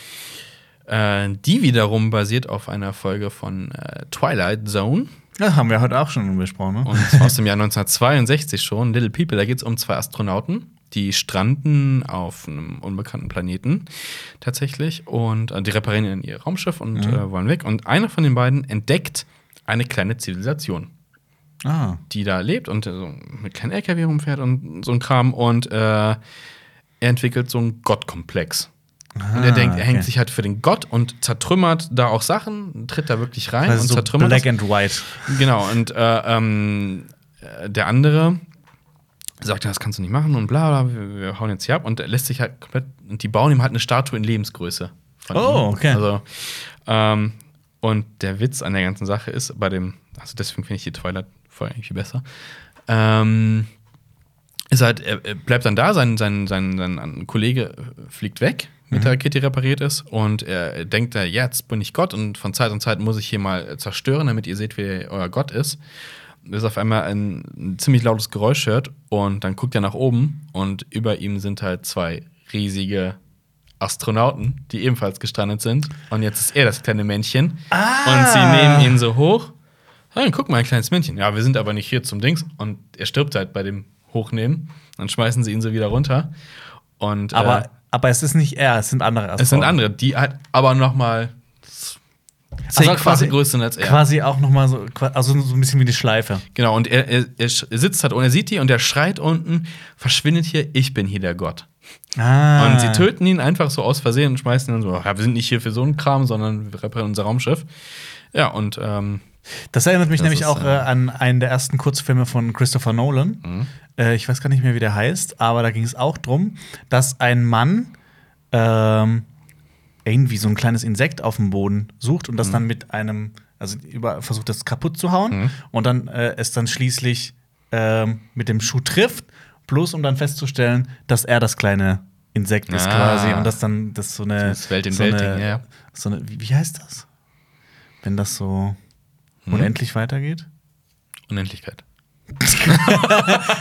äh, die wiederum basiert auf einer Folge von äh, Twilight Zone. Das haben wir heute auch schon besprochen, ne? Und zwar aus dem Jahr 1962 schon, Little People. Da geht es um zwei Astronauten, die stranden auf einem unbekannten Planeten tatsächlich. Und äh, die reparieren ihr Raumschiff und äh, wollen weg. Und einer von den beiden entdeckt eine kleine Zivilisation ah. die da lebt und äh, so mit kleinen LKW rumfährt und so ein Kram und äh, er entwickelt so einen Gottkomplex. Und er denkt, er hängt Ah, okay. sich halt für den Gott und zertrümmert da auch Sachen, tritt da wirklich rein Also und so zertrümmert. Black das. and White. Genau, und äh, ähm, äh, der andere sagt, ja, das kannst du nicht machen und bla bla, wir, wir hauen jetzt hier ab und er lässt sich halt komplett, und die bauen ihm halt eine Statue in Lebensgröße. Oh, okay. Also, ähm, und der Witz an der ganzen Sache ist, bei dem, also deswegen finde ich die Twilight-Folge eigentlich viel besser, ähm, ist halt, er, er bleibt dann da, sein, sein, sein, sein Kollege fliegt weg mit der Rakete, die repariert ist, und er denkt, ja, jetzt bin ich Gott und von Zeit zu Zeit muss ich hier mal zerstören, damit ihr seht, wie euer Gott ist. Bis auf einmal ein, ein ziemlich lautes Geräusch hört und dann guckt er nach oben und über ihm sind halt zwei riesige Astronauten, die ebenfalls gestrandet sind. Und jetzt ist er das kleine Männchen. Ah. Und sie nehmen ihn so hoch. Hey, guck mal, ein kleines Männchen. Ja, wir sind aber nicht hier zum Dings. Und er stirbt halt bei dem Hochnehmen. Dann schmeißen sie ihn so wieder runter. Und Aber, äh, aber es ist nicht er, es sind andere es sind Astronauten. andere, die halt aber noch mal Also zehnfache quasi- größer sind als er. Quasi auch noch mal so, also so ein bisschen wie die Schleife. Genau, und er, er, er sitzt halt und er sieht die und er schreit unten, verschwindet hier, ich bin hier der Gott. Ah. Und sie töten ihn einfach so aus Versehen und schmeißen ihn dann so, ja, wir sind nicht hier für so einen Kram, sondern wir reparieren unser Raumschiff. Ja, und ähm, Das erinnert mich Das nämlich ist, auch äh, äh, an einen der ersten Kurzfilme von Christopher Nolan. Mhm. Äh, ich weiß gar nicht mehr, wie der heißt, aber da ging es auch drum, dass ein Mann ähm, irgendwie so ein kleines Insekt auf dem Boden sucht Mhm. und das dann mit einem, also über, versucht, das kaputt zu hauen Mhm. und dann äh, es dann schließlich ähm, mit dem Schuh trifft, bloß um dann festzustellen, dass er das kleine Insekt ist Ah. quasi und das dann das so eine Das Welt in so Welt-Ding, eine, ja, ja. so eine wie heißt das? Wenn das so Hm? unendlich weitergeht? Unendlichkeit.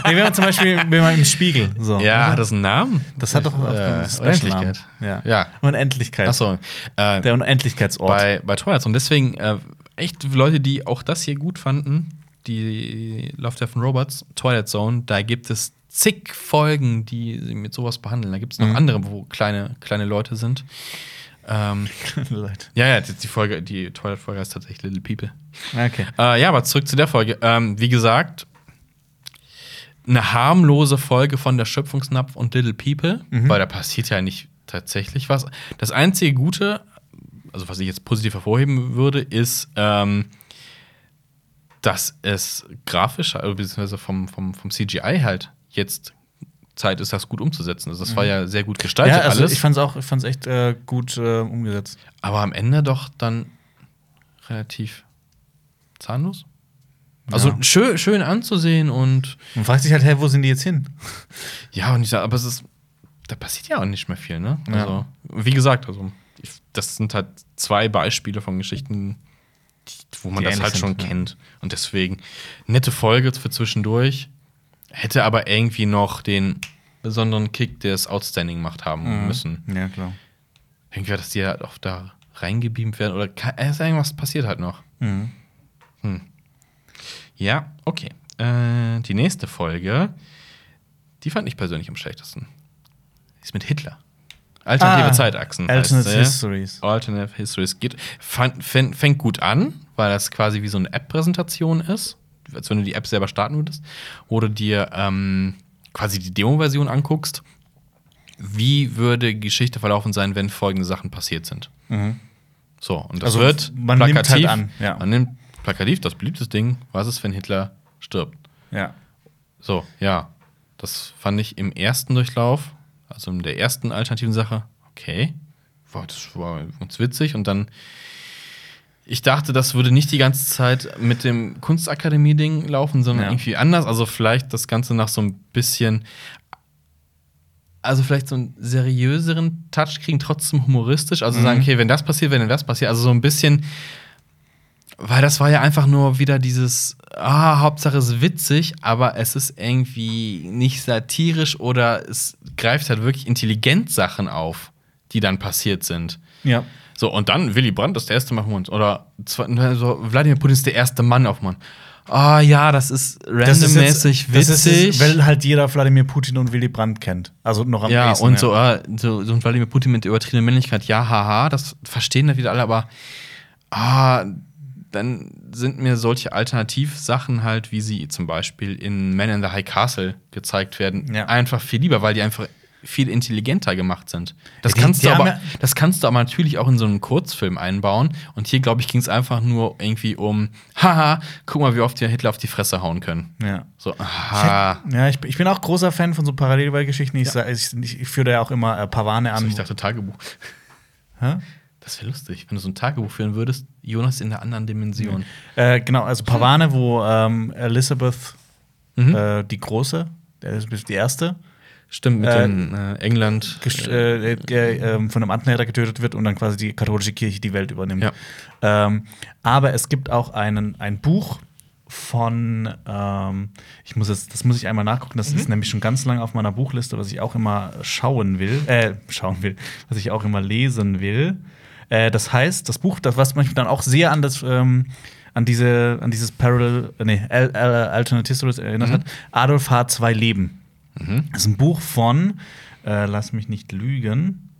Nee, wenn man zum Beispiel wenn man im Spiegel. So, Ja, oder? hat das einen Namen? das hat doch äh. Unendlichkeit. Ja. Ja. Unendlichkeit. Achso. Äh, Der Unendlichkeitsort. bei, bei Twilight. Und deswegen äh, echt Leute, die auch das hier gut fanden, die Love, Death and Robots, Twilight Zone, da gibt es zig Folgen, die sie mit sowas behandeln. Da gibt es noch Mhm. andere, wo kleine, kleine Leute sind. Ähm, ja, ja, die, Folge, die Twilight-Folge heißt tatsächlich Little People. Okay. Äh, ja, aber zurück zu der Folge. Ähm, wie gesagt, eine harmlose Folge von der Schöpfungsnapf und Little People, Mhm. weil da passiert ja nicht tatsächlich was. Das einzige Gute, also was ich jetzt positiv hervorheben würde, ist, ähm, dass es grafisch, also beziehungsweise vom, vom, vom CGI halt jetzt Zeit ist, das gut umzusetzen. Also das war ja sehr gut gestaltet Mhm. Ja, also alles. ich fand's auch, ich fand's echt äh, gut äh, umgesetzt. Aber am Ende doch dann relativ zahnlos. Also Ja. schön, schön anzusehen und Man fragt sich halt, hey, wo sind die jetzt hin? ja, und ich sag, aber es ist, da passiert ja auch nicht mehr viel, ne? Ja. Also, wie gesagt, also ich, das sind halt zwei Beispiele von Geschichten, die, wo man Die das halt schon kennt. Und deswegen, nette Folge für zwischendurch, hätte aber irgendwie noch den besonderen Kick, der es outstanding macht haben müssen. Ja, klar. Irgendwie, dass die halt auch da reingebeamt werden oder äh, irgendwas passiert halt noch. Mhm. Ja, okay. Äh, die nächste Folge, die fand ich persönlich am schlechtesten. Die ist mit Hitler. Alternative Ah, Zeitachsen. Alternate heißt. Histories. Alternative Histories. Geht, fängt gut an, weil das quasi wie so eine App-Präsentation ist. Als wenn du die App selber starten würdest, du dir ähm, quasi die Demo-Version anguckst, wie würde die Geschichte verlaufen sein, wenn folgende Sachen passiert sind. So, und das Also, wird man nimmt halt an, ja. Man nimmt plakativ das beliebtes Ding, was ist, wenn Hitler stirbt? Ja. So, ja. Das fand ich im ersten Durchlauf, also in der ersten alternativen Sache, okay. Wow, das war ganz witzig. Und dann, ich dachte, das würde nicht die ganze Zeit mit dem Kunstakademie-Ding laufen, sondern Ja. irgendwie anders. Also vielleicht das Ganze nach so ein bisschen, also vielleicht so einen seriöseren Touch kriegen, trotzdem humoristisch. Also sagen, okay, wenn das passiert, wenn das passiert. Also so ein bisschen, weil das war ja einfach nur wieder dieses, ah, Hauptsache es ist witzig, aber es ist irgendwie nicht satirisch oder es greift halt wirklich intelligent Sachen auf, die dann passiert sind. Ja. So, und dann Willy Brandt ist der erste Mann auf Mond. Oder ne, so, Wladimir Putin ist der erste Mann auf Mond. Ah ja, das ist randommäßig das ist witzig. weil halt jeder Wladimir Putin und Willy Brandt kennt. Also noch am ja, ehesten, und so, äh, so, so ein Wladimir Putin mit übertriebener Männlichkeit, ja, haha, das verstehen dann wieder alle, aber ah, dann sind mir solche Alternativsachen halt, wie sie zum Beispiel in Man in the High Castle gezeigt werden, Ja. einfach viel lieber, weil die einfach viel intelligenter gemacht sind. Das, Ja, die- kannst die du aber, ja- das kannst du aber natürlich auch in so einen Kurzfilm einbauen. Und hier, glaube ich, ging es einfach nur irgendwie um, haha, guck mal, wie oft wir Hitler auf die Fresse hauen können. Ja. So, aha. Ja, ich, ich bin auch großer Fan von so Parallelweltgeschichten. Ich, sag- ich, ich, ich führe da ja auch immer äh, Pavane an. Also ich dachte Tagebuch. Hä? Das wäre lustig, wenn du so ein Tagebuch führen würdest, Jonas in der anderen Dimension. Äh, genau, also Pavane, wo ähm, Elizabeth Mhm. äh, die Große, die erste, Stimmt, mit Äh, dem äh, England. äh, äh, äh, von einem Attentäter getötet wird und dann quasi die katholische Kirche die Welt übernimmt. Ja. Ähm, aber es gibt auch einen, ein Buch von, ähm, ich muss jetzt, das muss ich einmal nachgucken, das ist nämlich schon ganz lange auf meiner Buchliste, was ich auch immer schauen will, äh, schauen will, was ich auch immer lesen will. Äh, das heißt, das Buch, das, was mich dann auch sehr an das, ähm, an diese, an dieses Parallel, äh, nee, Al Al Alternate Histories erinnert hat, Adolf hat zwei Leben. Das ist ein Buch von, äh, lass mich nicht lügen,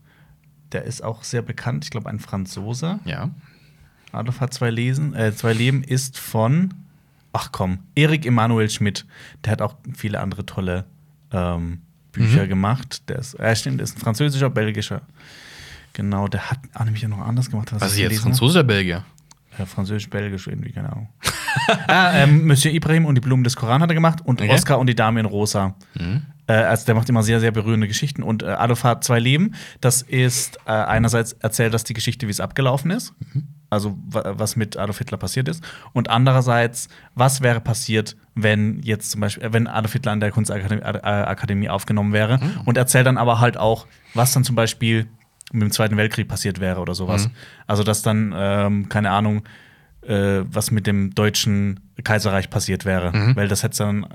der ist auch sehr bekannt, ich glaube ein Franzose. Ja. Adolf hat zwei, Lesen, äh, zwei Leben ist von, ach komm, Erik Emanuel Schmidt. Der hat auch viele andere tolle ähm, Bücher gemacht. Der ist, äh, stimmt, der ist ein französischer, belgischer. Genau, der hat ah, nämlich noch anders gemacht. Was Was ist ich jetzt? Franzose oder Belgier? Ja, Französisch-Belgisch irgendwie, Ahnung. ah, ähm, Monsieur Ibrahim und die Blumen des Koran hat er gemacht und Okay. Oscar und die Dame in Rosa. Mhm. Äh, also der macht immer sehr, sehr berührende Geschichten. Und äh, Adolf hat zwei Leben. Das ist äh, einerseits erzählt das die Geschichte, wie es abgelaufen ist. Also wa- was mit Adolf Hitler passiert ist. Und andererseits, was wäre passiert, wenn jetzt zum Beispiel, äh, wenn Adolf Hitler an der Kunstakademie äh, aufgenommen wäre. Und erzählt dann aber halt auch, was dann zum Beispiel mit dem Zweiten Weltkrieg passiert wäre oder sowas. Also dass dann, ähm, keine Ahnung, äh, was mit dem deutschen Kaiserreich passiert wäre. Weil das hätte dann. Äh,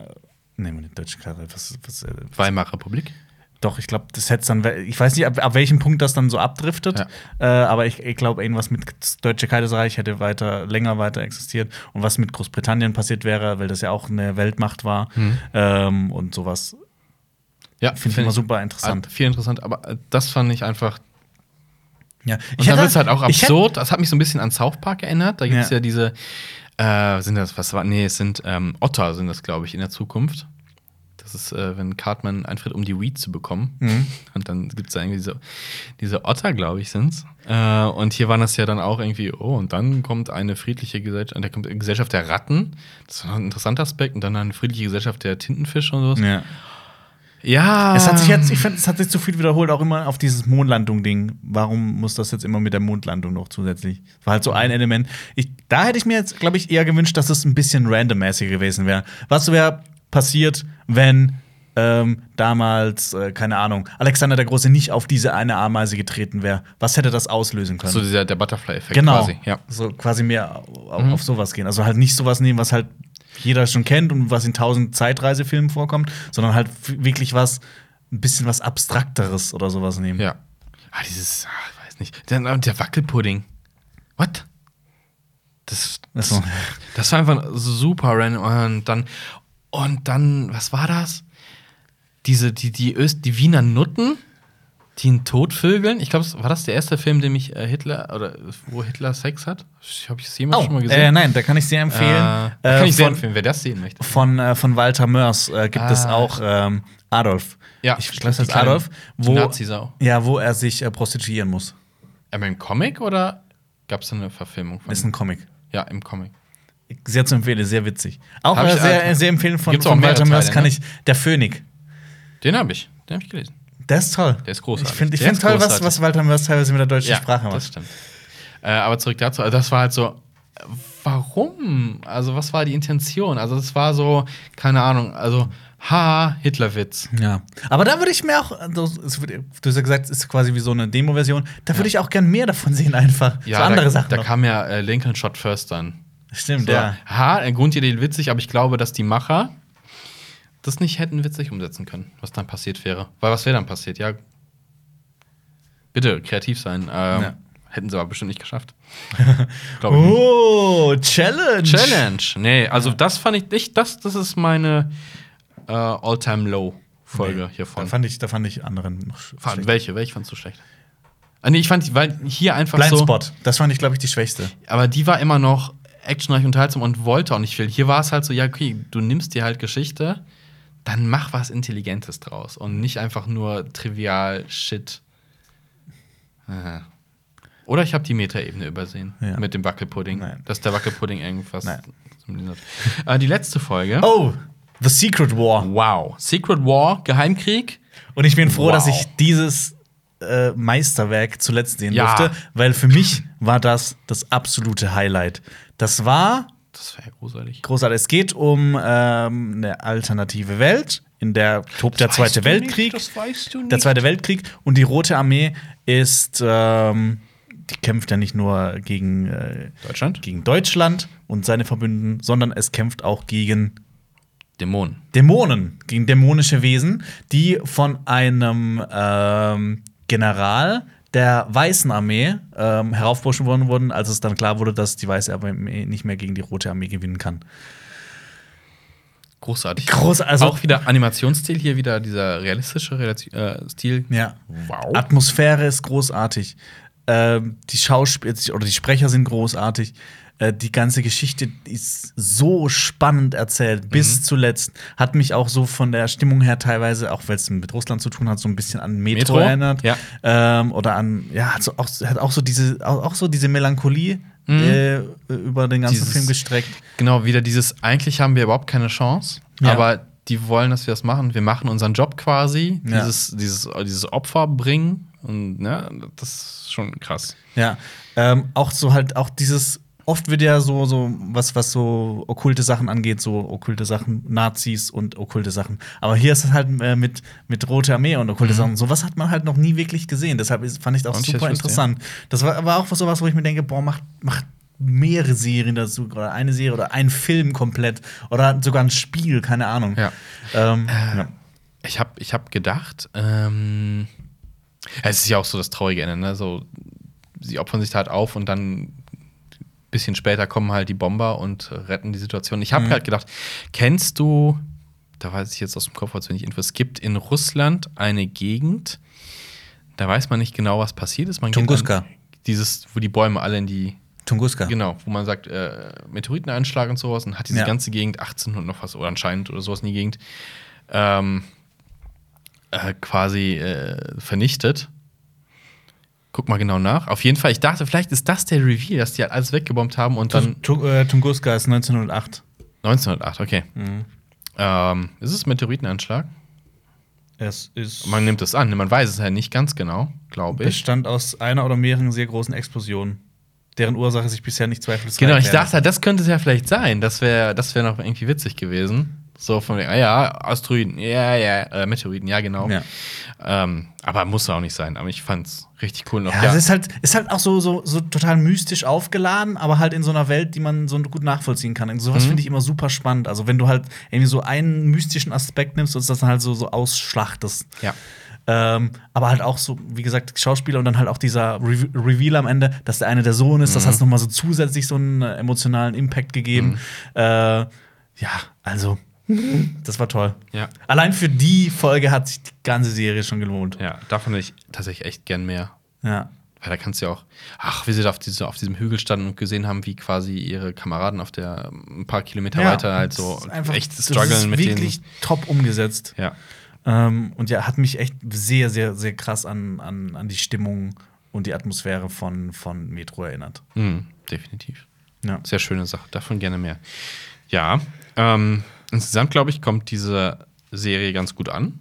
nee, mit dem deutschen Kaiserreich, was, was, äh, Weimarer Republik? doch, ich glaube, das hätte dann. Ich weiß nicht, ab, ab welchem Punkt das dann so abdriftet. Äh, aber ich, ich glaube, irgendwas mit Deutsche Kaiserreich hätte weiter, länger weiter existiert. Und was mit Großbritannien passiert wäre, weil das ja auch eine Weltmacht war. Ähm, und sowas. Ja, Finde ich immer super interessant. Viel interessant, aber äh, das fand ich einfach. Ja. Und dann wird es halt auch ich absurd. Das hat mich so ein bisschen an South Park erinnert. Da gibt es Ja. ja. diese. Äh, sind das, was war? Nee, es sind ähm, Otter, sind das, glaube ich, in der Zukunft. Das ist, äh, wenn Cartman eintritt, um die Weed zu bekommen. Mhm. Und dann gibt es da irgendwie diese, diese Otter, glaube ich, sind's. Äh, und hier waren das ja dann auch irgendwie, oh, und dann kommt eine friedliche Gesellschaft, da kommt eine Gesellschaft der Ratten. Das war ein interessanter Aspekt. Und dann eine friedliche Gesellschaft der Tintenfische und sowas. Ja. Ja. Es hat sich jetzt, ich finde, es hat sich zu viel wiederholt, auch immer auf dieses Mondlandung-Ding. Warum muss das jetzt immer mit der Mondlandung noch zusätzlich? War halt so ein Element. Ich, da hätte ich mir jetzt, glaube ich, eher gewünscht, dass es ein bisschen randommäßiger gewesen wäre. Was wäre passiert, wenn ähm, damals, äh, keine Ahnung, Alexander der Große nicht auf diese eine Ameise getreten wäre? Was hätte das auslösen können? so dieser, der Butterfly-Effekt genau. quasi. Ja. So quasi mehr auf, auf sowas gehen. Also halt nicht sowas nehmen, was halt jeder schon kennt und was in tausend Zeitreisefilmen vorkommt, sondern halt wirklich was, ein bisschen was Abstrakteres oder sowas nehmen. Ja. Ah, dieses, ah, ich weiß nicht. Der, der Wackelpudding. What? Das, das, Ach so. das war einfach super random. Und dann, und dann, was war das? Diese, die, die, Öst, die Wiener Nutten, Die in Todvögeln? Ich glaube, war das der erste Film, dem ich äh, Hitler oder wo Hitler Sex hat? Habe ich das jemals schon mal gesehen? Äh, nein, da kann ich sehr empfehlen. Äh, da kann ich sehr von, empfehlen, wer das sehen möchte. Von, äh, von Walter Mörs äh, gibt es Ah. auch ähm, Adolf. Ja, ich glaube, das heißt Adolf, wo, Nazisau. ja, wo er sich äh, prostituieren muss. Aber im Comic oder gab es eine Verfilmung von? Ist ein Comic. ja, im Comic. Sehr zu empfehlen, sehr witzig. Auch äh, sehr, äh, sehr empfehlen von, von Walter Mörs kann ne? ich. Der Phönik. Den habe ich. Den habe ich gelesen. Der ist toll. Der ist großartig. Ich finde ich find toll, was, großartig. was Walter Mörs teilweise mit der deutschen Sprache das macht. stimmt. Äh, aber zurück dazu, also das war halt so, warum? Also, was war die Intention? Also, es war so, keine Ahnung, also, ha, Hitlerwitz. Ja, aber da würde ich mir auch, also, du hast ja gesagt, es ist quasi wie so eine Demo-Version. Da würde ich auch gern mehr davon sehen, einfach. so andere da, Sachen. Da noch. kam ja äh, Lincoln Shot First dann. Stimmt, So, ja. Ha, Grundidee witzig, aber ich glaube, dass die Macher das nicht hätten witzig umsetzen können, was dann passiert wäre. Weil was wäre dann passiert? Ja, bitte kreativ sein. Ähm, Ja. Hätten sie aber bestimmt nicht geschafft. Ich nicht. Oh, Challenge. Challenge. Nee, also das fand ich nicht, das, das ist meine äh, All-Time-Low-Folge Nee, hiervon. Da fand ich, da fand ich anderen noch Fand- schlecht. welche? Welche fandst du schlecht? Ah, nee, ich fand, weil hier einfach so. Blindspot. Das fand ich, glaube ich, die schwächste. Aber die war immer noch actionreich unterhaltsam und wollte auch nicht viel. Hier war es halt so, ja, okay, du nimmst dir halt Geschichte, dann mach was Intelligentes draus und nicht einfach nur trivial Shit. Aha. Oder ich habe die Metaebene übersehen Ja. mit dem Wackelpudding, Nein. dass der Wackelpudding irgendwas. Äh, die letzte Folge. Oh, The Secret War. Wow. Secret War, Geheimkrieg. Und ich bin froh, Wow. dass ich dieses äh, Meisterwerk zuletzt sehen Ja. durfte, weil für mich war das das absolute Highlight. Das war Das wäre ja großartig. großartig. Es geht um ähm, eine alternative Welt, in der tobt der Zweite Weltkrieg. weißt du Der Zweite Weltkrieg und die Rote Armee ist, ähm, die kämpft ja nicht nur gegen, äh, Deutschland? gegen Deutschland und seine Verbündeten, sondern es kämpft auch gegen Dämonen. Dämonen, gegen dämonische Wesen, die von einem ähm, General der Weißen Armee ähm, heraufbeschworen worden wurden, als es dann klar wurde, dass die Weiße Armee nicht mehr gegen die Rote Armee gewinnen kann. Großartig. Groß, also auch wieder Animationsstil, hier wieder dieser realistische Relati äh, Stil. ja. Wow. Atmosphäre ist großartig. Ähm, die Schauspieler oder die Sprecher sind großartig. Äh, die ganze Geschichte ist so spannend erzählt, bis zuletzt. Hat mich auch so von der Stimmung her teilweise, auch weil es mit Russland zu tun hat, so ein bisschen an Metro, Metro? erinnert. Ja. Ähm, oder an, ja, hat, so, auch, hat auch so diese, auch, auch so diese Melancholie äh, über den ganzen Dieses- Film gestreckt. Genau, wieder dieses, eigentlich haben wir überhaupt keine Chance, Ja. aber die wollen, dass wir das machen. Wir machen unseren Job quasi, Ja. dieses, dieses, dieses Opfer bringen. Und ne, das ist schon krass. Ja, ähm, auch so halt auch dieses oft wird ja so so was was so okkulte Sachen angeht, so okkulte Sachen, Nazis und okkulte Sachen. Aber hier ist es halt äh, mit mit Rote Armee und okkulte Sachen. Sowas hat man halt noch nie wirklich gesehen. Deshalb fand ich das auch Und super interessant. Das war aber auch sowas, wo ich mir denke, boah, macht macht mehrere Serien dazu oder eine Serie oder ein Film komplett oder sogar ein Spiel, keine Ahnung. Ja. Ähm, Äh, ja. Ich habe ich hab gedacht, ähm, es ist ja auch so das traurige Ende, ne? So, sie opfern sich da halt auf und dann bisschen später kommen halt die Bomber und retten die Situation. Ich habe Mhm. halt gedacht, kennst du, da weiß ich jetzt aus dem Kopf, als wenn ich Infos, es gibt in Russland eine Gegend, da weiß man nicht genau, was passiert ist. Man Tunguska. Dieses, wo die Bäume alle in die Tunguska. Genau, wo man sagt, äh, Meteoriteneinschlag und sowas und hat diese Ja. ganze Gegend 18 und noch was, oder anscheinend oder sowas in die Gegend, ähm, äh, quasi äh, vernichtet. Guck mal genau nach. Auf jeden Fall, ich dachte, vielleicht ist das der Reveal, dass die halt alles weggebombt haben und dann. Äh, Tunguska ist 1908. 1908, okay. Mhm. Ähm, ist es Meteoriteneinschlag? Es ist Man nimmt es an, man weiß es ja nicht ganz genau, glaube ich. bestand aus einer oder mehreren sehr großen Explosionen, deren Ursache sich bisher nicht zweifelsfrei Genau, ich dachte, das könnte es ja vielleicht sein. Das wäre das wär noch irgendwie witzig gewesen. So von, ah ja, Asteroiden, ja, ja, äh, Meteoriten, ja, genau. Ja. Ähm, aber muss auch nicht sein. Aber ich fand's richtig cool noch. Ja, es ist halt, ist halt auch so, so, so total mystisch aufgeladen, aber halt in so einer Welt, die man so gut nachvollziehen kann. Und sowas Mhm. finde ich immer super spannend. Also, wenn du halt irgendwie so einen mystischen Aspekt nimmst und das dann halt so, so ausschlachtest. ja. Ähm, aber halt auch so, wie gesagt, Schauspieler und dann halt auch dieser Re Reveal am Ende, dass der eine der Sohn ist, das Mhm. hat noch mal so zusätzlich so einen äh, emotionalen Impact gegeben. Äh, ja, also Das war toll. Ja. Allein für die Folge hat sich die ganze Serie schon gelohnt. Ja, davon hätte ich tatsächlich echt gern mehr. Ja. Weil da kannst du ja auch, ach, wie sie da auf, diese, auf diesem Hügel standen und gesehen haben, wie quasi ihre Kameraden auf der ein paar Kilometer weiter halt so einfach, echt das strugglen ist mit wirklich denen. top umgesetzt. Ja. Ähm, und ja, hat mich echt sehr, sehr, sehr krass an, an, an die Stimmung und die Atmosphäre von, von Metro erinnert. Mhm, definitiv. Ja. Sehr schöne Sache, davon gerne mehr. Ja, ähm, insgesamt glaube ich, kommt diese Serie ganz gut an.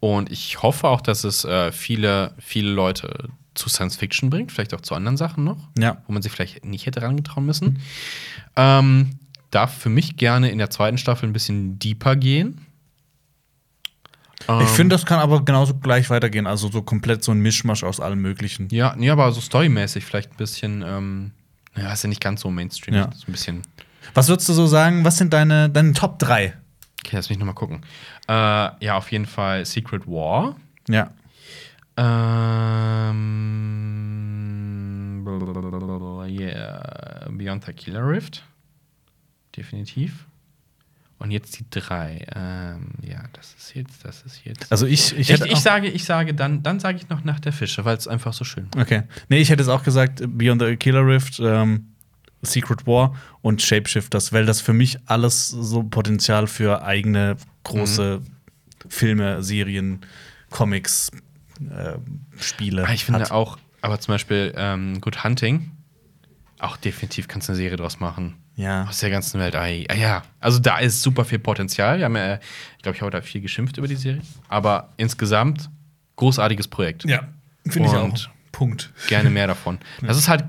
Und ich hoffe auch, dass es äh, viele, viele Leute zu Science Fiction bringt, vielleicht auch zu anderen Sachen noch, Ja. wo man sich vielleicht nicht hätte herangetrauen müssen. Ähm, darf für mich gerne in der zweiten Staffel ein bisschen deeper gehen. Ich Ähm, finde, das kann aber genauso gleich weitergehen. Also so komplett so ein Mischmasch aus allem Möglichen. Ja, nee, aber so storymäßig vielleicht ein bisschen, ähm, ja, ist ja nicht ganz so Mainstream. Ja. So ein bisschen. Was würdest du so sagen? Was sind deine, deine Top 3? Okay, lass mich noch mal gucken. Äh, ja, auf jeden Fall Secret War. Ja. Ähm, yeah, Beyond the Killer Rift. Definitiv. Und jetzt die drei. Ähm, ja, das ist jetzt, das ist jetzt. Also ich, ich ich, hätte ich, sage, ich sage dann, dann sage ich noch nach der Fische, weil es einfach so schön. Okay. Nee, ich hätte es auch gesagt, Beyond the Killer Rift, ähm, Secret War und Shapeshifters, weil das für mich alles so Potenzial für eigene große Filme, Serien, Comics, äh, Spiele. Ah, Ich finde hat. auch, aber zum Beispiel ähm, Good Hunting, auch definitiv kannst du eine Serie draus machen. Ja. Aus der ganzen Welt. Ah, ja, also da ist super viel Potenzial. Wir haben ja, ich glaube, ich habe da viel geschimpft über die Serie. Aber insgesamt großartiges Projekt. Ja, finde ich auch. Punkt. Gerne mehr davon. Das ist halt,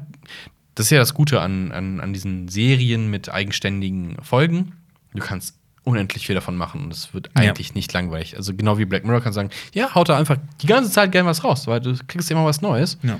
das ist ja das Gute an, an, an diesen Serien mit eigenständigen Folgen. Du kannst unendlich viel davon machen und es wird Ja. eigentlich nicht langweilig. Also genau wie Black Mirror kann sagen, ja, haut da einfach die ganze Zeit gerne was raus, weil du kriegst immer was Neues. Ja.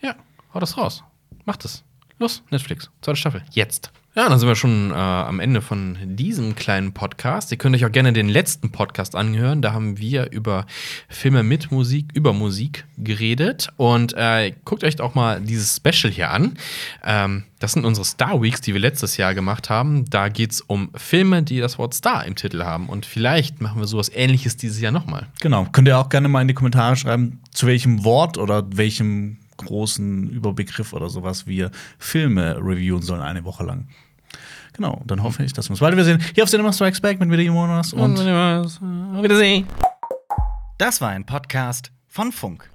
Ja, hau das raus. Mach das. Los, Netflix. Zweite Staffel. Jetzt. Ja, dann sind wir schon äh, am Ende von diesem kleinen Podcast. Ihr könnt euch auch gerne den letzten Podcast anhören. Da haben wir über Filme mit Musik, über Musik geredet. Und äh, guckt euch auch mal dieses Special hier an. Ähm, das sind unsere Star Weeks, die wir letztes Jahr gemacht haben. Da geht es um Filme, die das Wort Star im Titel haben. Und vielleicht machen wir sowas ähnliches dieses Jahr nochmal. Genau. Könnt ihr auch gerne mal in die Kommentare schreiben, zu welchem Wort oder welchem großen Überbegriff oder sowas wir Filme reviewen sollen eine Woche lang. Genau, dann hoffe ich, dass wir uns bald wiedersehen. Hier auf Cinema Strikes Back mit wieder Jonas und Wiedersehen. Das war ein Podcast von Funk.